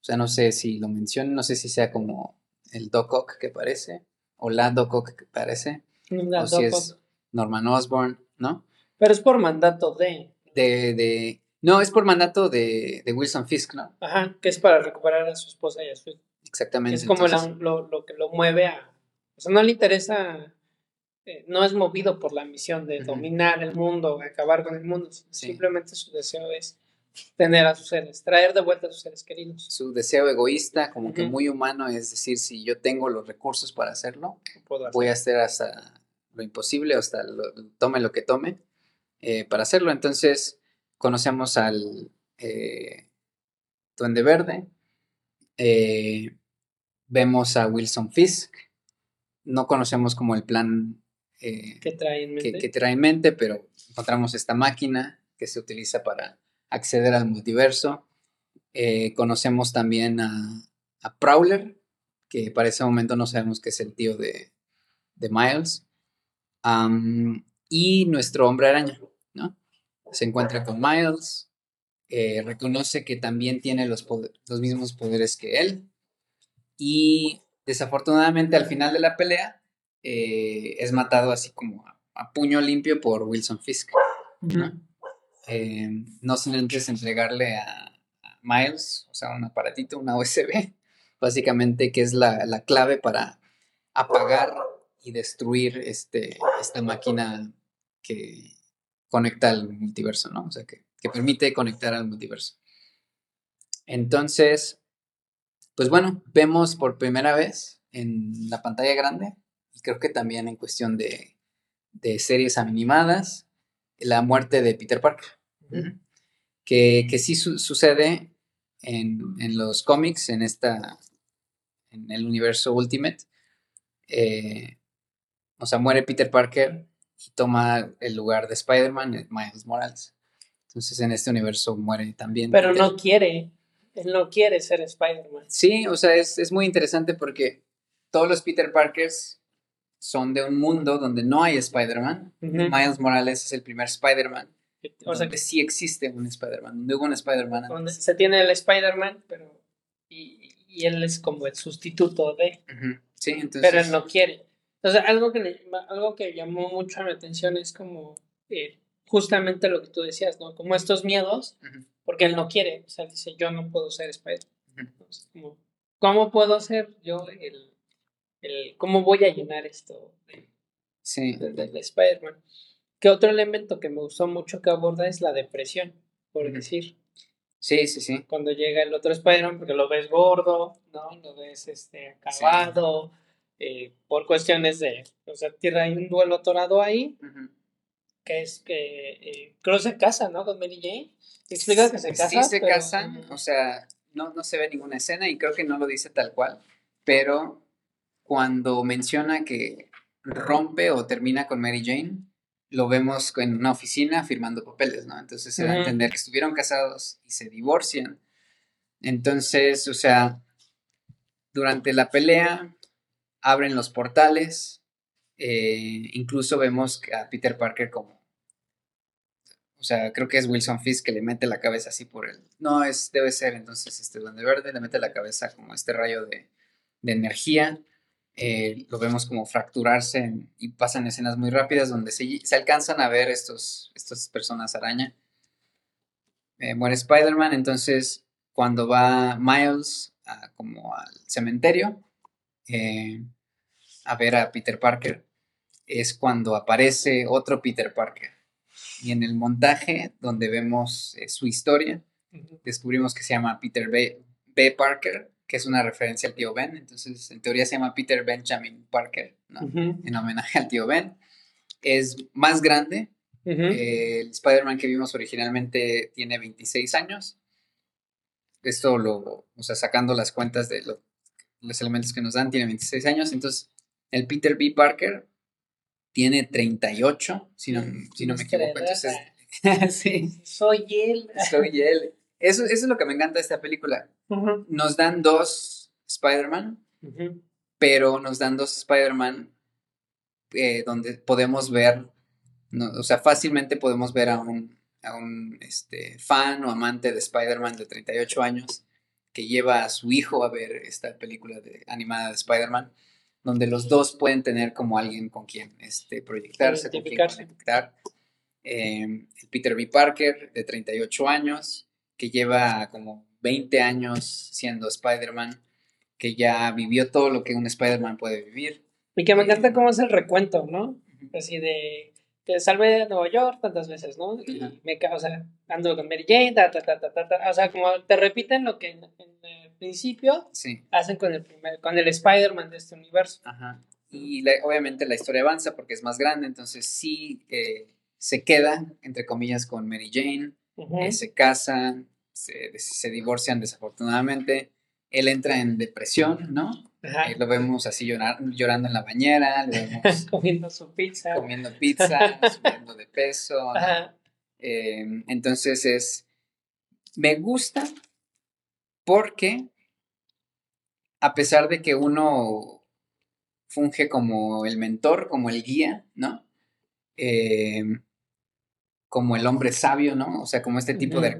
O sea, no sé si lo mencionan, no sé si sea como el Doc Ock que parece, o la Doc Ock que parece, o si es Norman Osborn, ¿no? Pero es por mandato de... De, de, no, es por mandato de, Wilson Fisk, ¿no? Ajá, que es para recuperar a su esposa y a su Exactamente. Es como lo, que lo mueve a... O sea, no le interesa... Eh, no es movido por la misión de dominar el mundo, acabar con el mundo. Simplemente su deseo es tener a sus seres, traer de vuelta a sus seres queridos. Su deseo egoísta, como que muy humano, es decir, si yo tengo los recursos para hacerlo, voy a hacer hasta lo imposible, hasta lo, tome lo que tome, eh, para hacerlo. Entonces, conocemos al eh, Duende Verde, eh, vemos a Wilson Fisk, no conocemos como el plan eh, que, trae en mente. Que, trae en mente, pero encontramos esta máquina que se utiliza para acceder al multiverso. conocemos también a, Prowler, que para ese momento no sabemos que es el tío de, Miles. y nuestro hombre araña. Se encuentra con Miles, eh, reconoce que también tiene los, los mismos poderes que él y desafortunadamente al final de la pelea eh, es matado así como a, puño limpio por Wilson Fisk. ¿no? Eh, no sin antes entregarle a, Miles, o sea, un aparatito, una USB, básicamente que es la, la clave para apagar y destruir este, esta máquina que, conecta al multiverso, ¿no? O sea, que, permite conectar al multiverso. Entonces, pues bueno, vemos por primera vez en la pantalla grande, y creo que también en cuestión de, series animadas, la muerte de Peter Parker, que, que, sí sucede en, los cómics, en esta, en el universo Ultimate. Eh, o sea, muere Peter Parker y toma el lugar de Spider-Man, Miles Morales. Entonces en este universo muere también. Pero no quiere, él no quiere ser Spider-Man. Sí, o sea, es, muy interesante porque todos los Peter Parkers son de un mundo donde no hay Spider-Man. Miles Morales es el primer Spider-Man. O sea que sí existe un Spider-Man, donde hubo un Spider-Man. Donde se tiene el Spider-Man, pero. Y, él es como el sustituto de. Sí, entonces. Pero él no quiere. O sea, algo que, algo que llamó mucho mi atención es como eh, justamente lo que tú decías, ¿no? Como estos miedos, porque él no quiere, o sea, dice, yo no puedo ser Spider. como, ¿Cómo puedo ser yo el, el, cómo voy a llenar esto de, sí. de, Spider-Man? Que otro elemento que me gustó mucho que aborda es la depresión, por decir. Sí, sí, sí. Cuando llega el otro Spider-Man, porque lo ves gordo, ¿no? Lo ves este, acabado. Eh, por cuestiones de, o sea, tierra hay un duelo atorado ahí, que es que eh, creo que se casa, ¿no? Con Mary Jane. Explica que se casa. Sí, se casan, o sea, no, no se ve ninguna escena y creo que no lo dice tal cual, pero cuando menciona que rompe o termina con Mary Jane, lo vemos en una oficina firmando papeles, ¿no? Entonces se va a entender que estuvieron casados y se divorcian. Entonces, o sea, durante la pelea abren los portales, eh, incluso vemos a Peter Parker como, o sea, creo que es Wilson Fisk que le mete la cabeza así por el, no, es, debe ser entonces este Duende Verde, le mete la cabeza como este rayo de, energía, eh, lo vemos como fracturarse y pasan escenas muy rápidas donde se, alcanzan a ver estos, estas personas araña. Eh, muere Spider-Man, entonces cuando va Miles como al cementerio a ver a Peter Parker, es cuando aparece otro Peter Parker. Y en el montaje donde vemos eh, su historia, descubrimos que se llama Peter B. B. Parker, que es una referencia al tío Ben. Entonces, en teoría se llama Peter Benjamin Parker, en homenaje al tío Ben. Es más grande. el Spider-Man que vimos originalmente tiene 26 años. Esto lo, o sea, sacando las cuentas de los elementos que nos dan, tiene 26 años. Entonces, el Peter B. Parker tiene 38, si no, si no me equivoco. Entonces, sí. Soy él. Soy él. Eso, eso, es lo que me encanta de esta película. Nos dan dos Spider-Man, pero nos dan dos Spider-Man eh, donde podemos ver, o sea, fácilmente podemos ver a un, a un este, fan o amante de Spider-Man de 38 años que lleva a su hijo a ver esta película de, animada de Spider-Man donde los dos pueden tener como alguien con quien este, proyectarse, con quien conectar. Em, Peter B. Parker, de 38 años, que lleva como 20 años siendo Spider-Man, que ya vivió todo lo que un Spider-Man puede vivir. Y que me encanta cómo es el recuento, ¿no? Así de te salve de Nueva York tantas veces, ¿no? Y me, o sea, ando con Mary Jane, ta, ta, ta, ta, ta, o sea, como te repiten lo que principio hacen con el primer, con el Spider-Man de este universo. Ajá. Y obviamente la historia avanza porque es más grande, entonces sí eh, se queda, entre comillas, con Mary Jane, eh, se casan, se, divorcian desafortunadamente, él entra en depresión, ¿no? Ajá. Eh, lo vemos así llorar, llorando en la bañera, vemos comiendo su pizza. Comiendo pizza, subiendo de peso. entonces es, me gusta porque a pesar de que uno funge como el mentor, como el guía, ¿no? Em, como el hombre sabio, ¿no? O sea, como este tipo de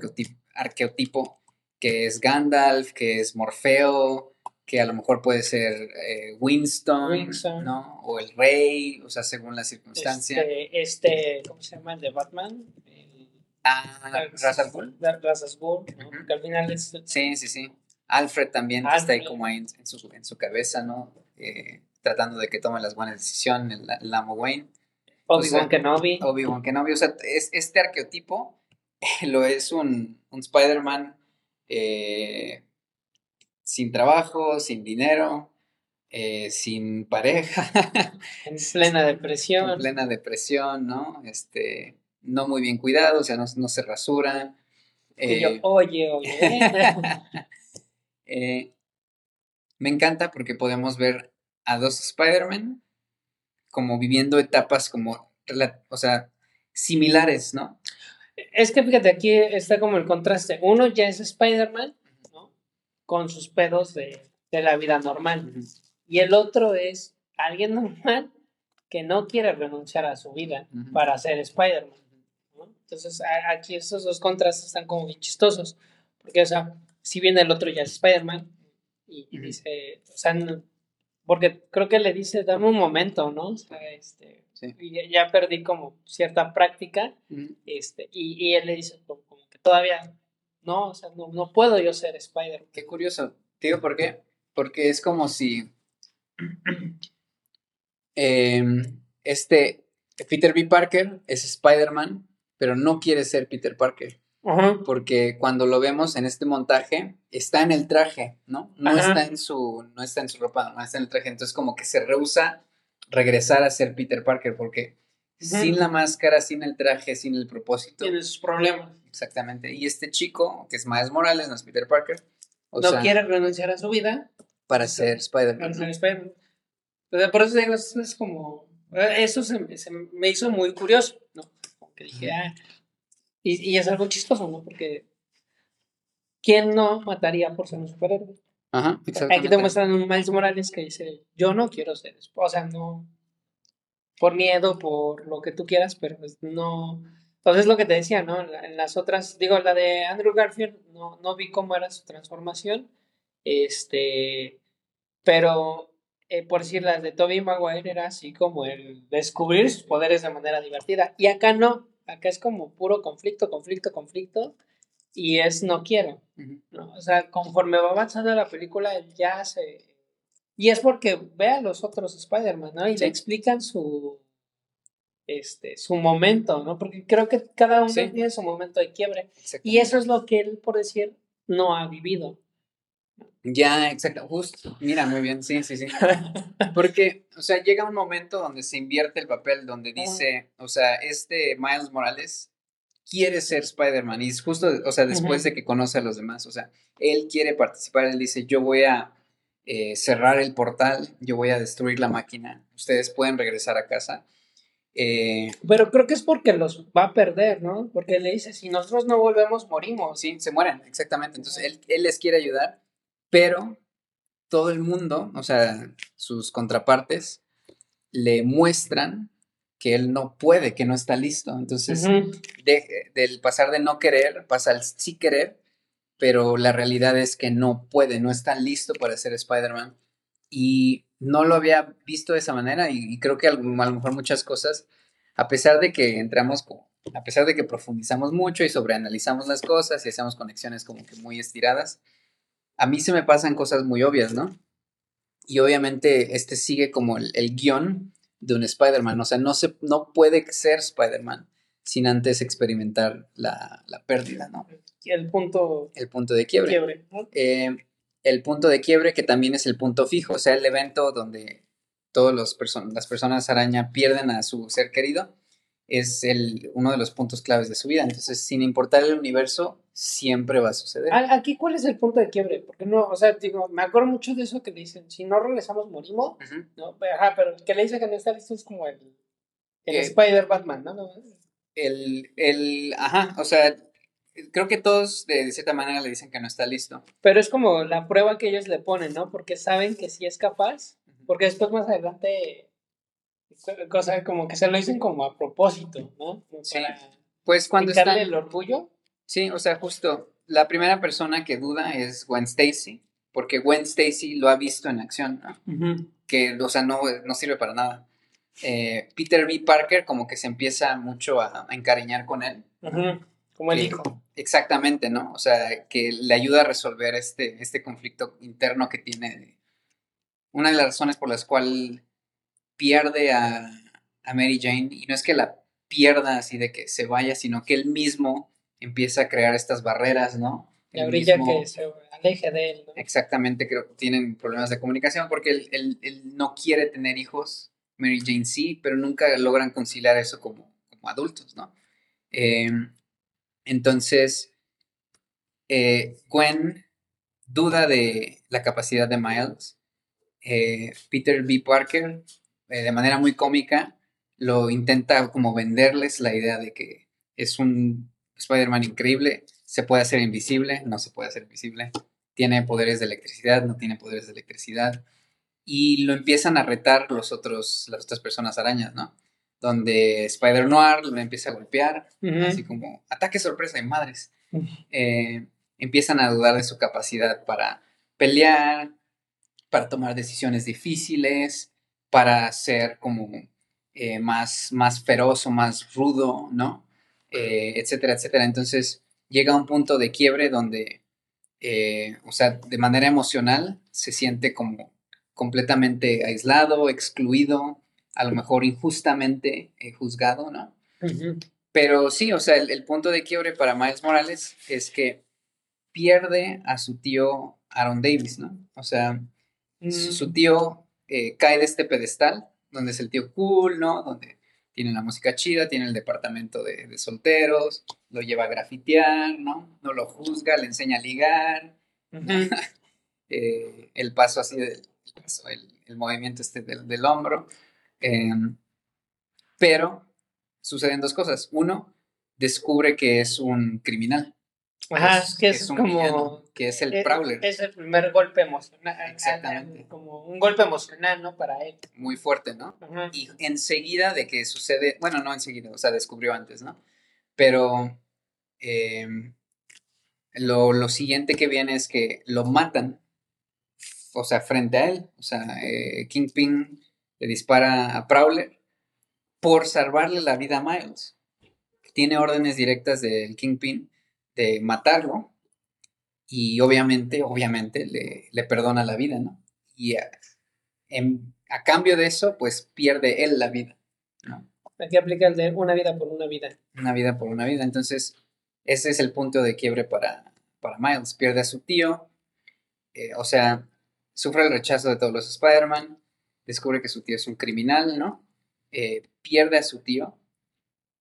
arqueotipo, que es Gandalf, que es Morfeo, que a lo mejor puede ser eh, Winston, ¿no? O el rey, o sea, según la circunstancia. Este, este ¿cómo se llama? El de Batman. Ah, Razas ¿no? Que al final es... Sí, sí, sí. Alfred también está ahí como ahí en, su, en su cabeza, ¿no? Eh, tratando de que tome las buenas decisiones, el, amo Wayne. Obi-Wan Kenobi. Obi-Wan Kenobi. O sea, es, este arqueotipo lo es un, un Spider-Man eh, sin trabajo, sin dinero, eh, sin pareja. en plena depresión. En plena depresión, ¿no? Este, no muy bien cuidado, o sea, no, se rasura. Eh, oye, oye. Eh, me encanta porque podemos ver a dos Spider-Man como viviendo etapas como, o sea, similares, ¿no? Es que fíjate, aquí está como el contraste. Uno ya es Spider-Man. Con sus pedos de, la vida normal. Y el otro es alguien normal que no quiere renunciar a su vida para ser Spider-Man. Entonces, aquí esos dos contrastes están como bien chistosos. Porque, o sea, si bien el otro ya es Spider-Man y, dice, o sea, porque creo que le dice, dame un momento, ¿no? O sea, este, y ya perdí como cierta práctica, este, y, él le dice como que todavía, no, o sea, no, no puedo yo ser Spider-Man. Qué curioso. Te digo por qué. Porque es como si em, este Peter B. Parker es Spider-Man pero no quiere ser Peter Parker. Porque cuando lo vemos en este montaje, está en el traje, ¿no? No está en su, no está en su ropa, no está en el traje. Entonces como que se rehúsa regresar a ser Peter Parker porque sin la máscara, sin el traje, sin el propósito. Tiene sus problemas. Exactamente. Y este chico, que es Miles Morales, no es Peter Parker. no quiere renunciar a su vida. Para ser Spider-Man. Para ser Spider-Man. Por eso digo, eso es como... Eso se me hizo muy curioso, ¿no? que dije, ah, y, y, es algo chistoso, ¿no? Porque ¿quién no mataría por ser un superhéroe? Ajá, exactamente. Aquí te muestran un Miles Morales que dice, yo no quiero ser, o sea, no, por miedo, por lo que tú quieras, pero pues no... Entonces lo que te decía, ¿no? En las otras, digo, la de Andrew Garfield, no, no vi cómo era su transformación, este, pero eh, por decir, las de Toby Maguire era así como el descubrir sus poderes de manera divertida. Y acá no, acá es como puro conflicto, conflicto, conflicto, y es no quiero. ¿no? O sea, conforme va avanzando la película, ya se y es porque ve a los otros Spider-Man, ¿no? Y le explican su, este, su momento, ¿no? Porque creo que cada uno tiene su momento de quiebre. Y eso es lo que él, por decir, no ha vivido. Ya, exacto, justo. Mira, muy bien, sí, sí, sí. Porque, o sea, llega un momento donde se invierte el papel, donde dice, o sea, este Miles Morales quiere ser Spider-Man y es justo, o sea, después de que conoce a los demás, o sea, él quiere participar, él dice, yo voy a eh, cerrar el portal, yo voy a destruir la máquina, ustedes pueden regresar a casa. Eh, pero creo que es porque los va a perder, ¿no? Porque le dice, si nosotros no volvemos, morimos. Sí, se mueren, exactamente. Entonces, él, él les quiere ayudar, pero todo el mundo, o sea, sus contrapartes, le muestran que él no puede, que no está listo. Entonces, del pasar de no querer, pasa al sí querer pero la realidad es que no puede, no está listo para ser Spider-Man. Y no lo había visto de esa manera y, creo que a lo, mejor muchas cosas, a pesar de que entramos, a pesar de que profundizamos mucho y sobreanalizamos las cosas y hacemos conexiones como que muy estiradas, a mí se me pasan cosas muy obvias, ¿no? Y obviamente este sigue como el, guion de un Spider-Man, o sea, no, se, no puede ser Spider-Man sin antes experimentar la, la pérdida, ¿no? el punto, el punto de quiebre. Eh, el punto de quiebre que también es el punto fijo, o sea, el evento donde todas las personas araña pierden a su ser querido, es el, uno de los puntos claves de su vida. Entonces, sin importar el universo, siempre va a suceder. Aquí, ¿cuál es el punto de quiebre? Porque no, o sea, digo, me acuerdo mucho de eso que le dicen, si no regresamos, morimos, ¿no? Ajá, pero que le dice que no está listo es como el, el eh, Spider-Batman, ¿no? El, el, ajá, o sea, creo que todos de, cierta manera le dicen que no está listo. Pero es como la prueba que ellos le ponen, ¿no? Porque saben que sí es capaz, porque después más adelante, cosa como que se lo dicen como a propósito, ¿no? sí. pues cuando está el orgullo. Sí, o sea, justo la primera persona que duda es Gwen Stacy, porque Gwen Stacy lo ha visto en acción, ¿no? Que, o sea, no, no sirve para nada. Eh, Peter B. Parker como que se empieza mucho a, encariñar con él. Como el hijo. Exactamente, ¿no? O sea, que le ayuda a resolver este, este conflicto interno que tiene. Una de las razones por las cuales pierde a, Mary Jane, y no es que la pierda así de que se vaya, sino que él mismo empieza a crear estas barreras, ¿no? La brilla que se aleje de él, ¿no? Exactamente, creo que tienen problemas de comunicación porque él, no quiere tener hijos, Mary Jane sí, pero nunca logran conciliar eso como, como adultos, ¿no? Eh, entonces, eh, Gwen duda de la capacidad de Miles. Eh, Peter B. Parker, eh, de manera muy cómica, lo intenta como venderles la idea de que es un Spider-Man increíble, se puede hacer invisible, no se puede hacer invisible, tiene poderes de electricidad, no tiene poderes de electricidad, y lo empiezan a retar los otros, las otras personas arañas, ¿no? Donde Spider Noir lo empieza a golpear, así como ataque sorpresa de madres. Eh, empiezan a dudar de su capacidad para pelear, para tomar decisiones difíciles, para ser como eh, más, más feroz o más rudo, ¿no? Eh, etcétera, etcétera. Entonces llega un punto de quiebre donde, o sea, de manera emocional se siente como completamente aislado, excluido, a lo mejor injustamente eh, juzgado, ¿no? Pero sí, o sea, el, punto de quiebre para Miles Morales es que pierde a su tío Aaron Davis, ¿no? O sea, su, mm. tío eh, cae de este pedestal, donde es el tío cool, ¿no? Donde tiene la música chida, tiene el departamento de, solteros, lo lleva a grafitear, ¿no? No lo juzga, le enseña a ligar. Eh, el paso así del el, movimiento este del hombro. Em, pero suceden dos cosas. Uno, descubre que es un criminal. Ajá, es, que es, como que es el eh, Prowler. Es el primer golpe emocional. Exactamente. Como un golpe emocional, ¿no? Para él. Muy fuerte, ¿no? Y enseguida de que sucede, bueno, no enseguida, o sea, descubrió antes, ¿no? Pero em, lo, lo, siguiente que viene es que lo matan, o sea, frente a él. O sea, eh, Kingpin le dispara a Prowler por salvarle la vida a Miles. Tiene órdenes directas del Kingpin de matarlo y obviamente, obviamente le, perdona la vida, ¿no? Y a, a, cambio de eso, pues pierde él la vida, ¿no? Aquí aplica el de una vida por una vida. Una vida por una vida. Entonces, ese es el punto de quiebre para, para Miles. Pierde a su tío, eh, o sea, sufre el rechazo de todos los Spider-Man, descubre que su tío es un criminal, ¿no? Eh, pierde a su tío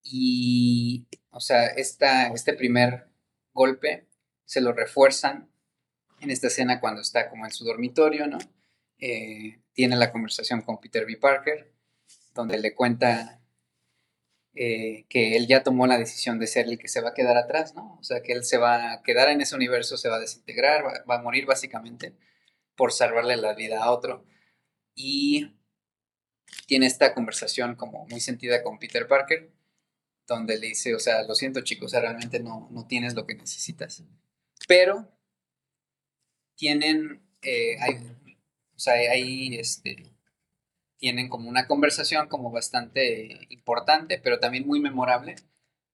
y, o sea, esta, este primer golpe se lo refuerzan en esta escena cuando está como en su dormitorio, ¿no? Eh, tiene la conversación con Peter B. Parker, donde le cuenta eh, que él ya tomó la decisión de ser el que se va a quedar atrás, ¿no? O sea, que él se va a quedar en ese universo, se va a desintegrar, va, a morir básicamente por salvarle la vida a otro. Y tiene esta conversación como muy sentida con Peter Parker, donde le dice, o sea, lo siento chicos, realmente no, no tienes lo que necesitas. Pero tienen, eh, o sea, ahí este, tienen como una conversación como bastante importante, pero también muy memorable,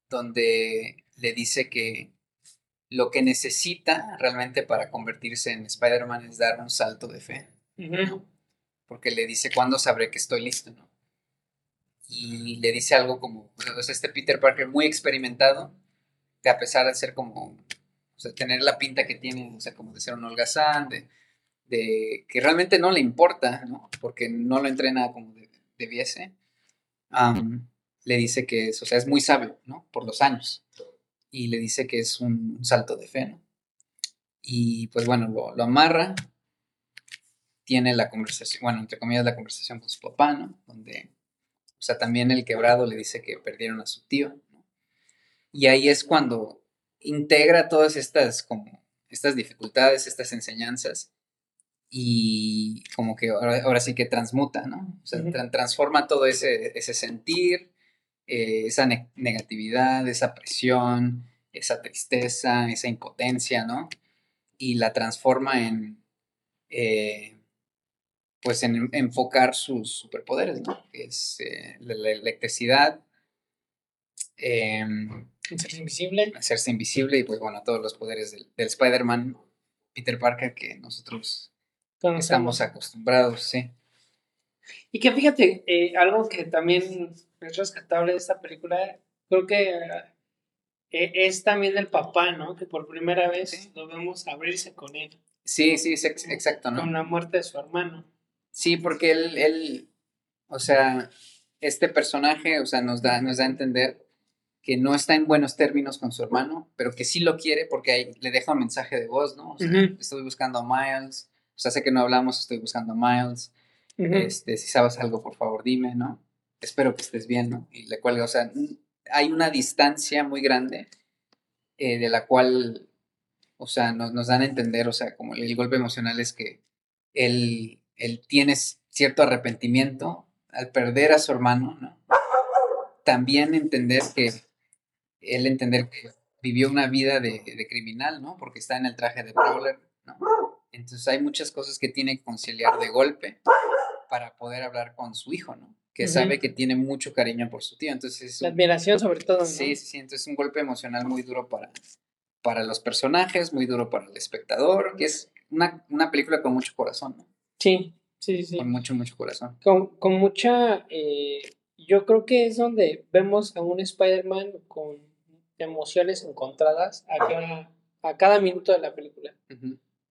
donde le dice que lo que necesita realmente para convertirse en Spider-Man es dar un salto de fe. Porque le dice, ¿cuándo sabré que estoy listo? ¿no? Y le dice algo como, pues, este Peter Parker muy experimentado, que a pesar de ser como o sea, tener la pinta que tiene, o sea, como de ser un holgazán, de, de que realmente no le importa, ¿no? Porque no lo entrena como debiese. le dice que es, o sea, es muy sabio, ¿no? Por los años. Y le dice que es un, salto de fe, ¿no? Y pues bueno, lo, lo, amarra. Tiene la conversación, bueno, entre comillas, la conversación con su papá, ¿no? Donde, o sea, también el quebrado le dice que perdieron a su tío, ¿no? Y ahí es cuando integra todas estas, como, estas dificultades, estas enseñanzas y como que ahora, sí que transmuta, ¿no? O sea, transforma todo ese, ese sentir, eh, esa negatividad, esa presión, esa tristeza, esa impotencia, ¿no? Y la transforma en, eh, pues en enfocar sus superpoderes, ¿no? Que es eh, la, la, electricidad, em, Hacerse invisible. Hacerse invisible y pues bueno, todos los poderes del, Spider-Man, Peter Parker, que nosotros estamos acostumbrados, sí. Y que fíjate, eh, algo que también es rescatable de esta película, creo que eh, es también el papá, ¿no? Que por primera vez lo vemos abrirse con él. Sí, sí, es exacto, ¿no? Con la muerte de su hermano. Sí, porque él, él, o sea, este personaje, o sea, nos da, nos da a entender que no está en buenos términos con su hermano, pero que sí lo quiere porque ahí le deja un mensaje de voz, ¿no? O sea, estoy buscando a Miles, o sea, sé que no hablamos, estoy buscando a Miles, este, si sabes algo, por favor, dime, ¿no? Espero que estés bien, ¿no? Y le cuelga, o sea, hay una distancia muy grande eh, de la cual, o sea, nos, nos, dan a entender, o sea, como el golpe emocional es que él, él tiene cierto arrepentimiento al perder a su hermano, ¿no? También entender que él entender que vivió una vida de, criminal, ¿no? Porque está en el traje de Prowler, ¿no? Entonces hay muchas cosas que tiene que conciliar de golpe para poder hablar con su hijo, ¿no? Que sabe que tiene mucho cariño por su tío. Entonces La admiración sobre todo. ¿no? Sí, sí, sí. Entonces es un golpe emocional muy duro para, para los personajes, muy duro para el espectador, que es una, película con mucho corazón, ¿no? Sí, sí, sí. Con mucho, mucho corazón. Con, con mucha... Eh, yo creo que es donde vemos a un Spider-Man con emociones encontradas a cada, a cada minuto de la película.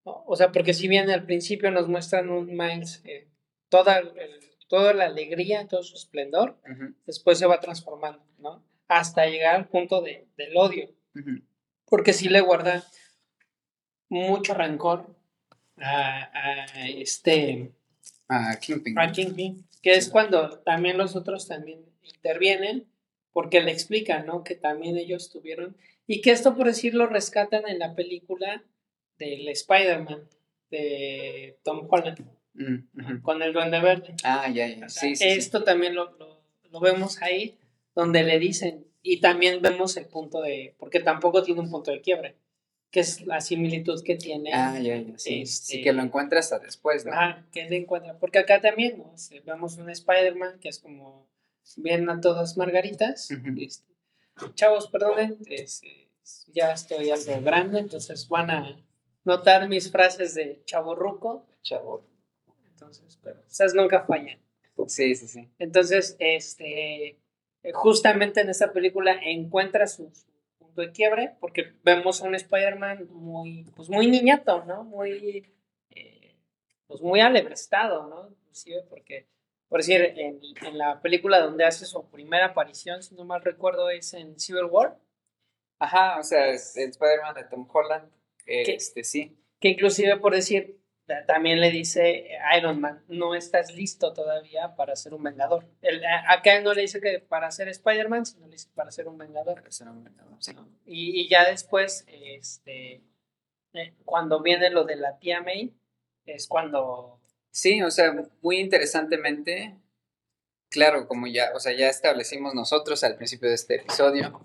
O sea, porque si bien al principio nos muestran un Miles eh, toda, toda la alegría, todo su esplendor, después se va transformando, ¿no? Hasta llegar al punto de, del odio. Porque sí le guarda mucho rencor a, este... A Kingpin. A Kingpin, que es cuando también los otros también intervienen porque le explican, ¿no? Que también ellos tuvieron, y que esto por decirlo rescatan en la película del Spider-Man de Tom Holland mm, con el Duende Verde. Ah, ya, ya. sí, sí, esto también lo, lo, vemos ahí, donde le dicen, y también vemos el punto de, porque tampoco tiene un punto de quiebre, que es la similitud que tiene. Ah, ya, ya, sí. sí, este que lo encuentra hasta después, ¿no? Ah, que le encuentra, porque acá también, ¿no? Vemos un Spider-Man que es como, bien a todas margaritas, este, chavos, perdonen, ya estoy algo grande, entonces van a notar mis frases de chavo ruco. Chavo. Entonces, pero esas nunca fallan. Sí, sí, sí. Entonces, este, justamente en esta película encuentra su, punto de quiebre, porque vemos a un Spider-Man muy, pues muy niñato, ¿no? Muy, eh, pues muy alebrestado, ¿no? Inclusive porque, por decir, en, en, la película donde hace su primera aparición, si no mal recuerdo, es en Civil War. Ajá, o sea, es el Spider-Man de Tom Holland que, este, sí. Que inclusive por decir, también le dice Iron Man, no estás listo todavía para ser un vengador. El, acá no le dice que para ser Spider-Man, sino le dice para ser un vengador. Ser un vengador y, y, ya después, este, eh, cuando viene lo de la tía May, es cuando... Sí, o sea, muy interesantemente, claro, como ya, o sea, ya establecimos nosotros al principio de este episodio,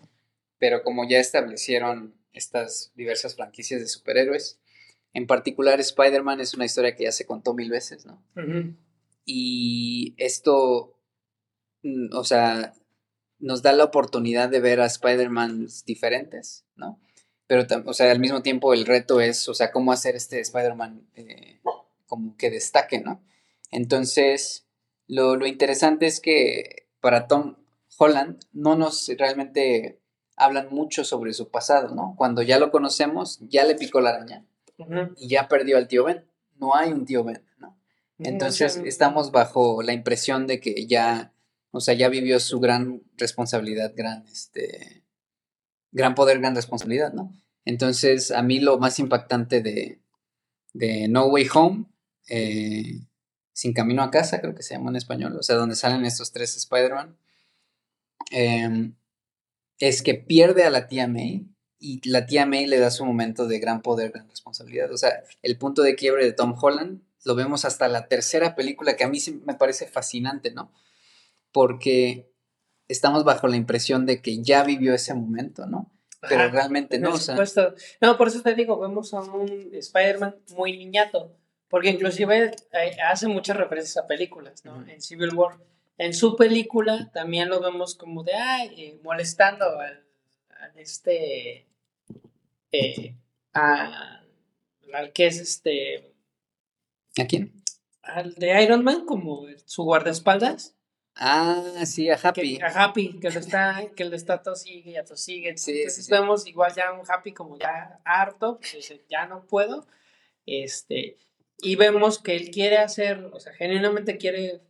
pero como ya establecieron estas diversas franquicias de superhéroes. En particular, Spider-Man es una historia que ya se contó mil veces, ¿no? Y esto, mm, o sea, nos da la oportunidad de ver a Spider-Man diferentes, ¿no? Pero, o sea, al mismo tiempo el reto es, o sea, cómo hacer este Spider-Man eh, como que destaque, ¿no? Entonces, lo, lo interesante es que para Tom Holland no nos realmente hablan mucho sobre su pasado, ¿no? Cuando ya lo conocemos, ya le picó la araña y ya perdió al tío Ben. No hay un tío Ben, ¿no? Entonces estamos bajo la impresión de que ya, o sea, ya vivió su gran responsabilidad, gran, este, gran poder, gran responsabilidad, ¿no? Entonces, a mí lo más impactante de, de No Way Home, eh, Sin Camino a Casa, creo que se llama en español, o sea, donde salen estos tres Spider-Man, eh, es que pierde a la tía May y la tía May le da su momento de gran poder, gran responsabilidad. O sea, el punto de quiebre de Tom Holland lo vemos hasta la tercera película que a mí me parece fascinante, ¿no? Porque estamos bajo la impresión de que ya vivió ese momento, ¿no? Pero realmente no. Por supuesto. No, por eso te digo, vemos a un Spider-Man muy niñato, porque inclusive eh, hace muchas referencias a películas, ¿no? En Civil War en su película también lo vemos como de, ay, eh, molestando al, este, eh, al que es este... ¿A quién? Al de Iron Man, como su guardaespaldas. Ah, sí, a Happy. a Happy, que lo está, que lo está tosigue y a tosigue. Sí, Entonces vemos igual ya un Happy como ya harto, que ya no puedo. Este, y vemos que él quiere hacer, o sea, genuinamente quiere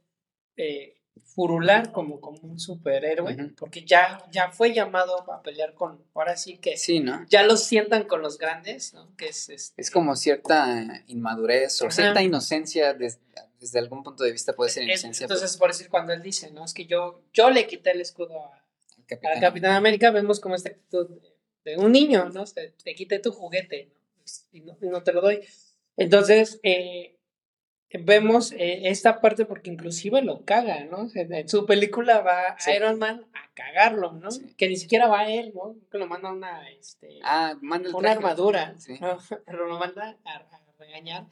eh, furular como, como un superhéroe, porque ya, ya fue llamado a pelear con, ahora sí que sí, ¿no? ya lo sientan con los grandes, ¿no? Que es, este es como cierta inmadurez o cierta inocencia desde, desde, algún punto de vista puede ser inocencia. Entonces, por decir, cuando él dice, ¿no? Es que yo, yo le quité el escudo a, Capitán, Capitán América, vemos como esta actitud de, un niño, ¿no? Te, te quité tu juguete, Y, no, y no te lo doy. Entonces, eh, vemos eh, esta parte porque inclusive lo caga, ¿no? En su película va Iron Man a cagarlo, ¿no? Que ni siquiera va a él, ¿no? Que lo manda una, este, ah, manda una armadura, ¿no? Pero lo manda a, regañar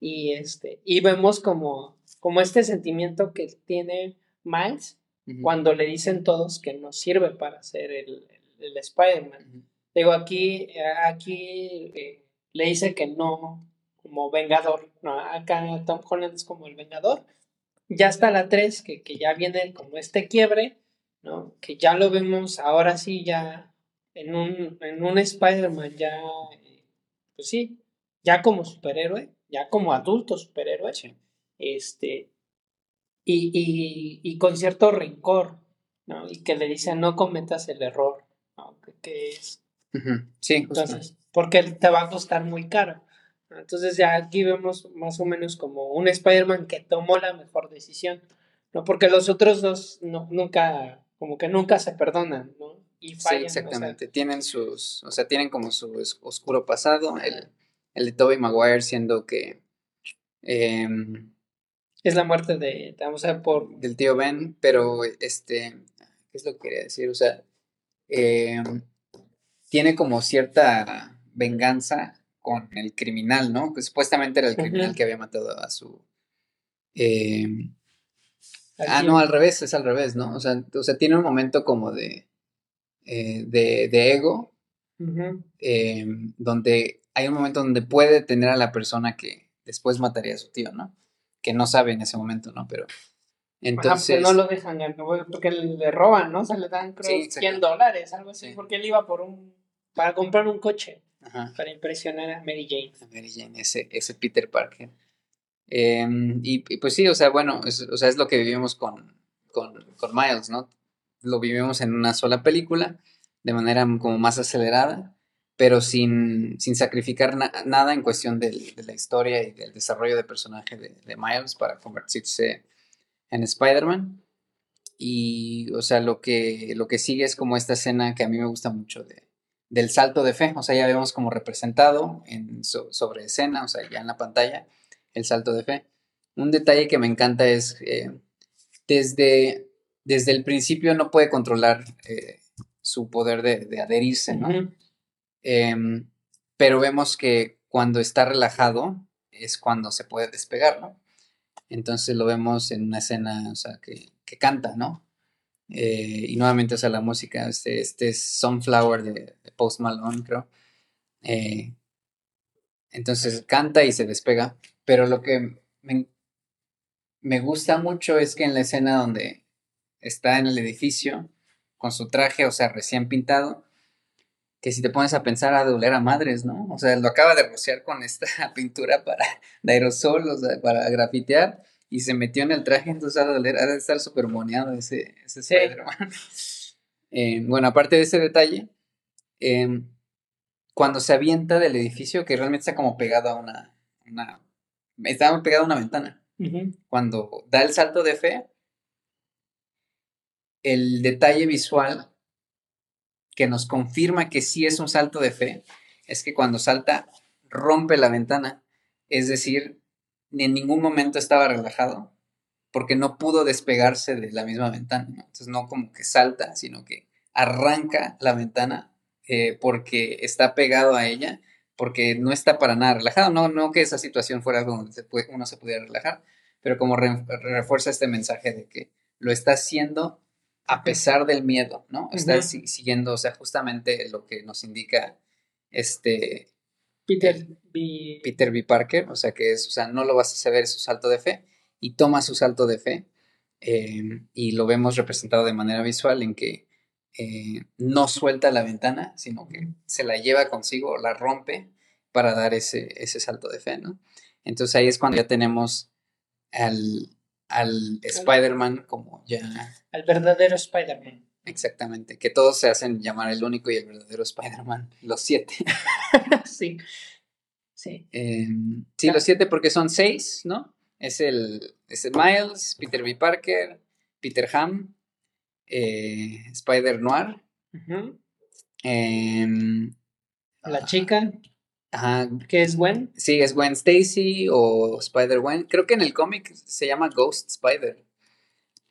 y este, y vemos como, como este sentimiento que tiene Miles cuando le dicen todos que no sirve para ser el, el, Spider-Man. Digo, aquí, aquí eh, le dice que no, como Vengador, ¿no? Acá Tom Holland es como el Vengador. Ya está la 3, que, que ya viene como este quiebre, ¿no? Que ya lo vemos ahora sí ya en un, en un Spider-Man ya, pues sí, ya como superhéroe, ya como adulto superhéroe, este, y, y, y, con cierto rencor, ¿no? Y que le dice, no cometas el error, ¿no? Que, es... Sí, entonces, porque te va a costar muy caro. Entonces ya aquí vemos más o menos como un Spider-Man que tomó la mejor decisión, ¿no? Porque los otros dos no, nunca, como que nunca se perdonan, ¿no? Y fallan. Sí, exactamente. tienen sus, o sea, tienen como su oscuro pasado. El, el de Tobey Maguire siendo que... Em, es la muerte de, vamos a ver, por... Del tío Ben, pero este, ¿qué es lo que quería decir? O sea, em, tiene como cierta venganza con el criminal, ¿no? Que supuestamente era el criminal que había matado a su... Em, ah, no, al revés, es al revés, ¿no? O sea, o sea tiene un momento como de, eh, de, ego, em, donde hay un momento donde puede tener a la persona que después mataría a su tío, ¿no? Que no sabe en ese momento, ¿no? Pero entonces... no lo dejan, porque le roban, ¿no? O sea, le dan, creo, 100 dólares, algo así, porque él iba por un... para comprar un coche. Para impresionar a Mary Jane. A Mary Jane, ese, ese Peter Parker. Em, y, pues sí, o sea, bueno, es, o sea, es lo que vivimos con, con, con, Miles, ¿no? Lo vivimos en una sola película, de manera como más acelerada, pero sin, sin sacrificar nada en cuestión de la historia y del desarrollo de personaje de, de Miles para convertirse en Spider-Man. Y, o sea, lo que, lo que sigue es como esta escena que a mí me gusta mucho de, del salto de fe. O sea, ya vemos como representado en, sobre escena, o sea, ya en la pantalla, el salto de fe. Un detalle que me encanta es, eh, desde, desde el principio no puede controlar eh, su poder de, adherirse, ¿no? Em, pero vemos que cuando está relajado es cuando se puede despegar, ¿no? Entonces lo vemos en una escena, o sea, que, que canta, ¿no? Eh, y nuevamente, o sea, la música, este, este es Sunflower de, Post Malone, creo. Eh, entonces canta y se despega. Pero lo que me, me, gusta mucho es que en la escena donde está en el edificio, con su traje, o sea, recién pintado, que si te pones a pensar a doler a madres, ¿no? O sea, lo acaba de rociar con esta pintura para, de aerosol, o sea, para grafitear y se metió en el traje, entonces ha de, estar súper moneado ese, ese Spider-Man. Eh, bueno, aparte de ese detalle, em, cuando se avienta del edificio, que realmente está como pegado a una. una estaba pegado a una ventana. Cuando da el salto de fe, el detalle visual que nos confirma que sí es un salto de fe es que cuando salta, rompe la ventana. Es decir, ni en ningún momento estaba relajado, porque no pudo despegarse de la misma ventana. Entonces no como que salta, sino que arranca la ventana eh, porque está pegado a ella, porque no está para nada relajado. No, no que esa situación fuera algo donde uno se pudiera relajar, pero como refuerza este mensaje de que lo está haciendo a pesar del miedo, ¿no? Está siguiendo, o sea, justamente lo que nos indica este Peter B. Peter B. Parker, o sea que es, o sea, no lo vas a saber, su salto de fe, y toma su salto de fe, em, y lo vemos representado de manera visual en que eh, no suelta la ventana, sino que se la lleva consigo, la rompe para dar ese, ese salto de fe, ¿no? Entonces ahí es cuando ya tenemos al, al Spider-Man como ya... Al verdadero Spider-Man. Exactamente, que todos se hacen llamar el único y el verdadero Spider-Man, los siete. sí. Sí. Em, sí, los siete porque son seis, ¿no? Es el, Miles, Peter B. Parker, Peter Ham, eh, Spider Noir. Em, la chica. Ajá. ¿Qué es Gwen? Sí, es Gwen Stacy o Spider Gwen. Creo que en el cómic se llama Ghost Spider.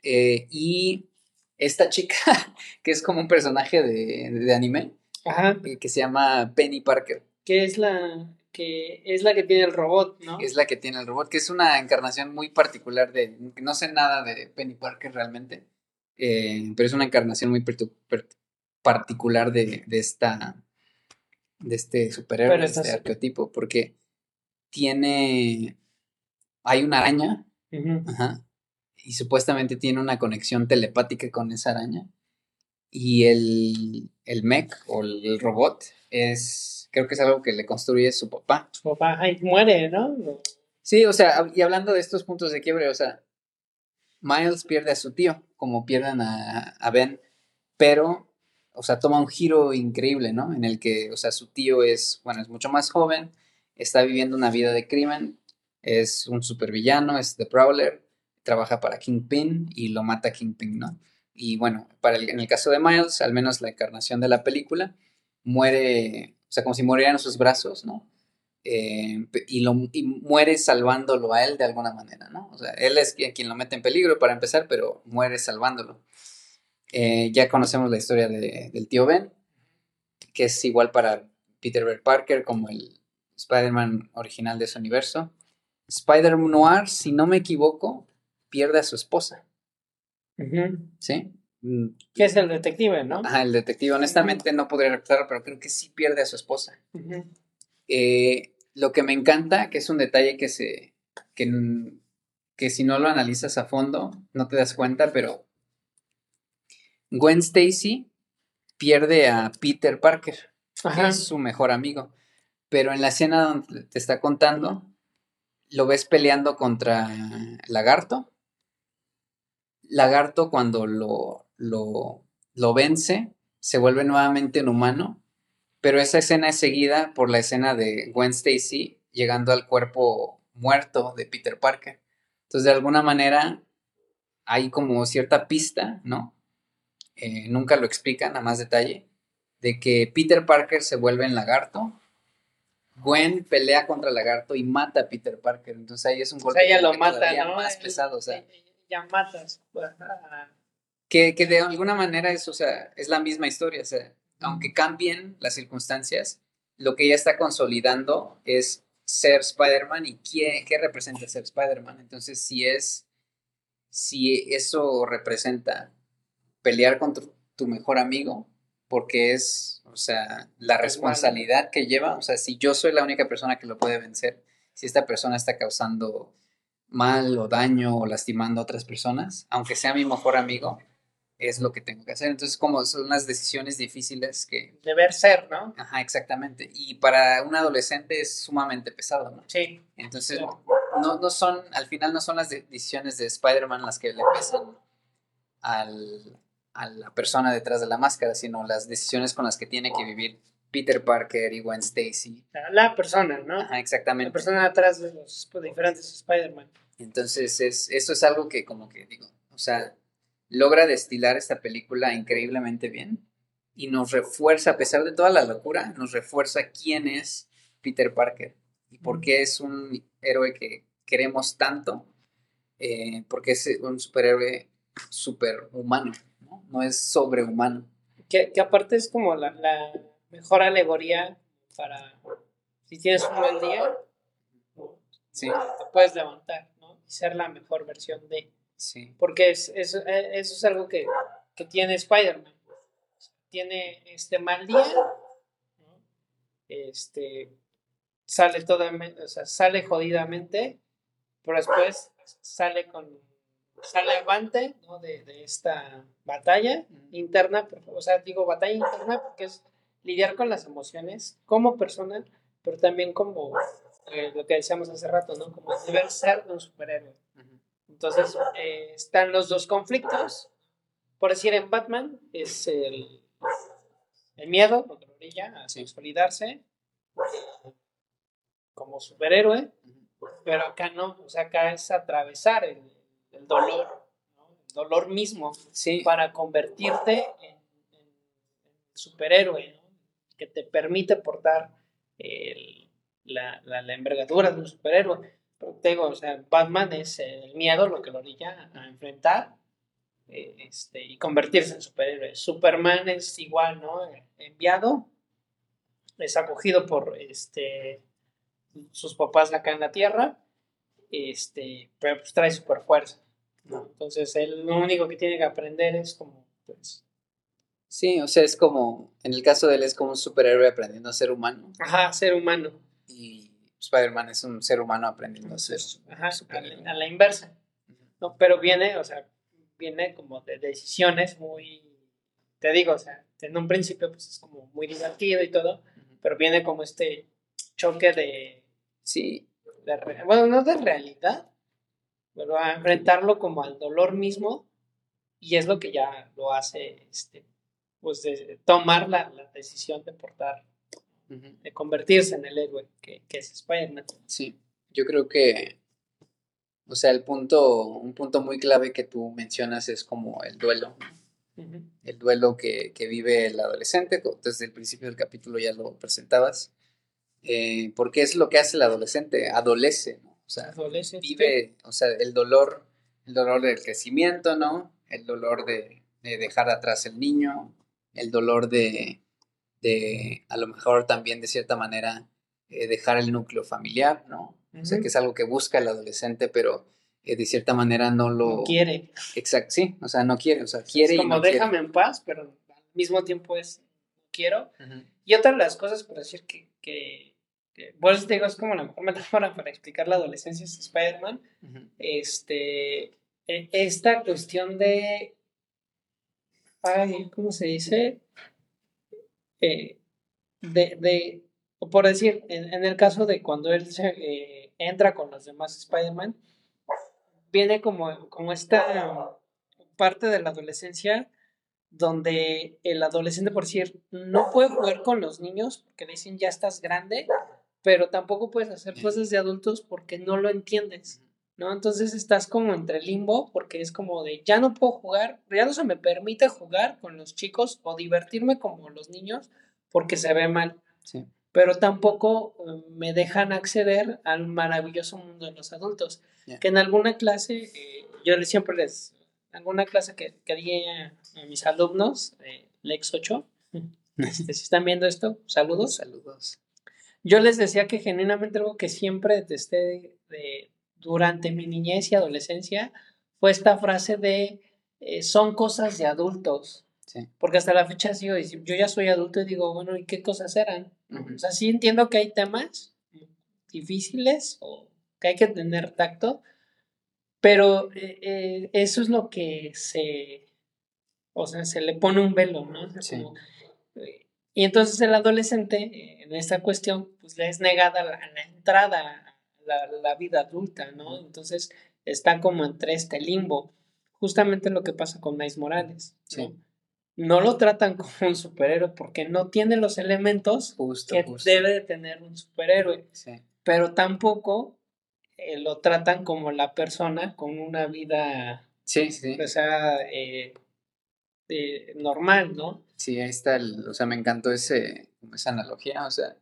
Eh, y esta chica, que es como un personaje de, anime, eh, que se llama Penny Parker. Que es la que es la que tiene el robot, ¿no? Es la que tiene el robot, que es una encarnación muy particular de, no sé nada de Penny Parker realmente, eh, pero es una encarnación muy particular de, esta, de este superhéroe, de este arqueotipo, porque tiene, hay una araña, ajá, y supuestamente tiene una conexión telepática con esa araña. Y el, el mech o el robot es, creo que es algo que le construye su papá. Su papá, ay, muere, ¿no? Sí, o sea, y hablando de estos puntos de quiebre, o sea, Miles pierde a su tío, como pierdan a, a Ben, pero, o sea, toma un giro increíble, ¿no? En el que, o sea, su tío es, bueno, es mucho más joven, está viviendo una vida de crimen, es un supervillano, es The Prowler, trabaja para Kingpin y lo mata Kingpin, ¿no? Y bueno, para en el caso de Miles, al menos la encarnación de la película, muere, o sea, como si muriera en sus brazos, ¿no? eh, y, lo, muere salvándolo a él de alguna manera, ¿no? O sea, él es quien, lo mete en peligro para empezar, pero muere salvándolo. Eh, ya conocemos la historia del tío Ben, que es igual para Peter Bear Parker como el Spider-Man original de ese universo. Spider-Man Noir, si no me equivoco, pierde a su esposa. ¿Sí? Mm. Que es el detective, ¿no? Ajá, el detective. Honestamente no podría recordarlo, pero creo que sí pierde a su esposa. Eh, lo que me encanta, que es un detalle que se. Que, que si no lo analizas a fondo, no te das cuenta, pero Gwen Stacy pierde a Peter Parker, que es su mejor amigo. Pero en la escena donde te está contando, lo ves peleando contra Lagarto. Lagarto cuando lo, lo, lo vence, se vuelve nuevamente un humano, pero esa escena es seguida por la escena de Gwen Stacy llegando al cuerpo muerto de Peter Parker. Entonces, de alguna manera, hay como cierta pista, ¿no? Eh, nunca lo explican a más detalle, de que Peter Parker se vuelve en lagarto, Gwen pelea contra el lagarto y mata a Peter Parker. Entonces ahí es un golpe o sea, lo mata, ¿no? más pesado. O sea, ya matas. Que, que, de alguna manera es, o sea, es la misma historia. O sea, aunque cambien las circunstancias, lo que ella está consolidando es ser Spider-Man y qué, qué representa ser Spider-Man. Entonces, si es, si eso representa pelear contra tu mejor amigo, porque es, o sea, la responsabilidad que lleva, o sea, si yo soy la única persona que lo puede vencer, si esta persona está causando mal o daño o lastimando a otras personas, aunque sea mi mejor amigo, es lo que tengo que hacer. Entonces, como son unas decisiones difíciles que... Deber ser, ¿no? Ajá, exactamente. Y para un adolescente es sumamente pesado, ¿no? Sí. Entonces, no, no son, al final no son las decisiones de Spider-Man las que le pesan al, a la persona detrás de la máscara, sino las decisiones con las que tiene que vivir Peter Parker y Gwen Stacy. La persona, ¿no? Ajá, exactamente. La persona detrás de los diferentes Spider-Man. Entonces, es, eso es algo que como que digo, o sea, logra destilar esta película increíblemente bien y nos refuerza, a pesar de toda la locura, nos refuerza quién es Peter Parker y por qué es un héroe que queremos tanto, eh, porque es un superhéroe superhumano, ¿no? No es sobrehumano. Que, que aparte es como la, la mejor alegoría para si tienes un mal día, sí. te puedes levantar, ¿no? Y ser la mejor versión de. Sí. Porque es, eso es algo que, que tiene Spider-Man. Tiene este mal día, ¿no? este, sale toda, o sea, sale jodidamente, pero después sale con sale avante ¿no? de, de, esta batalla interna, o sea, digo batalla interna porque es lidiar con las emociones como persona, pero también como eh, lo que decíamos hace rato, ¿no? Como deber ser un superhéroe. Entonces, eh, están los dos conflictos. Por decir, en Batman es el, el miedo, contra orilla, a consolidarse como superhéroe, pero acá no, o sea, acá es atravesar el, el dolor, el dolor mismo, sí. para convertirte en, en superhéroe, ¿no? Que te permite portar el, la, la, la, envergadura de un superhéroe. Pero te digo, o sea, Batman es el miedo lo que lo orilla a enfrentar eh, este, y convertirse en superhéroe. Superman es igual, ¿no? Enviado, es acogido por este, sus papás acá en la Tierra, este, pero pues trae super fuerza. ¿no? Entonces, él lo único que tiene que aprender es como, pues, Sí, o sea, es como, en el caso de él es como un superhéroe aprendiendo a ser humano. Ajá, ser humano. Y Spider-Man es un ser humano aprendiendo a ser Ajá, a la, a la, inversa. No, pero viene, o sea, viene como de decisiones muy, te digo, o sea, en un principio pues es como muy divertido y todo, pero viene como este choque de, sí, de, bueno, no de realidad, pero a enfrentarlo como al dolor mismo y es lo que ya lo hace, este, pues de tomar la, la decisión de portar, uh -huh. de convertirse en el héroe que, que es Spider-Man. Sí, yo creo que, o sea, el punto, un punto muy clave que tú mencionas es como el duelo, uh -huh. el duelo que, que, vive el adolescente, desde el principio del capítulo ya lo presentabas, eh, porque es lo que hace el adolescente, adolece, ¿no? O sea, vive, o sea, el dolor, el dolor del crecimiento, ¿no? El dolor de, dejar atrás el niño, el dolor de, de, a lo mejor también de cierta manera, eh, dejar el núcleo familiar, ¿no? O sea, que es algo que busca el adolescente, pero eh, de cierta manera no lo... quiere. Exacto, sí, o sea, no quiere, o sea, quiere es como déjame en paz, pero al mismo tiempo es quiero. Y otra de las cosas, por decir que, que, que te digo, es como la mejor metáfora para explicar la adolescencia es Spider-Man, este, e, esta cuestión de, ay, ¿cómo se dice? Eh, de, de, por decir, en, el caso de cuando él se, eh, entra con los demás Spider-Man, viene como, como esta parte de la adolescencia donde el adolescente, por decir, no puede jugar con los niños porque le dicen ya estás grande, pero tampoco puedes hacer cosas de adultos porque no lo entiendes, ¿no? Entonces estás como entre limbo porque es como de ya no puedo jugar, ya no se me permite jugar con los chicos o divertirme como los niños porque se ve mal. Pero tampoco eh, me dejan acceder al maravilloso mundo de los adultos. Que en alguna clase, eh, yo siempre les, alguna clase que, que di a, mis alumnos, eh, Lex 8, este, si están viendo esto, saludos. Saludos. Yo les decía que genuinamente algo que siempre detesté de, durante mi niñez y adolescencia fue esta frase de eh, son cosas de adultos. Porque hasta la fecha sigo yo ya soy adulto y digo, bueno, ¿y qué cosas eran? O sea, sí entiendo que hay temas difíciles o que hay que tener tacto, pero eh, eh, eso es lo que se, o sea, se le pone un velo, ¿no? Eh, y entonces el adolescente, en esta cuestión, pues le es negada la, entrada a la, vida adulta, ¿no? Entonces está como entre este limbo. Justamente lo que pasa con Miles Morales. ¿no? no lo tratan como un superhéroe porque no tiene los elementos que debe de tener un superhéroe. Pero tampoco eh, lo tratan como la persona con una vida, sí, sí. o sea, eh, eh, normal, ¿no? Sí, ahí está, el, o sea, me encantó ese, esa analogía, o sea,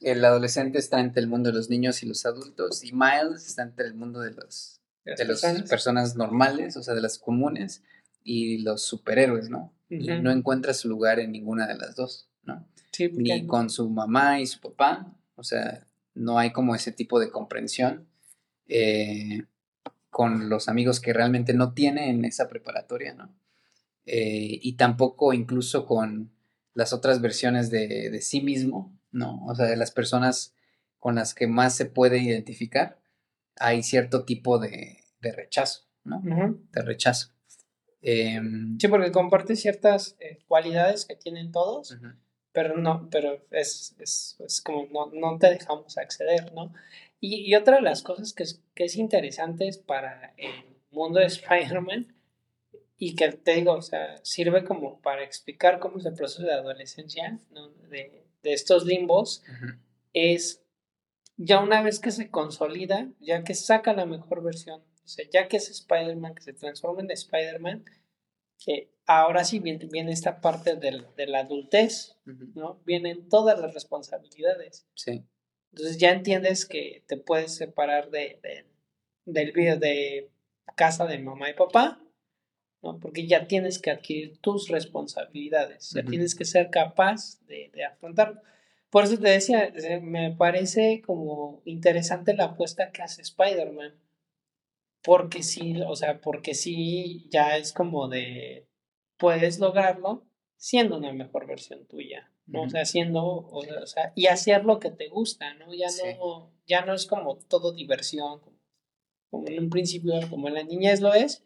el adolescente está entre el mundo de los niños y los adultos y Miles está entre el mundo de los de las personas. normales, o sea, de las comunes y los superhéroes, ¿no? Y no encuentra su lugar en ninguna de las dos, ¿no? Sí, Ni con su mamá y su papá, o sea, no hay como ese tipo de comprensión eh, con los amigos que realmente no tiene en esa preparatoria, ¿no? Eh, y tampoco incluso con las otras versiones de, sí mismo, ¿no? O sea, de las personas con las que más se puede identificar, hay cierto tipo de, rechazo, ¿no? De rechazo. Em, sí, porque comparte ciertas eh, cualidades que tienen todos, pero no, pero es, es, como no, no, te dejamos acceder, ¿no? Y, otra de las cosas que es, que es interesante para el mundo de Spider-Man y que te digo, o sea, sirve como para explicar cómo es el proceso de adolescencia, ¿no? de, de, estos limbos, es ya una vez que se consolida, ya que saca la mejor versión, o sea, ya que es Spider-Man, que se transforma en Spider-Man, que ahora sí viene, viene esta parte del, de la adultez, ¿no? Vienen todas las responsabilidades. Sí. Entonces ya entiendes que te puedes separar de, del video de casa de mamá y papá, ¿no? Porque ya tienes que adquirir tus responsabilidades, ya tienes que ser capaz de, de afrontarlo. Por eso te decía, eh, me parece como interesante la apuesta que hace Spider-Man. Porque sí, o sea, porque sí, ya es como de, puedes lograrlo siendo una mejor versión tuya. ¿no? O sea, haciendo, o, sea, y hacer lo que te gusta, ¿no? Ya no, ya no es como todo diversión, como, en un principio, como en la niñez lo es,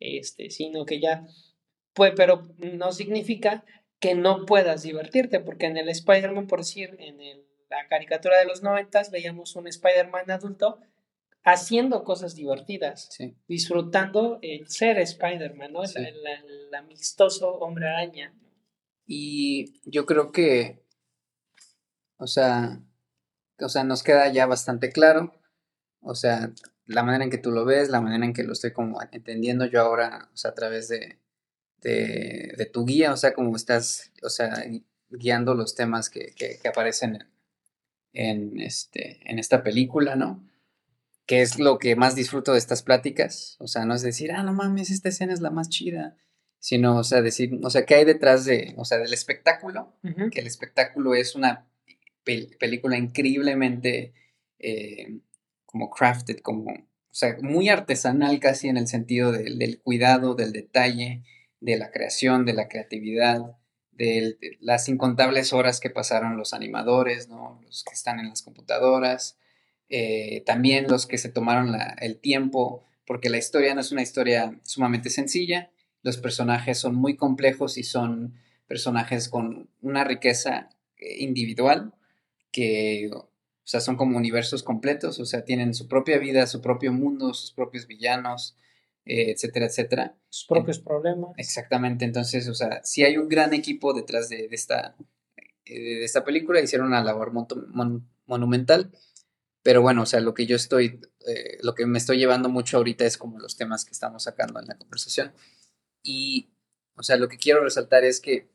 este, sino que ya, pues, pero no significa que no puedas divertirte, porque en el Spider-Man, por decir, en la caricatura de los noventas, veíamos un Spider-Man adulto haciendo cosas divertidas, disfrutando el ser Spider-Man, ¿no? el amistoso hombre araña. Y yo creo que, o sea, o sea, nos queda ya bastante claro, o sea, la manera en que tú lo ves, la manera en que lo estoy como entendiendo yo ahora, o sea, a través de, de, tu guía, o sea, como estás, o sea, guiando los temas que, que, aparecen en, este, en esta película, ¿no? Que es lo que más disfruto de estas pláticas. O sea, no es decir, ah, no mames, esta escena es la más chida. Sino, o sea, decir, o sea, ¿qué hay detrás de, o sea, del espectáculo? Que el espectáculo es una película increíblemente eh, como crafted, como, o sea, muy artesanal casi en el sentido del cuidado, del detalle, de la creación, de la creatividad, de las incontables horas que pasaron los animadores, ¿no? los que están en las computadoras, eh, también los que se tomaron el tiempo, porque la historia no es una historia sumamente sencilla, los personajes son muy complejos y son personajes con una riqueza eh, individual que, o sea, son como universos completos, o sea, tienen su propia vida, su propio mundo, sus propios villanos, eh, etcétera, etcétera. Sus propios problemas. Exactamente, entonces, o sea, si hay un gran equipo detrás de, esta, eh, de esta película, hicieron una labor monumental, pero bueno, o sea, lo que yo estoy, eh, lo que me estoy llevando mucho ahorita es como los temas que estamos sacando en la conversación. Y, o sea, lo que quiero resaltar es que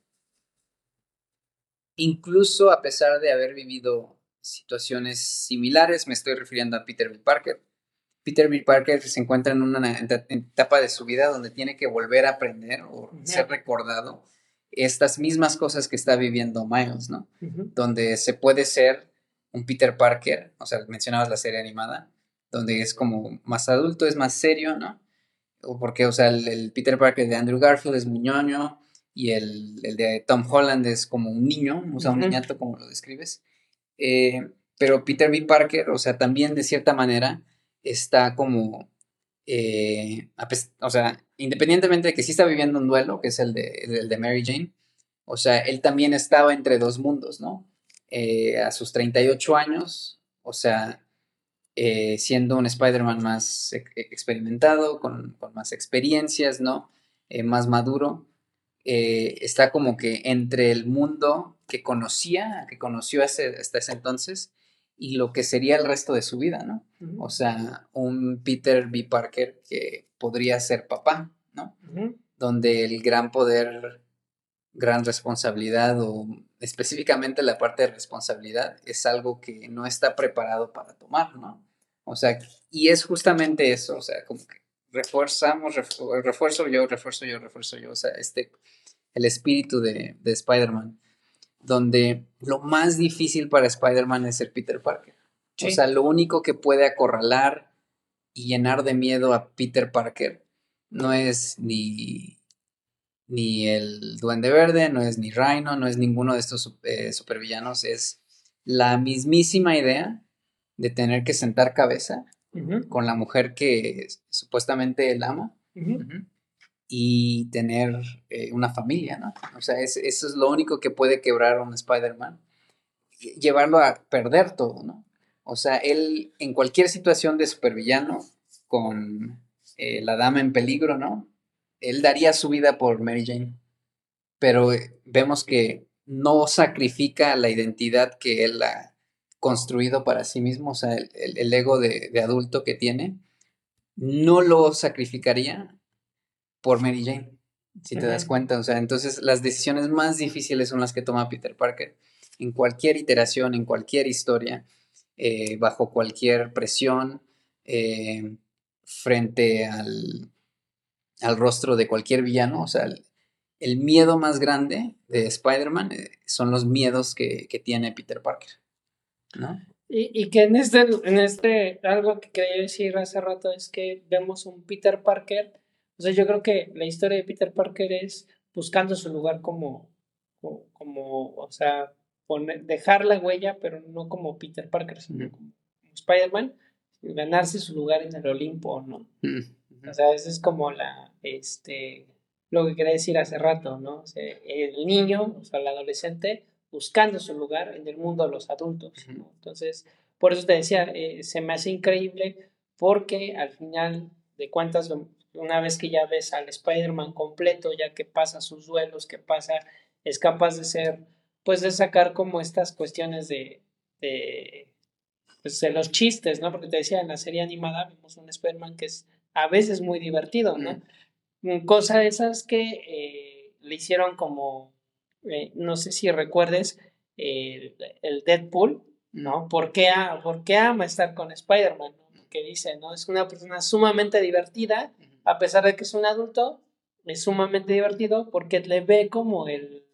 incluso a pesar de haber vivido situaciones similares, me estoy refiriendo a Peter B. Parker, Peter B. Parker se encuentra en una etapa de su vida donde tiene que volver a aprender o ser recordado estas mismas cosas que está viviendo Miles, ¿no? Donde se puede ser un Peter Parker, o sea, mencionabas la serie animada, donde es como más adulto, es más serio, ¿no? O porque, o sea, el, Peter Parker de Andrew Garfield es muy y el, de Tom Holland es como un niño, o sea, un niñato como lo describes. Eh, pero Peter B. Parker, o sea, también de cierta manera está como, eh, o sea, independientemente de que sí está viviendo un duelo, que es el de, de Mary Jane, o sea, él también estaba entre dos mundos, ¿no? Eh, a sus 38 años, o sea, siendo un Spider-Man más experimentado, con, más experiencias, ¿no? más maduro, está como que entre el mundo que conocía, que conoció hasta ese entonces, y lo que sería el resto de su vida, ¿no? O sea, un Peter B. Parker que podría ser papá, ¿no? Donde el gran poder, gran responsabilidad o específicamente la parte de responsabilidad es algo que no está preparado para tomar, ¿no? O sea, y es justamente eso, o sea, como que reforzamos, refuerzo yo, refuerzo yo, refuerzo yo, o sea, este, el espíritu de, de Spider-Man donde lo más difícil para Spider-Man es ser Peter Parker. O sea, lo único que puede acorralar y llenar de miedo a Peter Parker no es ni, ni el Duende Verde, no es ni Rhino, no es ninguno de estos eh, supervillanos, es la mismísima idea de tener que sentar cabeza con la mujer que supuestamente él ama y tener eh, una familia, ¿no? O sea, eso es lo único que puede quebrar a un Spider-Man, llevarlo a perder todo, ¿no? O sea, él en cualquier situación de supervillano, con eh, la dama en peligro, ¿no? Él daría su vida por Mary Jane, pero eh, vemos que no sacrifica la identidad que él ha construido para sí mismo, o sea, el, ego de, de adulto que tiene, no lo sacrificaría por Mary Jane, si te das cuenta. O sea, entonces las decisiones más difíciles son las que toma Peter Parker. En cualquier iteración, en cualquier historia, eh, bajo cualquier presión, eh, frente al, al, rostro de cualquier villano. O sea, el, miedo más grande de Spider-Man eh, son los miedos que, tiene Peter Parker. ¿No? Y, y, que en este, en este, algo que quería decir hace rato es que vemos un Peter Parker o sea, yo creo que la historia de Peter Parker es buscando su lugar como, como, o sea, dejar la huella, pero no como Peter Parker, sino como Spider-Man, ganarse su lugar en el Olimpo, ¿no? O sea, eso es como la, este, lo que quería decir hace rato, ¿no? O sea, el niño, o sea, el adolescente, buscando su lugar en el mundo de los adultos, ¿no? Entonces, por eso te decía, eh, se me hace increíble porque al final de cuentas una vez que ya ves al Spider-Man completo, ya que pasa sus duelos, que pasa, es capaz de ser, pues de sacar como estas cuestiones de, de, pues, de los chistes, ¿no? Porque te decía, en la serie animada vemos un Spider-Man que es a veces muy divertido, ¿no? Mm. Cosa de esas que eh, le hicieron como, eh, no sé si recuerdes, el, el Deadpool, ¿no? ¿Por qué, ama estar con Spider-Man? Que dice, ¿no? Es una persona sumamente divertida, a pesar de que es un adulto, es sumamente divertido porque le ve como el,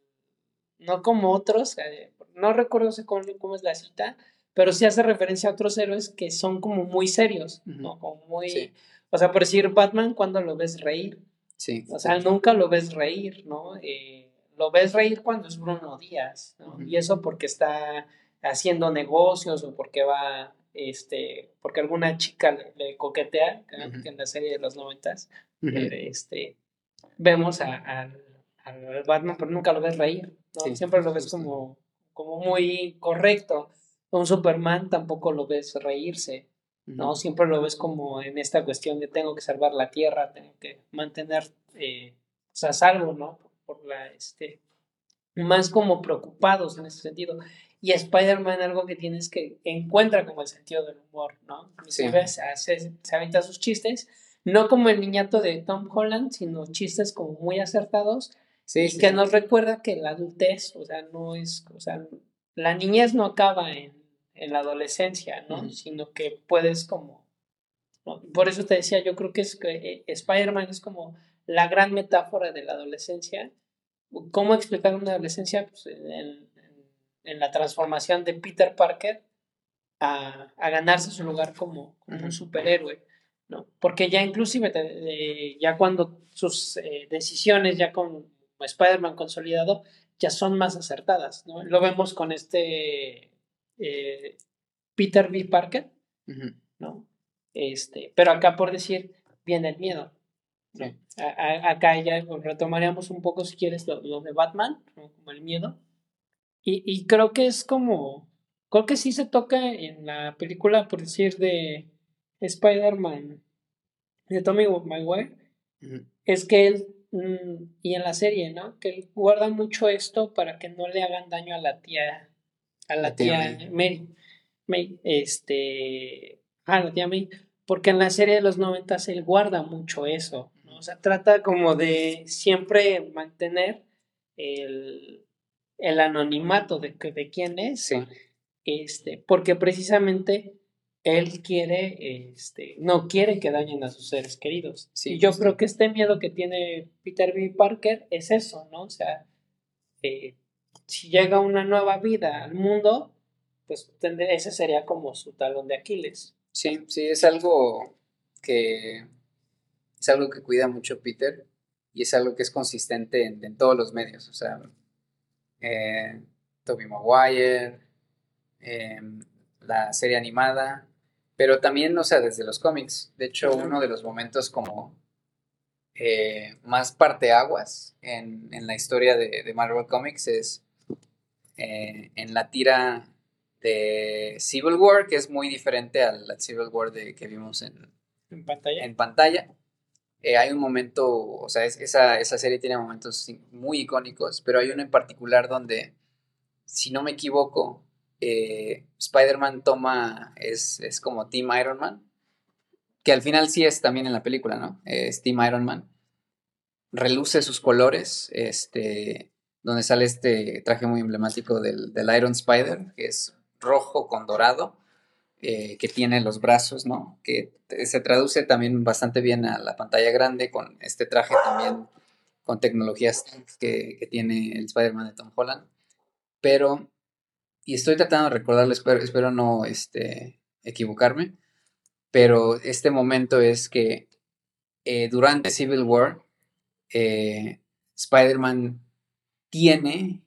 no como otros, eh, no recuerdo cómo, cómo, es la cita, pero sí hace referencia a otros héroes que son como muy serios, ¿no? Como muy, o sea, por decir Batman, cuando lo ves reír, sí. O sea, nunca lo ves reír, ¿no? Eh, lo ves reír cuando es Bruno Díaz, ¿no? Y eso porque está haciendo negocios o porque va, este, porque alguna chica le, coquetea, en la serie de los noventas, eh, este, vemos a, Batman, pero nunca lo ves reír, ¿no? Siempre lo ves como, como muy correcto. Un Superman tampoco lo ves reírse, ¿no? Siempre lo ves como en esta cuestión de tengo que salvar la tierra, tengo que mantener, eh, o sea, salvo, ¿no? Por la, este, más como preocupados en ese sentido. Y Spider-Man algo que tienes que encuentra como el sentido del humor, ¿no? Sí. Se, se avienta sus chistes, no como el niñato de Tom Holland, sino chistes como muy acertados. y que nos recuerda que la adultez, o sea, no es, o sea, la niñez no acaba en, en la adolescencia, ¿no? Sino que puedes como, por eso te decía, yo creo que es que eh, Spider-Man es como la gran metáfora de la adolescencia. ¿Cómo explicar una adolescencia? Pues en, en la transformación de Peter Parker a, a ganarse su lugar como, un superhéroe, ¿no? Porque ya inclusive, ya cuando sus eh, decisiones, ya con Spider-Man consolidado, ya son más acertadas, ¿no? Lo vemos con este eh, Peter B. Parker, ¿no? Este, pero acá por decir, viene el miedo. Acá ya retomaríamos un poco, si quieres, lo, de Batman, como el miedo. Y, creo que es como, creo que sí se toca en la película, por decir, de Spider-Man, de Tommy Maguire, es que él, mm, y en la serie, ¿no? Que él guarda mucho esto para que no le hagan daño a la tía, a la, tía, Mary. May, este, a la tía May, porque en la serie de los noventas él guarda mucho eso. O sea, trata como de siempre mantener el, el anonimato de, de quién es, este, porque precisamente él quiere, este, no quiere que dañen a sus seres queridos. y yo creo que este miedo que tiene Peter B. Parker es eso, ¿no? O sea, eh, si llega una nueva vida al mundo, pues ese sería como su talón de Aquiles. Sí, sí, es algo que es algo que cuida mucho Peter y es algo que es consistente en, en todos los medios. O sea, eh, Toby Maguire, em, la serie animada, pero también, o sea, desde los cómics. De hecho, uno de los momentos como eh, más parteaguas en, en la historia de, Marvel Comics es eh, en la tira de Civil War, que es muy diferente a la Civil War de, que vimos en, en pantalla. En pantalla eh, hay un momento, o sea, esa, esa, serie tiene momentos muy icónicos, pero hay uno en particular donde, si no me equivoco, eh, Spider-Man toma, es, es, como Team Iron Man, que al final sí es también en la película, ¿no? Es Team Iron Man. Reluce sus colores, este, donde sale este traje muy emblemático del, del Iron Spider, que es rojo con dorado eh, que tiene los brazos, ¿no? Que se traduce también bastante bien a la pantalla grande con este traje también con tecnologías que, que tiene el Spider-Man de Tom Holland. Pero, y estoy tratando de recordarlo, espero, espero no este, equivocarme, pero este momento es que eh, durante Civil War, eh, Spider-Man tiene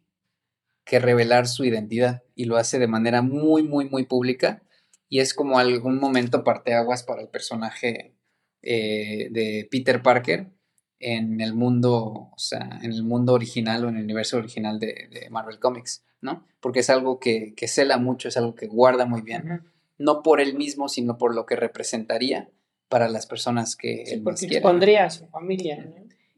que revelar su identidad y lo hace de manera muy, muy, muy pública y es como algún momento parteaguas para el personaje eh, de Peter Parker en el mundo, o sea, en el mundo original o en el universo original de, Marvel Comics, ¿no? Porque es algo que, que, cela mucho, es algo que guarda muy bien, no por él mismo, sino por lo que representaría para las personas que él porque pondría a su familia,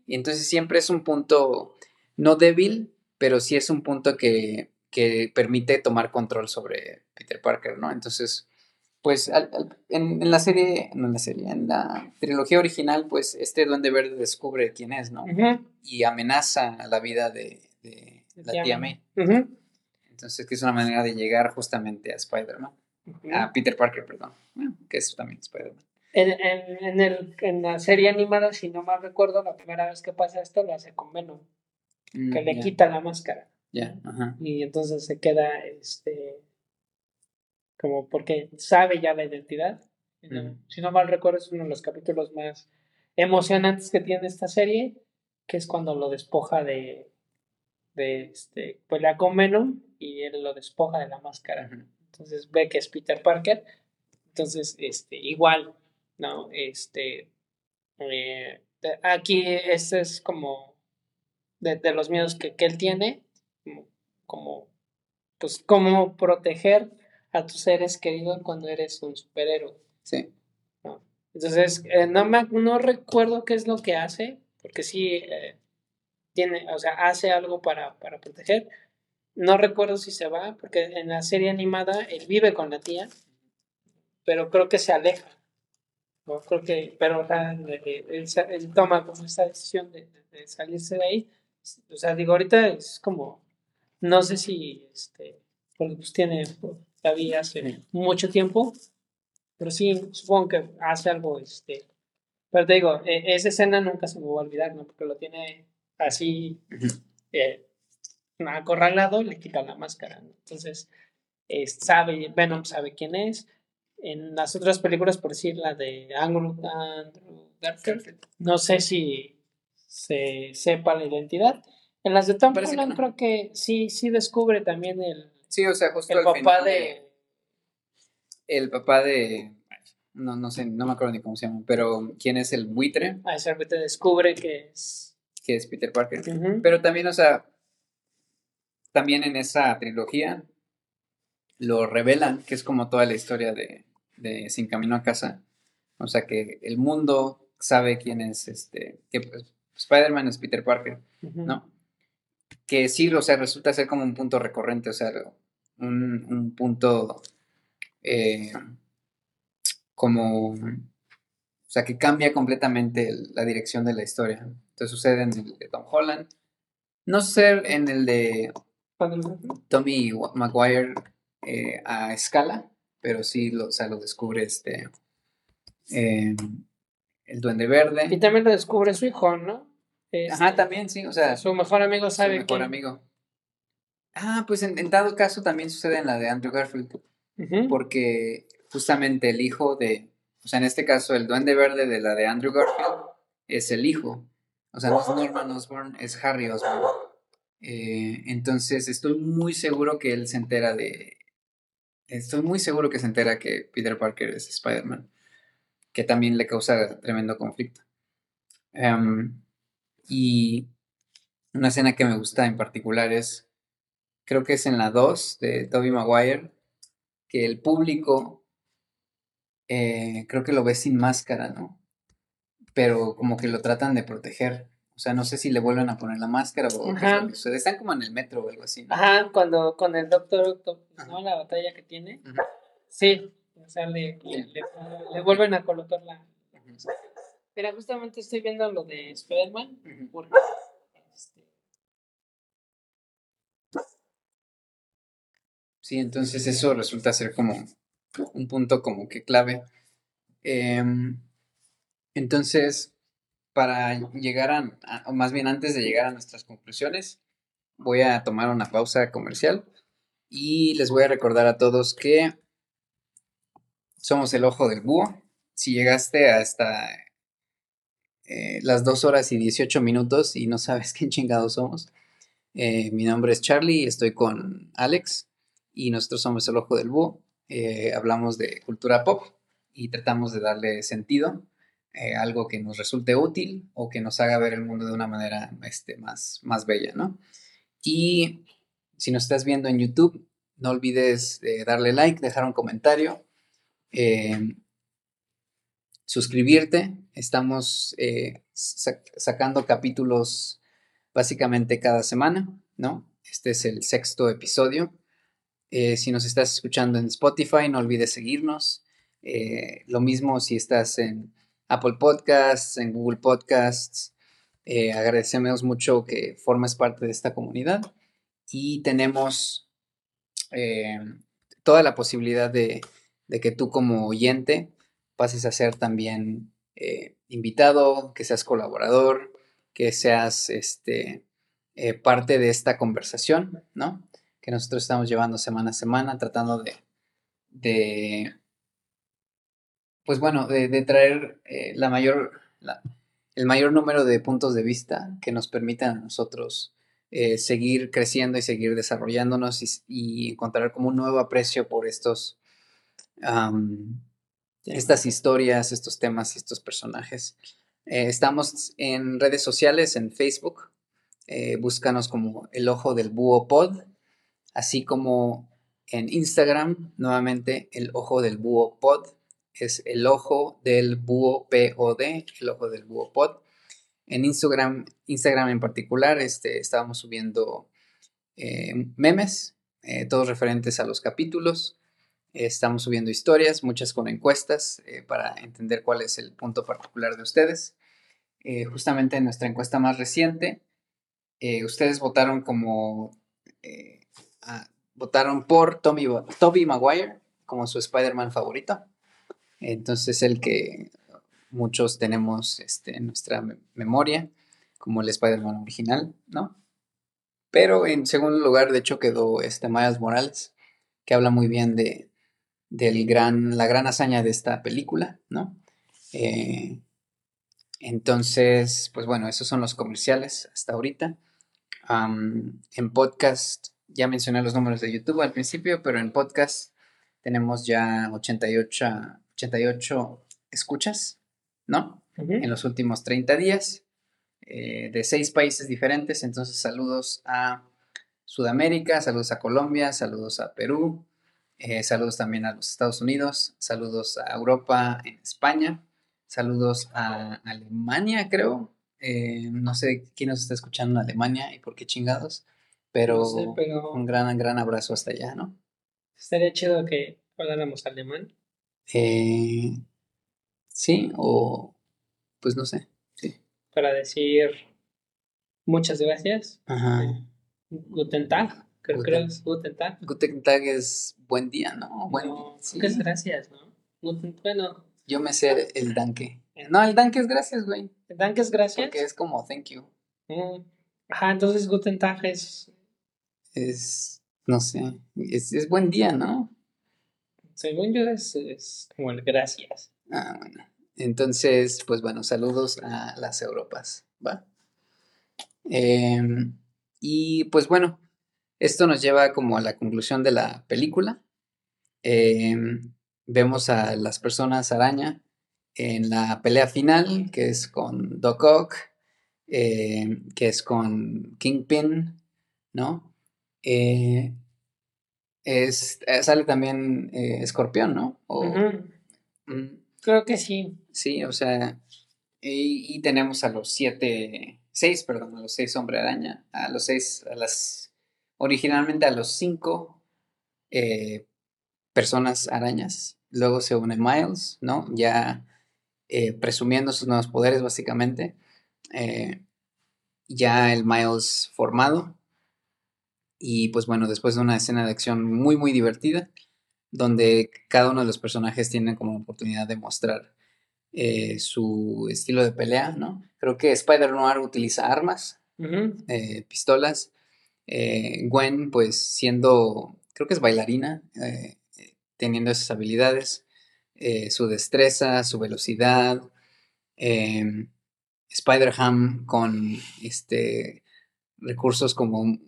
Y entonces siempre es un punto no débil, pero sí es un punto que, que permite tomar control sobre Peter Parker, ¿no? Entonces, pues en, la serie, no en la serie, en la trilogía original, pues este Duende Verde descubre quién es, ¿no? Y amenaza la vida de, la tía, May. Entonces, que es una manera de llegar justamente a Spider-Man. A Peter Parker, perdón. que es también Spider-Man. En, en, en, el, en la serie animada, si no mal recuerdo, la primera vez que pasa esto lo hace con Venom. Mm, que le quita la máscara. Ya, Y entonces se queda, este, como porque sabe ya la identidad. Si no mal recuerdo, es uno de los capítulos más emocionantes que tiene esta serie, que es cuando lo despoja de, de este, pelea con Venom y él lo despoja de la máscara. Entonces ve que es Peter Parker. Entonces, este, igual, ¿no? Este, eh, aquí este es como de, los miedos que, él tiene, como, como, pues, cómo proteger a tus seres queridos cuando eres un superhéroe. Sí. Entonces, eh, no, me, no recuerdo qué es lo que hace, porque sí eh, tiene, o sea, hace algo para, para proteger. No recuerdo si se va, porque en la serie animada él vive con la tía, pero creo que se aleja. ¿no? Creo que, pero él, toma como esta decisión de, salirse de ahí. O sea, digo, ahorita es como, no sé si, este, porque pues tiene todavía hace mucho tiempo, pero sí, supongo que hace algo, este, pero te digo, e, esa escena nunca se me va a olvidar, ¿no? Porque lo tiene así, eh, acorralado, le quita la máscara, Entonces, sabe, Venom sabe quién es. En las otras películas, por decir la de Andrew, Garfield, no sé si se sepa la identidad. En las de Tom Holland creo que sí, sí descubre también el, sí, o sea, justo el papá de el papá de. No, no sé, no me acuerdo ni cómo se llama, pero ¿quién es el buitre? Ah, ese buitre descubre que es. Que es Peter Parker. Pero también, o sea, también en esa trilogía lo revelan, que es como toda la historia de, de Sin Camino a Casa. O sea, que el mundo sabe quién es este. Que pues, Spider-Man es Peter Parker, ¿no? Que sí, o sea, resulta ser como un punto recurrente, o sea, un, un punto eh, como, o sea, que cambia completamente la dirección de la historia. Entonces sucede en el de Tom Holland. No sé en el de Tommy Maguire eh, a escala, pero sí lo, o sea, lo descubre este eh, el Duende Verde. Y también lo descubre su hijo, ¿no? Ajá, este, también, sí, o sea. Su mejor amigo sabe. Su mejor amigo. Ah, pues en, dado caso también sucede en la de Andrew Garfield porque justamente el hijo de, o sea, en este caso el duende verde de la de Andrew Garfield es el hijo, o sea, no es Norman Osborn, es Harry Osborn. Eh, entonces estoy muy seguro que él se entera de, estoy muy seguro que se entera que Peter Parker es Spider-Man, que también le causa tremendo conflicto. Em, y una escena que me gusta en particular es, creo que es en la 2 de Tobey Maguire, que el público eh, creo que lo ve sin máscara, ¿no? Pero como que lo tratan de proteger. O sea, no sé si le vuelven a poner la máscara o qué Están como en el metro o algo así. Ajá, cuando con el Doctor Octopus, ¿no? La batalla que tiene. Sí, o sea, le, vuelven a colocar la... Pero justamente estoy viendo lo de Spider-Man, porque Sí, entonces eso resulta ser como un punto como que clave. Em, entonces, para llegar a, o más bien antes de llegar a nuestras conclusiones, voy a tomar una pausa comercial y les voy a recordar a todos que somos el ojo del búho. Si llegaste hasta eh, las 2 horas y 18 minutos y no sabes quién chingados somos, eh, mi nombre es Charlie y estoy con Alex y nosotros somos el ojo del búho. Eh, hablamos de cultura pop y tratamos de darle sentido, eh, algo que nos resulte útil o que nos haga ver el mundo de una manera este, más, más bella, ¿no? Y si nos estás viendo en YouTube, no olvides darle like, dejar un comentario, eh, suscribirte. Estamos sacando capítulos básicamente cada semana, ¿no? Este es el sexto episodio. Eh, si nos estás escuchando en Spotify, no olvides seguirnos. Eh, lo mismo si estás en Apple Podcasts, en Google Podcasts. Eh, agradecemos mucho que formes parte de esta comunidad. Y tenemos toda la posibilidad de, que tú como oyente pases a ser también invitado, que seas colaborador, que seas este, parte de esta conversación, ¿no? Que nosotros estamos llevando semana a semana, tratando de, de pues bueno, de, traer la mayor, el mayor número de puntos de vista que nos permitan a nosotros eh, seguir creciendo y seguir desarrollándonos y, encontrar como un nuevo aprecio por estos, estas historias, estos temas y estos personajes. Eh, estamos en redes sociales, en Facebook, eh, búscanos como el ojo del búho pod, así como en Instagram, nuevamente el ojo del búho pod, es el ojo del búho POD, el ojo del búho pod. En Instagram, Instagram en particular, este, estábamos subiendo eh, memes, eh, todos referentes a los capítulos. estamos subiendo historias, muchas con encuestas, eh, para entender cuál es el punto particular de ustedes. justamente en nuestra encuesta más reciente, ustedes votaron como... votaron por Toby Maguire como su Spider-Man favorito. Entonces el que muchos tenemos este, en nuestra memoria, como el Spider-Man original, ¿no? Pero en segundo lugar, de hecho, quedó este Miles Morales, que habla muy bien de, gran, la gran hazaña de esta película, ¿no? Eh, entonces, pues bueno, esos son los comerciales hasta ahorita. en podcast, ya mencioné los números de YouTube al principio, pero en podcast tenemos ya 88, 88 escuchas ¿no? En los últimos 30 días, eh, de seis países diferentes. Entonces, saludos a Sudamérica, saludos a Colombia, saludos a Perú, eh, saludos también a los Estados Unidos, saludos a Europa, en España, saludos a Alemania, creo. Eh, no sé quién nos está escuchando en Alemania y por qué chingados, pero, un gran, gran abrazo hasta allá, ¿no? Estaría chido que habláramos alemán. Eh, Sí, o pues no sé. Sí. Para decir muchas gracias. Ajá. Guten Tag. Creo, que es Guten Tag. Guten Tag es buen día, ¿no? Bueno, sí. Muchas gracias, ¿no? bueno. Yo me sé el danke. No, el danke es gracias, güey. El danke es gracias. Porque es como thank you. Mm. Ajá, entonces Guten Tag es. Es. No sé. Es, es buen día, ¿no? Según yo es, es como el gracias. Ah, bueno. Entonces, pues bueno, saludos a las Europas, ¿va? Em, y pues bueno, esto nos lleva como a la conclusión de la película. Em, vemos a las personas araña en la pelea final, que es con Doc Ock, em, que es con Kingpin, ¿no? Eh, es, eh, sale también eh, Escorpión, ¿no? Creo que sí. Sí, o sea, y, tenemos a los siete, seis, perdón, a los seis hombre araña, a los seis, a las, originalmente a los cinco eh, personas arañas. Luego se une Miles, ¿no? Ya eh, presumiendo sus nuevos poderes, básicamente. Ya el Miles formado. Y pues bueno, después de una escena de acción muy, muy divertida, donde cada uno de los personajes tiene como oportunidad de mostrar eh, su estilo de pelea, ¿no? Creo que Spider-Noir utiliza armas, eh, pistolas. Eh, Gwen, pues siendo, creo que es bailarina, teniendo esas habilidades, su destreza, su velocidad. Spider-Ham con este, recursos como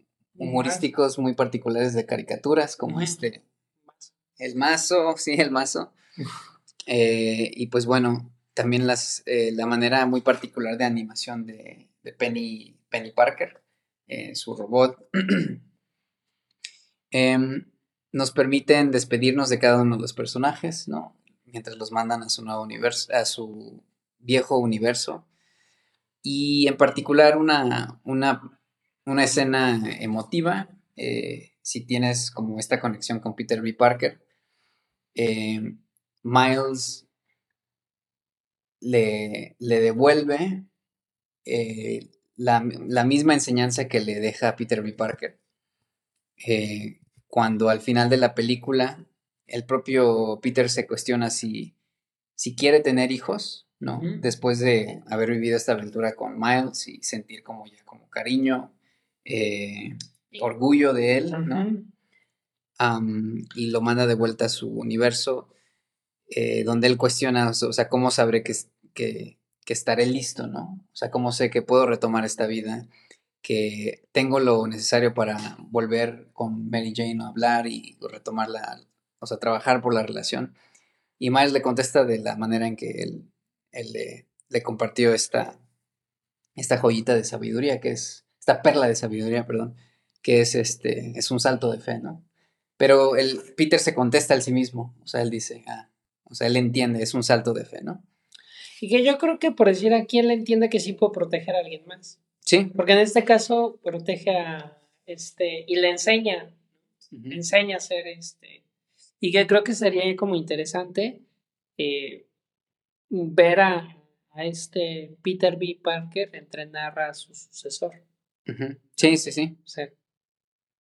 humorísticos muy particulares de caricaturas, como este el mazo, sí, el mazo. Eh, y pues bueno, también las, eh, la manera muy particular de animación de, Penny, Penny Parker, eh, su robot. Em, nos permiten despedirnos de cada uno de los personajes, ¿no? Mientras los mandan a su nuevo universo, a su viejo universo. Y en particular una, una, una escena emotiva, si tienes como esta conexión con Peter B. Parker, eh, Miles le, le devuelve eh, la, misma enseñanza que le deja a Peter B. Parker. Eh, cuando al final de la película el propio Peter se cuestiona si, si quiere tener hijos, ¿no? Después de haber vivido esta aventura con Miles y sentir como ya como cariño, eh, orgullo de él, ¿no? y lo manda de vuelta a su universo, eh, donde él cuestiona, o sea, cómo sabré que, que, que estaré listo, ¿no? O sea, cómo sé que puedo retomar esta vida, que tengo lo necesario para volver con Mary Jane a hablar y retomar la, o sea, trabajar por la relación. Y Miles le contesta de la manera en que él, él le, compartió esta, esta joyita de sabiduría, que es, esta perla de sabiduría, perdón, que es, este, es un salto de fe, ¿no? Pero el, Peter se contesta a sí mismo, o sea, él dice, ah, o sea, él entiende, es un salto de fe, ¿no? Y que yo creo que por decir aquí él entiende que sí puede proteger a alguien más. Sí. Porque en este caso protege a, este, y le enseña, le enseña a ser, este, y que creo que sería como interesante eh, ver a, este Peter B. Parker entrenar a su sucesor. Sí, sí, sí.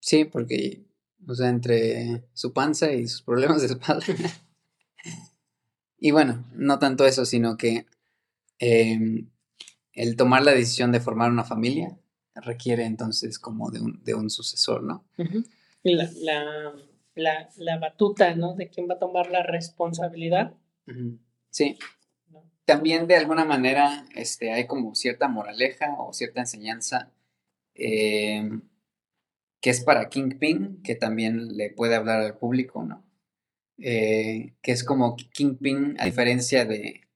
Sí, porque, o sea, entre su panza y sus problemas de espalda. y bueno, no tanto eso, sino que em, el tomar la decisión de formar una familia requiere entonces como de un, de un sucesor, ¿no? la, la la, la batuta, ¿no? De quién va a tomar la responsabilidad. Sí. También de alguna manera este, hay como cierta moraleja o cierta enseñanza em, que es para Kingpin, que también le puede hablar al público, ¿no? Eh, que es como Kingpin, a diferencia de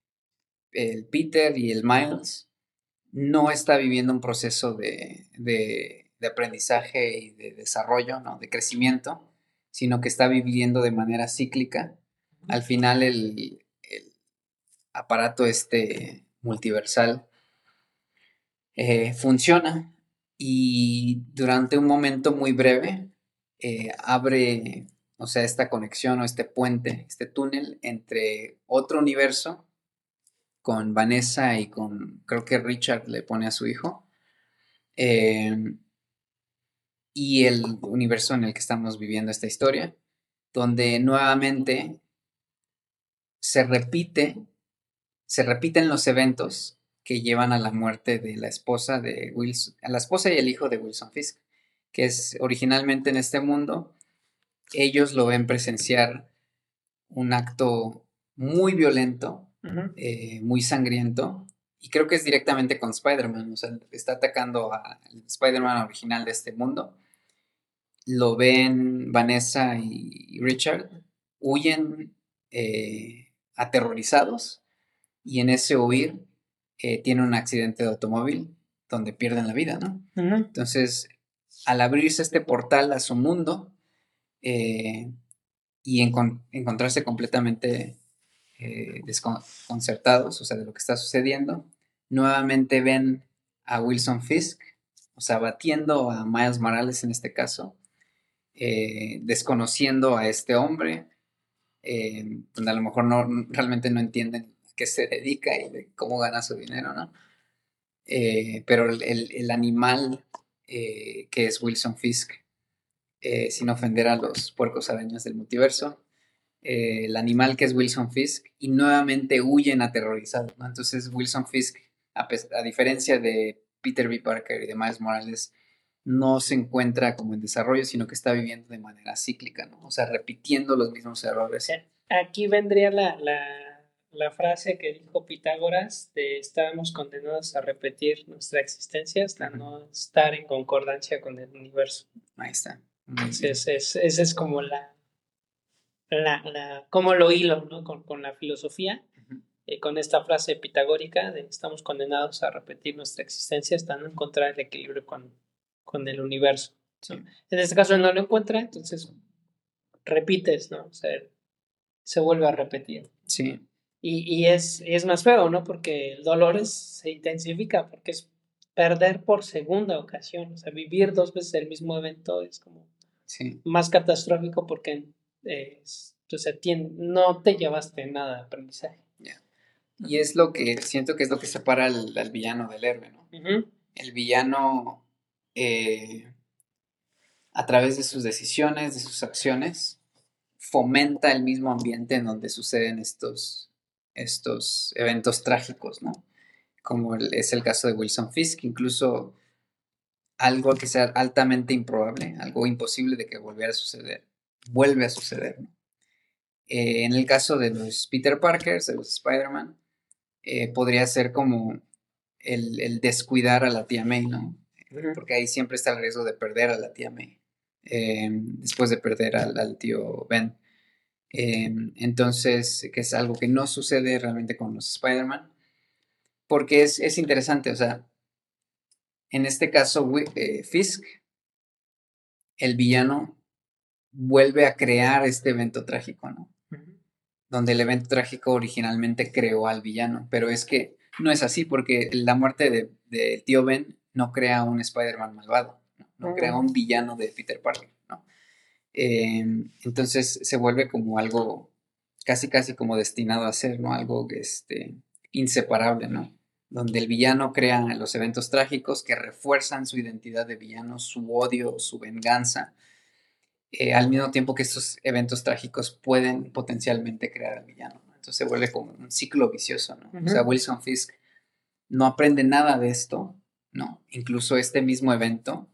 el Peter y el Miles, no está viviendo un proceso de, de, aprendizaje y de desarrollo, ¿no? De crecimiento, sino que está viviendo de manera cíclica. Al final el, aparato este multiversal eh, funciona y durante un momento muy breve eh, abre, o sea, esta conexión o este puente, este túnel entre otro universo con Vanessa y con, creo que Richard le pone a su hijo, eh, y el universo en el que estamos viviendo esta historia, donde nuevamente se repite, se repiten los eventos que llevan a la muerte de la esposa de Wilson, a la esposa y el hijo de Wilson Fisk, que es originalmente en este mundo, ellos lo ven presenciar un acto muy violento, eh, muy sangriento, y creo que es directamente con Spider-Man, o sea, está atacando al Spider-Man original de este mundo. Lo ven Vanessa y Richard, huyen eh, aterrorizados y en ese huir eh, tienen un accidente de automóvil donde pierden la vida, ¿no? Entonces, al abrirse este portal a su mundo eh, y encontrarse completamente desconcertados, o sea, de lo que está sucediendo, nuevamente ven a Wilson Fisk, o sea, batiendo a Miles Morales en este caso, eh, desconociendo a este hombre, eh, donde a lo mejor no, realmente no entienden qué se dedica y cómo gana su dinero, ¿no? Eh, pero el, animal que es Wilson Fisk, sin ofender a los puercos arañas del multiverso, el animal que es Wilson Fisk, y nuevamente huyen aterrorizados, ¿no? Entonces Wilson Fisk, a, a diferencia de Peter B. Parker y de Miles Morales, no se encuentra como en desarrollo, sino que está viviendo de manera cíclica, ¿no? O sea, repitiendo los mismos errores. Aquí vendría la, la, frase que dijo Pitágoras de estábamos condenados a repetir nuestra existencia hasta no estar en concordancia con el universo. Ahí está. Esa es, es, como la, la, como lo hilo, ¿no? Con, la filosofía. Eh, con esta frase pitagórica de estamos condenados a repetir nuestra existencia, estando en contra del equilibrio con, con el universo. En este caso no lo encuentra, entonces repites, ¿no? O sea, se vuelve a repetir. Sí. Y, es, es más feo, ¿no? Porque el dolor se intensifica, porque es perder por segunda ocasión, o sea, vivir dos veces el mismo evento es como más catastrófico porque eh, no te llevaste nada de aprendizaje. Y es lo que siento que es lo que separa al, villano del héroe, ¿no? El villano eh, a través de sus decisiones, de sus acciones, fomenta el mismo ambiente en donde suceden estos, estos eventos trágicos, ¿no? Como es el caso de Wilson Fisk, incluso algo que sea altamente improbable, algo imposible de que volviera a suceder, vuelve a suceder. Eh, en el caso de los Peter Parkers, de los Spider-Man, eh, podría ser como el, descuidar a la tía May, ¿no? Porque ahí siempre está el riesgo de perder a la tía May, em, después de perder al, tío Ben. Em, entonces, que es algo que no sucede realmente con los Spider-Man, porque es, es interesante, o sea, en este caso, eh, Fisk, el villano, vuelve a crear este evento trágico, ¿no? Donde el evento trágico originalmente creó al villano, pero es que no es así porque la muerte de, de tío Ben no crea un Spider-Man malvado, no, crea un villano de Peter Parker, ¿no? Em, entonces se vuelve como algo casi casi como destinado a ser, ¿no? Algo este, inseparable, ¿no? donde el villano crea los eventos trágicos que refuerzan su identidad de villano, su odio, su venganza, eh, al mismo tiempo que estos eventos trágicos pueden potencialmente crear al villano. Entonces se vuelve como un ciclo vicioso. ¿no? O sea, Wilson Fisk no aprende nada de esto, ¿no? Incluso este mismo evento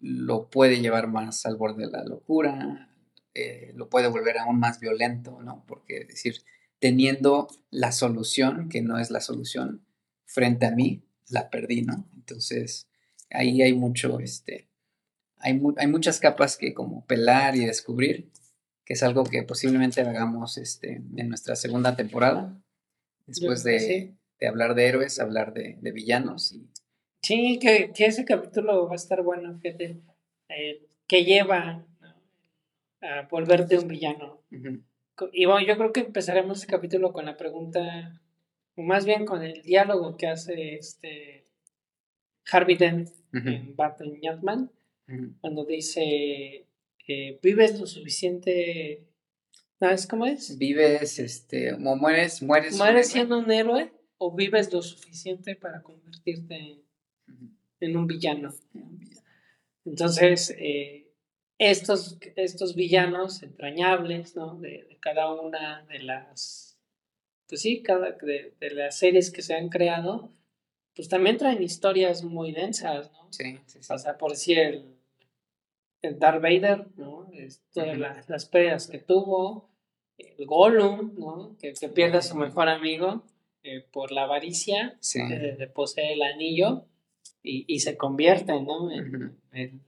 lo puede llevar más al borde de la locura, eh, lo puede volver aún más violento, ¿no? Porque es decir, teniendo la solución, que no es la solución, frente a mí, la perdí, ¿no? Entonces, ahí hay mucho, este, hay, hay muchas capas que como pelar y descubrir, que es algo que posiblemente hagamos este, en nuestra segunda temporada, después de, hablar de héroes, hablar de, villanos. Sí, que, ese capítulo va a estar bueno, fíjate, eh, que lleva a volverte un villano. Y bueno, yo creo que empezaremos ese capítulo con la pregunta más bien con el diálogo que hace este Harvey Dent en Batman Yachtman, cuando dice, eh, vives lo suficiente, ¿sabes cómo es? Vives, este, o mueres, mueres. ¿Mueres siendo un héroe o vives lo suficiente para convertirte en un villano? Entonces, eh, estos, estos villanos entrañables, ¿no? de cada una de las pues sí, cada de, de, las series que se han creado, pues también traen historias muy densas, ¿no? Sí, sí, sí. O sea, por decir el, el Darth Vader, ¿no? todas las, pérdidas que tuvo, el Gollum, ¿no? Que, que pierde a su mejor amigo eh, por la avaricia de, poseer el anillo y, y se convierte, ¿no? En, en,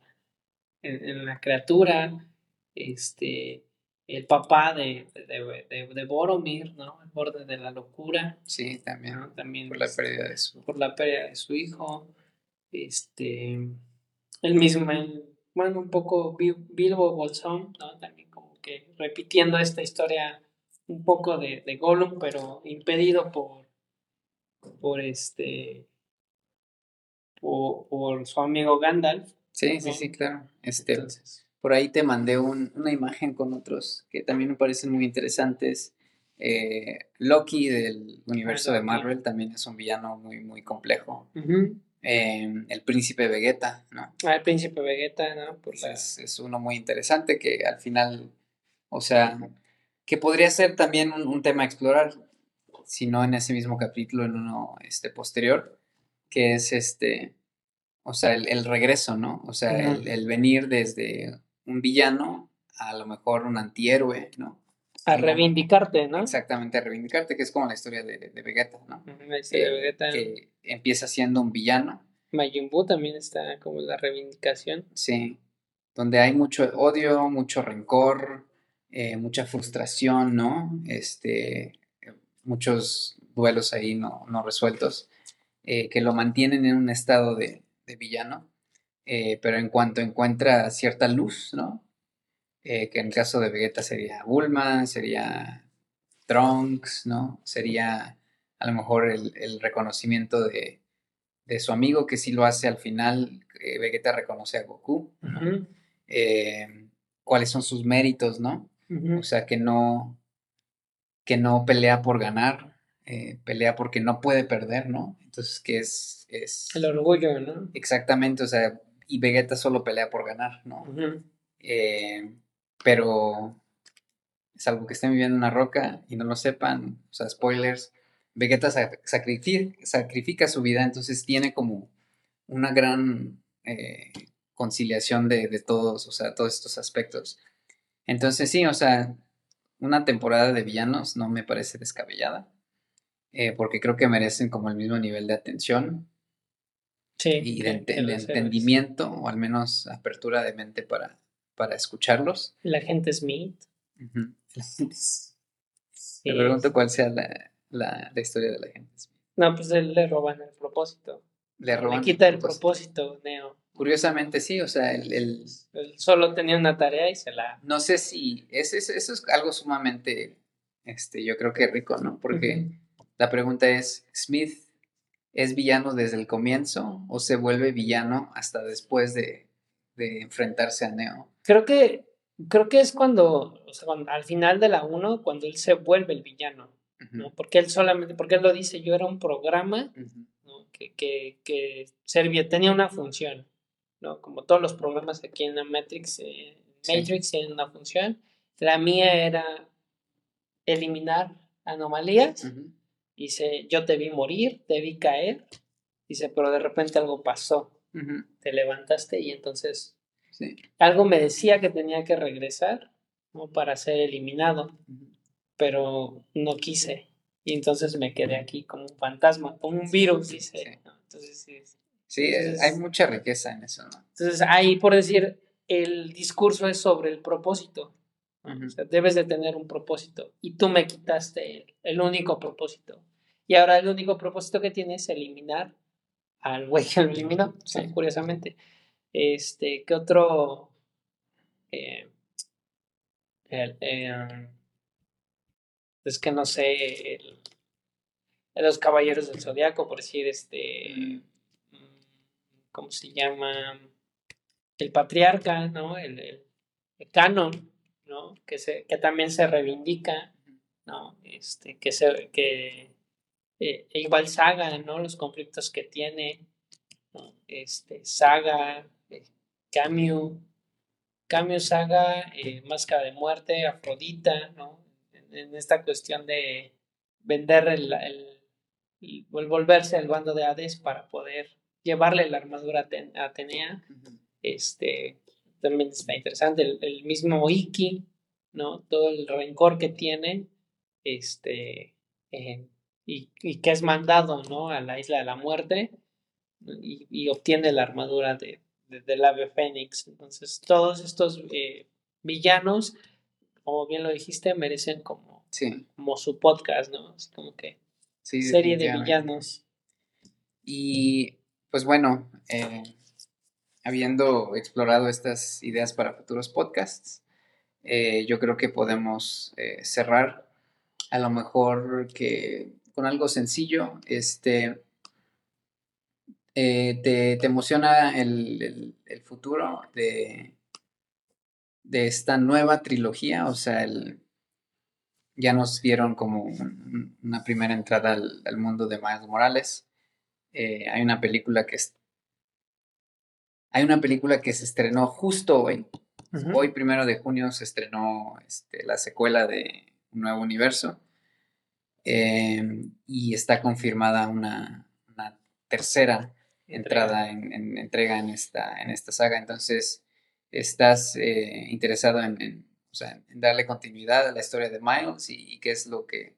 en, la criatura, este el papá de, de, Boromir, ¿no? El borde de la locura. Sí, también. También por la pérdida de su... Por la pérdida de su hijo. Este... El mismo, bueno, un poco Bilbo Bolsón, ¿no? También como que repitiendo esta historia un poco de, de Gollum, pero impedido por, por este, por, por su amigo Gandalf. Sí, sí, sí, claro. Este, Entonces, por ahí te mandé una imagen con otros que también me parecen muy interesantes. Eh, Loki del universo de Marvel también es un villano muy, muy complejo. Em, el príncipe Vegeta, ¿no? Ah, el príncipe Vegeta, ¿no? Pues es, uno muy interesante que al final, o sea, que podría ser también un, tema a explorar, si no en ese mismo capítulo, en uno este, posterior, que es este, o sea, el, regreso, ¿no? O sea, el, venir desde un villano a lo mejor un antihéroe, ¿no? A reivindicarte, ¿no? Exactamente, a reivindicarte, que es como la historia de, Vegeta, ¿no? La historia de Vegeta. Que empieza siendo un villano. Majin Buu también está como la reivindicación. Sí, donde hay mucho odio, mucho rencor, eh, mucha frustración, ¿no? Este, muchos duelos ahí no, no resueltos, eh, que lo mantienen en un estado de, de villano eh, pero en cuanto encuentra cierta luz, ¿no? Eh, que en el caso de Vegeta sería Bulma, sería Trunks, ¿no? Sería a lo mejor el, reconocimiento de, su amigo, que sí lo hace al final, Vegeta reconoce a Goku, cuáles son sus méritos, ¿no? O sea, que no, que no pelea por ganar, pelea porque no puede perder, ¿no? Entonces, que es, es... El orgullo, ¿no? Exactamente, o sea, y Vegeta solo pelea por ganar, ¿no? Eh, pero es algo que estén viviendo en una roca y no lo sepan, o sea, spoilers, Vegeta sacrifica, sacrifica su vida, entonces tiene como una gran eh, conciliación de, de, todos, o sea, todos estos aspectos. Entonces sí, o sea, una temporada de villanos no me parece descabellada, eh, porque creo que merecen como el mismo nivel de atención y de, entendimiento, o al menos apertura de mente para, para escucharlos. La gente Smith. Me pregunto cuál sea la, la, historia de la gente Smith. No, pues él le roban el propósito. Le roban. Le quita el propósito, Neo. Curiosamente, sí, o sea, él, él, solo tenía una tarea y se la. No sé si. Es, eso es algo sumamente. Este, yo creo que rico, ¿no? Porque la pregunta es: ¿Smith es villano desde el comienzo o se vuelve villano hasta después de, enfrentarse a Neo? Creo que, creo que es cuando, o sea, al final de la 1, cuando él se vuelve el villano, ¿no? Porque él solamente, porque él lo dice, yo era un programa que, que, que servía, tenía una función, ¿no? Como todos los programas aquí en la Matrix, eh, Matrix tienen una función. La mía era eliminar anomalías Dice, yo te vi morir, te vi caer. Dice, pero de repente algo pasó. Te levantaste y entonces algo me decía que tenía que regresar para ser eliminado. Pero no quise. Y entonces me quedé aquí como un fantasma, como un virus, dice. Entonces, sí, sí hay mucha riqueza en eso. Entonces, ahí por decir, el discurso es sobre el propósito. debes de tener un propósito. Y tú me quitaste el, único propósito. Y ahora el único propósito que tiene es eliminar al güey que lo eliminó, curiosamente. Este, ¿qué otro? Eh, eh, es que no sé, los caballeros del zodiaco, por decir, este, mm, ¿cómo se llama? El patriarca, ¿no? El, el, canon, ¿no? Que, se, que también se reivindica, ¿no? Este, que, se, que eh, e igual Saga, ¿no? Los conflictos que tiene, este, Saga, eh, Camus, Camus Saga, eh, Máscara de Muerte, Afrodita, ¿no? En, esta cuestión de vender el, el, volverse al bando de Hades para poder llevarle la armadura a Atenea, este, también está interesante, el, mismo Iki, ¿no? Todo el rencor que tiene, este, y, que es mandado ¿no? a la isla de la muerte y, obtiene la armadura de, del ave fénix. Entonces, todos estos eh, villanos, como bien lo dijiste, merecen como, como su podcast, ¿no? Así como que serie de villanos. Y pues bueno, eh, habiendo explorado estas ideas para futuros podcasts, eh, yo creo que podemos cerrar a lo mejor que con algo sencillo. Este, eh, te, emociona el, futuro de, de, esta nueva trilogía. O sea, el, ya nos dieron como una primera entrada al, mundo de Miles Morales. Eh, hay una película que es, hay una película que se estrenó justo hoy. Hoy, primero de junio, se estrenó este, la secuela de Un Nuevo Universo. Em, y está confirmada una, tercera entrada en, entrega en esta, en esta saga. Entonces, estás eh, interesado en, darle continuidad a la historia de Miles y, qué es lo que,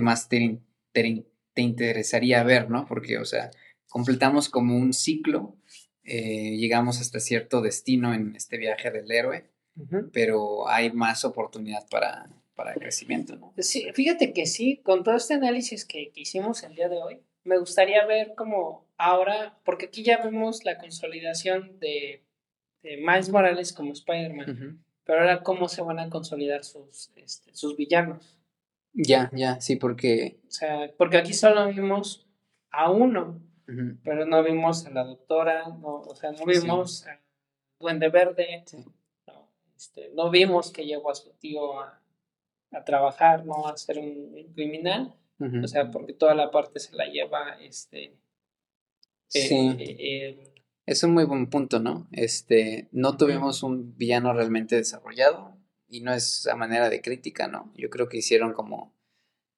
más te, te, interesaría ver, ¿no? Porque, o sea, completamos como un ciclo, eh, llegamos hasta cierto destino en este viaje del héroe, pero hay más oportunidad para, para el crecimiento, ¿no? Sí, fíjate que sí, con todo este análisis que, hicimos el día de hoy, me gustaría ver cómo ahora, porque aquí ya vemos la consolidación de, de Miles Morales como Spider-Man, pero ahora cómo se van a consolidar sus, este, sus villanos. Ya, ya, sí, porque... O sea, porque aquí solo vimos a uno, pero no vimos a la doctora, no, o sea, no vimos a Duende Verde, no, este, no vimos que llegó a su tío a, a trabajar, ¿no? A ser un, criminal. O sea, porque toda la parte se la lleva este. Eh, Es un muy buen punto, ¿no? Este, no tuvimos un villano realmente desarrollado y no es a manera de crítica, ¿no? Yo creo que hicieron como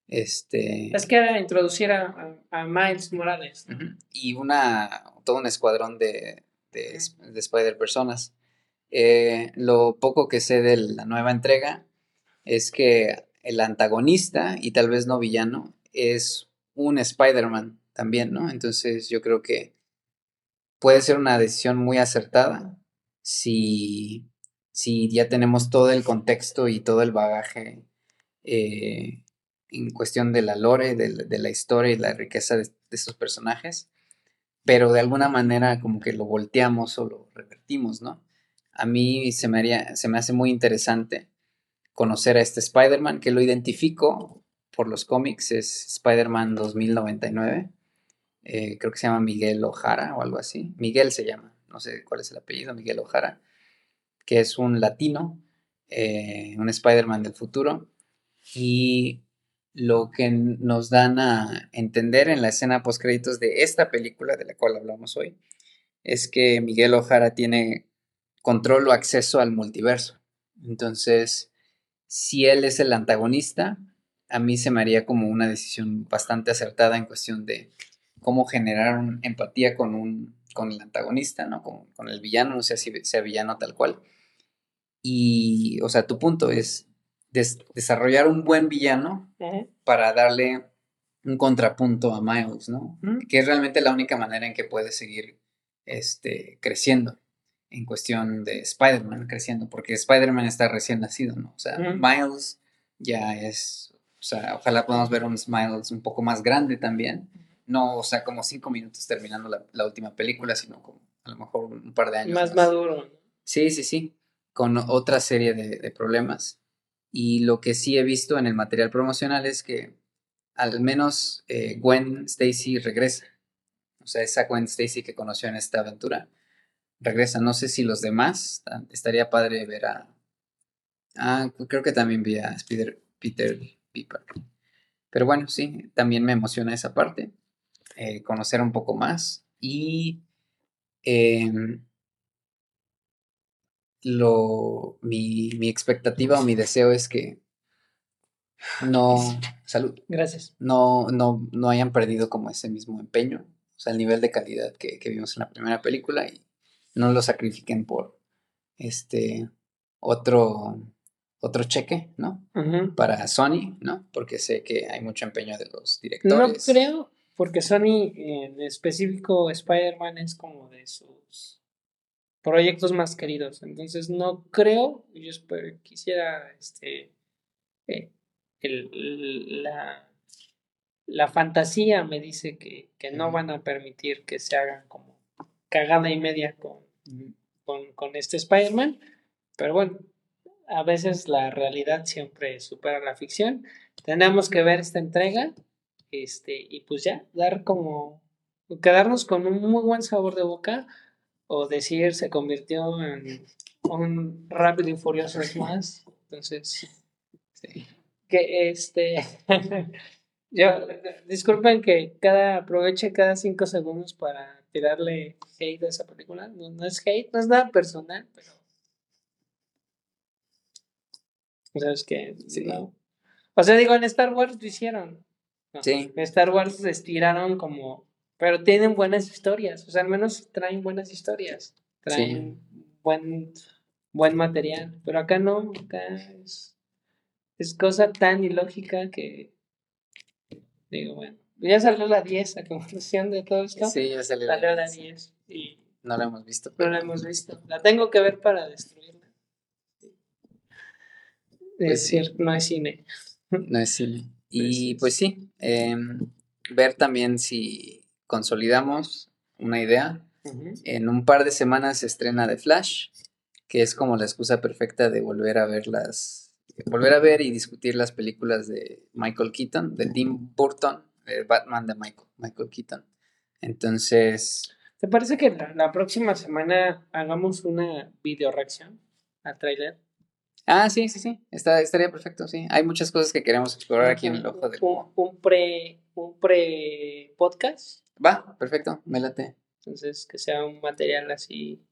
este... Es que era introducir a, Miles Morales. Y una, todo un escuadrón de, de, Spider-Personas. Eh, lo poco que sé de la nueva entrega es que el antagonista, y tal vez no villano, es un Spider-Man también, ¿no? Entonces yo creo que puede ser una decisión muy acertada si, si ya tenemos todo el contexto y todo el bagaje eh, en cuestión de la lore, de, la historia y la riqueza de, estos personajes, pero de alguna manera como que lo volteamos o lo revertimos, ¿no? A mí se me, haría, se me hace muy interesante conocer a este Spider-Man, que lo identifico por los cómics, es Spider-Man 2099, eh, creo que se llama Miguel Ojara o algo así, Miguel se llama, no sé cuál es el apellido, Miguel Ojara, que es un latino, eh, un Spider-Man del futuro, y lo que nos dan a entender en la escena post créditos de esta película de la cual hablamos hoy es que Miguel Ojara tiene control o acceso al multiverso. Entonces, si él es el antagonista, a mí se me haría como una decisión bastante acertada en cuestión de cómo generar empatía con, un, con el antagonista, ¿no? Con, con el villano, no sé si sea villano tal cual. Y, o sea, tu punto es, desarrollar un buen villano para darle un contrapunto a Miles, ¿no? Que es realmente la única manera en que puede seguir este, creciendo en cuestión de Spider-Man creciendo, porque Spider-Man está recién nacido, ¿no? O sea, Miles ya es, o sea, ojalá podamos ver un Miles un poco más grande también, no, o sea, como cinco minutos terminando la, última película, sino como a lo mejor un par de años. Más, maduro. Sí, sí, sí, con otra serie de problemas. Y lo que sí he visto en el material promocional es que al menos eh, Gwen Stacy regresa. O sea, esa Gwen Stacy que conoció en esta aventura regresa. No sé si los demás, estaría padre ver a... Ah, creo que también vi a Peter, Peter Piper. Pero bueno, sí, también me emociona esa parte. Eh, conocer un poco más. Y em, lo, mi, mi expectativa o mi deseo es que no, salud. Gracias. No, no, no hayan perdido como ese mismo empeño, o sea, el nivel de calidad que, vimos en la primera película y no lo sacrifiquen por este otro, otro cheque, ¿no? Para Sony, ¿no? Porque sé que hay mucho empeño de los directores. No creo, porque Sony en específico Spider-Man es como de sus proyectos más queridos. Entonces no creo, yo quisiera este, eh, la, la, fantasía me dice que, no van a permitir que se hagan como cagada y media con, con, este Spider-Man, pero bueno, a veces la realidad siempre supera la ficción. Tenemos que ver esta entrega este, y pues ya, dar como, quedarnos con un muy buen sabor de boca o decir se convirtió en un rápido y furioso más. Entonces, que este, yo, disculpen que cada, aproveche cada cinco segundos para tirarle hate a esa película. No, es hate, no es nada personal, pero... ¿Sabes qué? Sí. O sea, digo, en Star Wars lo hicieron. Sí. En Star Wars se estiraron como pero tienen buenas historias, o sea, al menos traen buenas historias, traen buen, buen material, pero acá no, acá es, es cosa tan ilógica que digo, bueno, ya salió la 10 a conclusión de todo esto. Sí, ya salió, la 10. y no la hemos visto. Pero... No la hemos visto. La tengo que ver para destruirla. Pues es cierto, no es cine. No es cine. Y pues sí, em, ver también si consolidamos una idea. En un par de semanas se estrena The Flash, que es como la excusa perfecta de volver a ver las, volver a ver y discutir las películas de Michael Keaton, de Tim Burton, el Batman de Michael, Michael Keaton. Entonces... ¿Te parece que la, próxima semana hagamos una video reacción al trailer? Ah, sí, sí, sí. Está, estaría perfecto, sí. Hay muchas cosas que queremos explorar aquí en el ojo del un, un pre un pre podcast Va, perfecto, me late. Entonces, que sea un material así.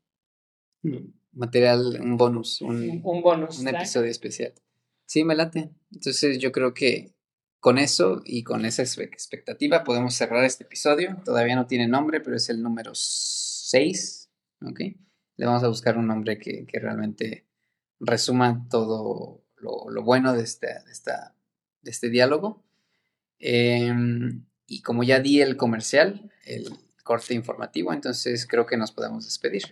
Material, un bonus. Un, un bonus. Un episodio especial. Sí, me late. Entonces, yo creo que con eso y con esa expectativa podemos cerrar este episodio. Todavía no tiene nombre, pero es el número 6. ¿Ok? Le vamos a buscar un nombre que, realmente resuma todo lo, bueno de, este, de, esta, de este diálogo. Em, y como ya di el comercial, el corte informativo, entonces creo que nos podemos despedir.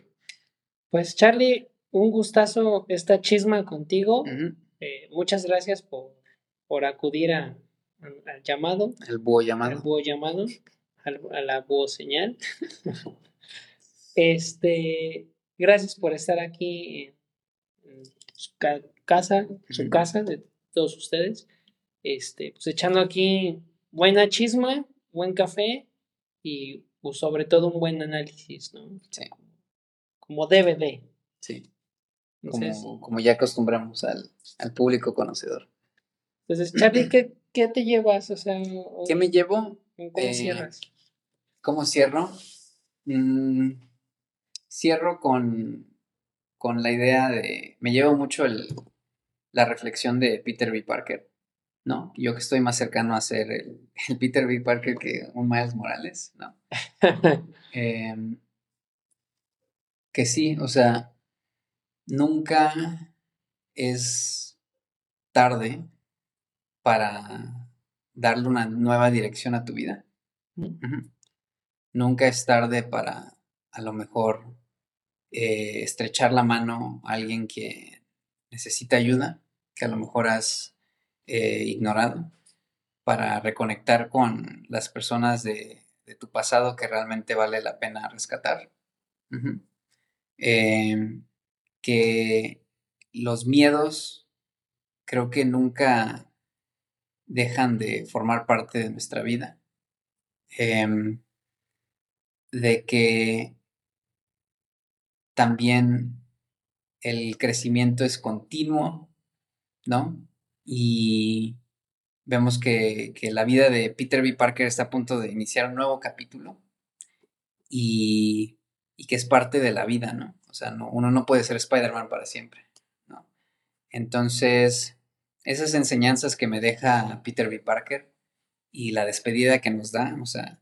Pues Charlie, un gustazo esta chisma contigo. Eh, muchas gracias por, por acudir a, al llamado. El búho llamado. Al búho llamado, a la búho señal. este, gracias por estar aquí en, su casa, su casa de todos ustedes. Este, pues echando aquí buena chisma, buen café y pues, sobre todo un buen análisis, ¿no? Sí. Como debe de. Sí. como, ya acostumbramos al, al público conocedor. Entonces, Charlie, ¿qué, ¿qué, te llevas? O sea, ¿Qué me llevo? ¿Cómo eh, cierras? ¿Cómo cierro? Mm, cierro con, con la idea de. Me llevo mucho el, la reflexión de Peter B. Parker, ¿no? Yo que estoy más cercano a ser el, Peter B. Parker que un Miles Morales, ¿no? Em, que sí, o sea, nunca es tarde para darle una nueva dirección a tu vida. Nunca es tarde para a lo mejor eh, estrechar la mano a alguien que necesita ayuda, que a lo mejor has eh, ignorado, para reconectar con las personas de, tu pasado que realmente vale la pena rescatar. Em, que los miedos creo que nunca dejan de formar parte de nuestra vida. Em, de que también el crecimiento es continuo, ¿no? Y vemos que, la vida de Peter B. Parker está a punto de iniciar un nuevo capítulo y, y que es parte de la vida, ¿no? O sea, no, uno no puede ser Spider-Man para siempre, ¿no? Entonces, esas enseñanzas que me deja Peter B. Parker y la despedida que nos da, o sea,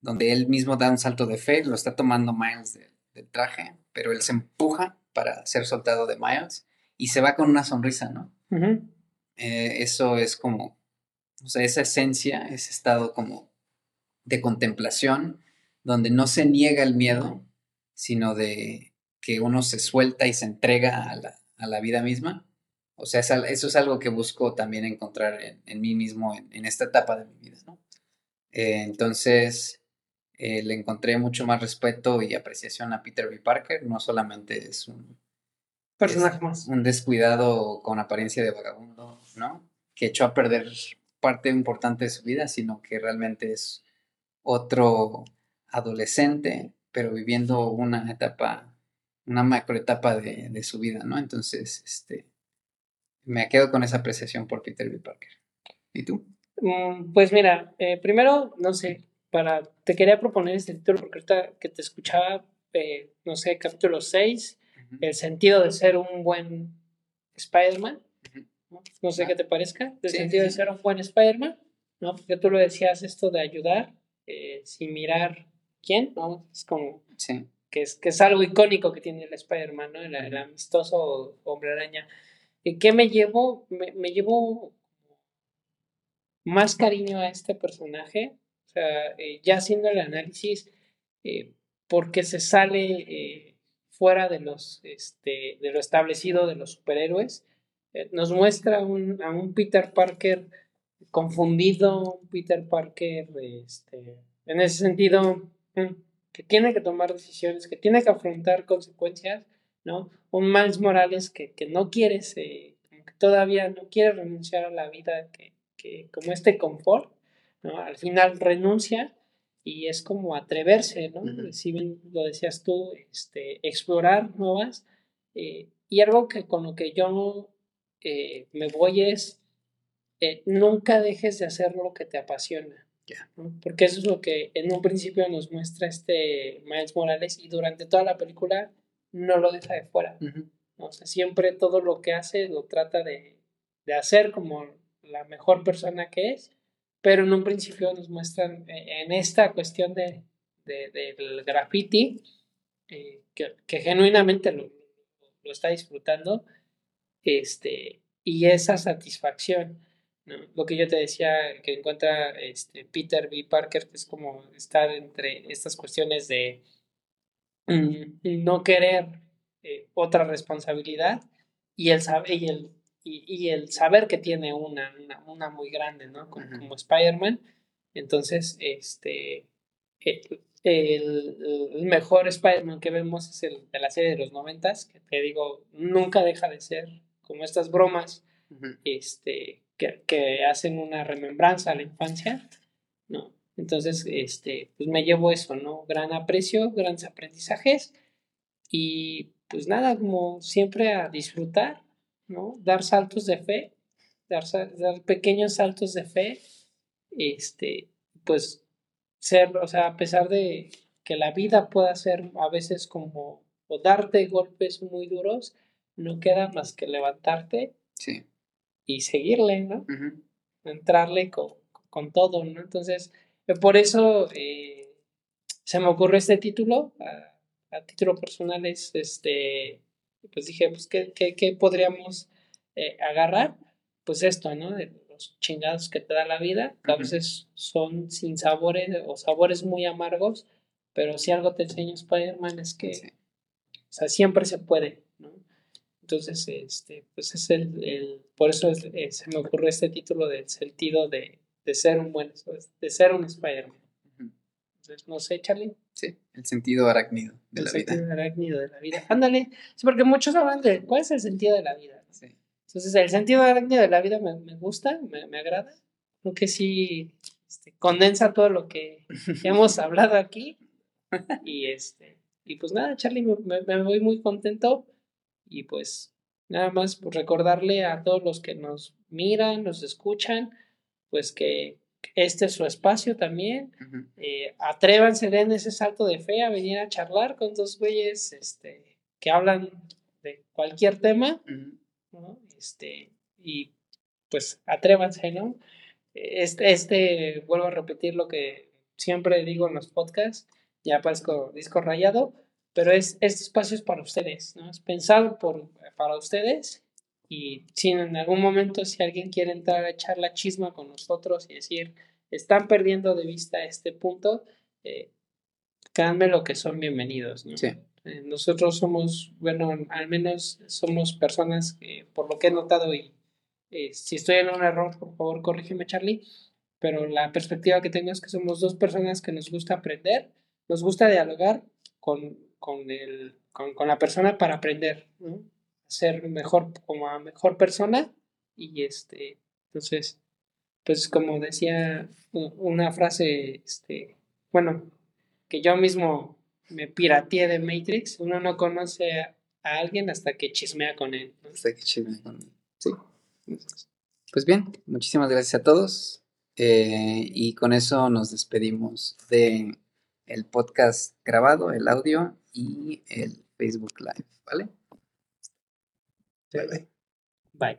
donde él mismo da un salto de fe, lo está tomando Miles del traje, pero él se empuja para ser soltado de Miles y se va con una sonrisa, ¿no? Eh, eso es como, o sea, esa esencia, ese estado como de contemplación, donde no se niega el miedo, sino de que uno se suelta y se entrega a la, a la vida misma o sea, eso es algo que busco también encontrar en, mí mismo en, esta etapa de mi vida, ¿no? Eh, entonces, eh, le encontré mucho más respeto y apreciación a Peter B. Parker. No solamente es un personaje más. Un descuidado con apariencia de vagabundo, ¿no? Que echó a perder parte importante de su vida, sino que realmente es otro adolescente, pero viviendo una etapa, una macroetapa de, de su vida, ¿no? Entonces, este, me quedo con esa apreciación por Peter B. Parker. ¿Y tú? Mm, pues mira, eh, primero, no sé, para, te quería proponer este título porque ahorita que te escuchaba, eh, no sé, capítulo 6, el sentido de ser un buen Spider-Man. ¿no? sé qué te parezca, el sentido de ser un buen Spider-Man, ¿no? Porque tú lo decías, esto de ayudar eh, sin mirar quién, ¿no? Es como que, es, que es algo icónico que tiene el Spider-Man, ¿no? el amistoso hombre araña. ¿Qué me llevo? Me, llevo más cariño a este personaje, o sea, eh, ya haciendo el análisis, eh, porque se sale eh, fuera de, los, este, de lo establecido de los superhéroes, nos muestra a un Peter Parker confundido, un Peter Parker, este, en ese sentido, mm, que tiene que tomar decisiones, que tiene que afrontar consecuencias, ¿no? Un Miles Morales que, no quiere, que todavía no quiere renunciar a la vida que, como este confort, ¿no? Al final renuncia y es como atreverse, ¿no? Si bien lo decías tú, este, explorar nuevas. Eh, y algo que con lo que yo eh, me voy es, eh, nunca dejes de hacer lo que te apasiona. Porque eso es lo que en un principio nos muestra este Miles Morales y durante toda la película no lo deja de fuera. O sea, siempre todo lo que hace lo trata de, hacer como la mejor persona que es, pero en un principio nos muestran eh, en esta cuestión de, del graffiti, eh, que, genuinamente lo, lo, está disfrutando, este, y esa satisfacción. Lo que yo te decía que encuentra este, Peter B. Parker, que es como estar entre estas cuestiones de mm, no querer eh, otra responsabilidad y el, y el, y, el saber que tiene una, una, muy grande, ¿no? Como, Spider-Man. Entonces, este, el, mejor Spider-Man que vemos es el de la serie de los noventas, que te digo, nunca deja de ser como estas bromas, este, que, hacen una remembranza a la infancia, ¿no? Entonces, este, pues me llevo eso, ¿no? Gran aprecio, grandes aprendizajes y pues nada, como siempre a disfrutar, ¿no? Dar saltos de fe, dar, dar pequeños saltos de fe, este, pues ser, o sea, a pesar de que la vida pueda ser a veces como, o darte golpes muy duros, no queda más que levantarte sí y seguirle, ¿no? Entrarle con, todo, ¿no? Entonces, por eso eh, se me ocurrió este título, a, título personal es, este, pues dije, pues, ¿qué, qué, podríamos eh, agarrar? Pues esto, ¿no? De los chingados que te da la vida, que a veces son sin sabores o sabores muy amargos, pero si algo te enseña Spider-Man es que, o sea, siempre se puede, entonces, este, pues es el, por eso eh, se me ocurrió este título del sentido de, ser un buen, de ser un Spider-Man. Entonces, no sé, Charlie. Sí, el sentido arácnido de la vida. El sentido arácnido de la vida. Ándale. Sí, porque muchos hablan de cuál es el sentido de la vida. Sí. Entonces, el sentido arácnido de la vida me, gusta, me, me, agrada. Creo que sí este, condensa todo lo que hemos hablado aquí. Y este, y pues nada, Charlie, me, me voy muy contento y pues nada más pues, recordarle a todos los que nos miran, nos escuchan, pues que este es su espacio también. Eh, atrévanse, den ese salto de fe a venir a charlar con dos güeyes este, que hablan de cualquier tema. este, y pues atrévanse, ¿no? Este, este, vuelvo a repetir lo que siempre digo en los podcasts, ya parezco disco rayado, pero es, este espacio es para ustedes, ¿no? Es pensado por, para ustedes y si en algún momento si alguien quiere entrar a echar la chisma con nosotros y decir, están perdiendo de vista este punto, eh, créanme lo que son bienvenidos, ¿no? Sí. Eh, nosotros somos, bueno, al menos somos personas que, por lo que he notado y eh, si estoy en un error, por favor, corrígeme, Charlie, pero la perspectiva que tengo es que somos dos personas que nos gusta aprender, nos gusta dialogar con con, el, con, con la persona para aprender, ¿no? Ser mejor como mejor persona y este, entonces, pues como decía una frase, este, bueno, que yo mismo me pirateé de Matrix, uno no conoce a, alguien hasta que chismea con él. Hasta que chismea con él, sí. Pues bien, muchísimas gracias a todos eh, y con eso nos despedimos de el podcast grabado, el audio y el Facebook Live, ¿vale? Bye. Bye.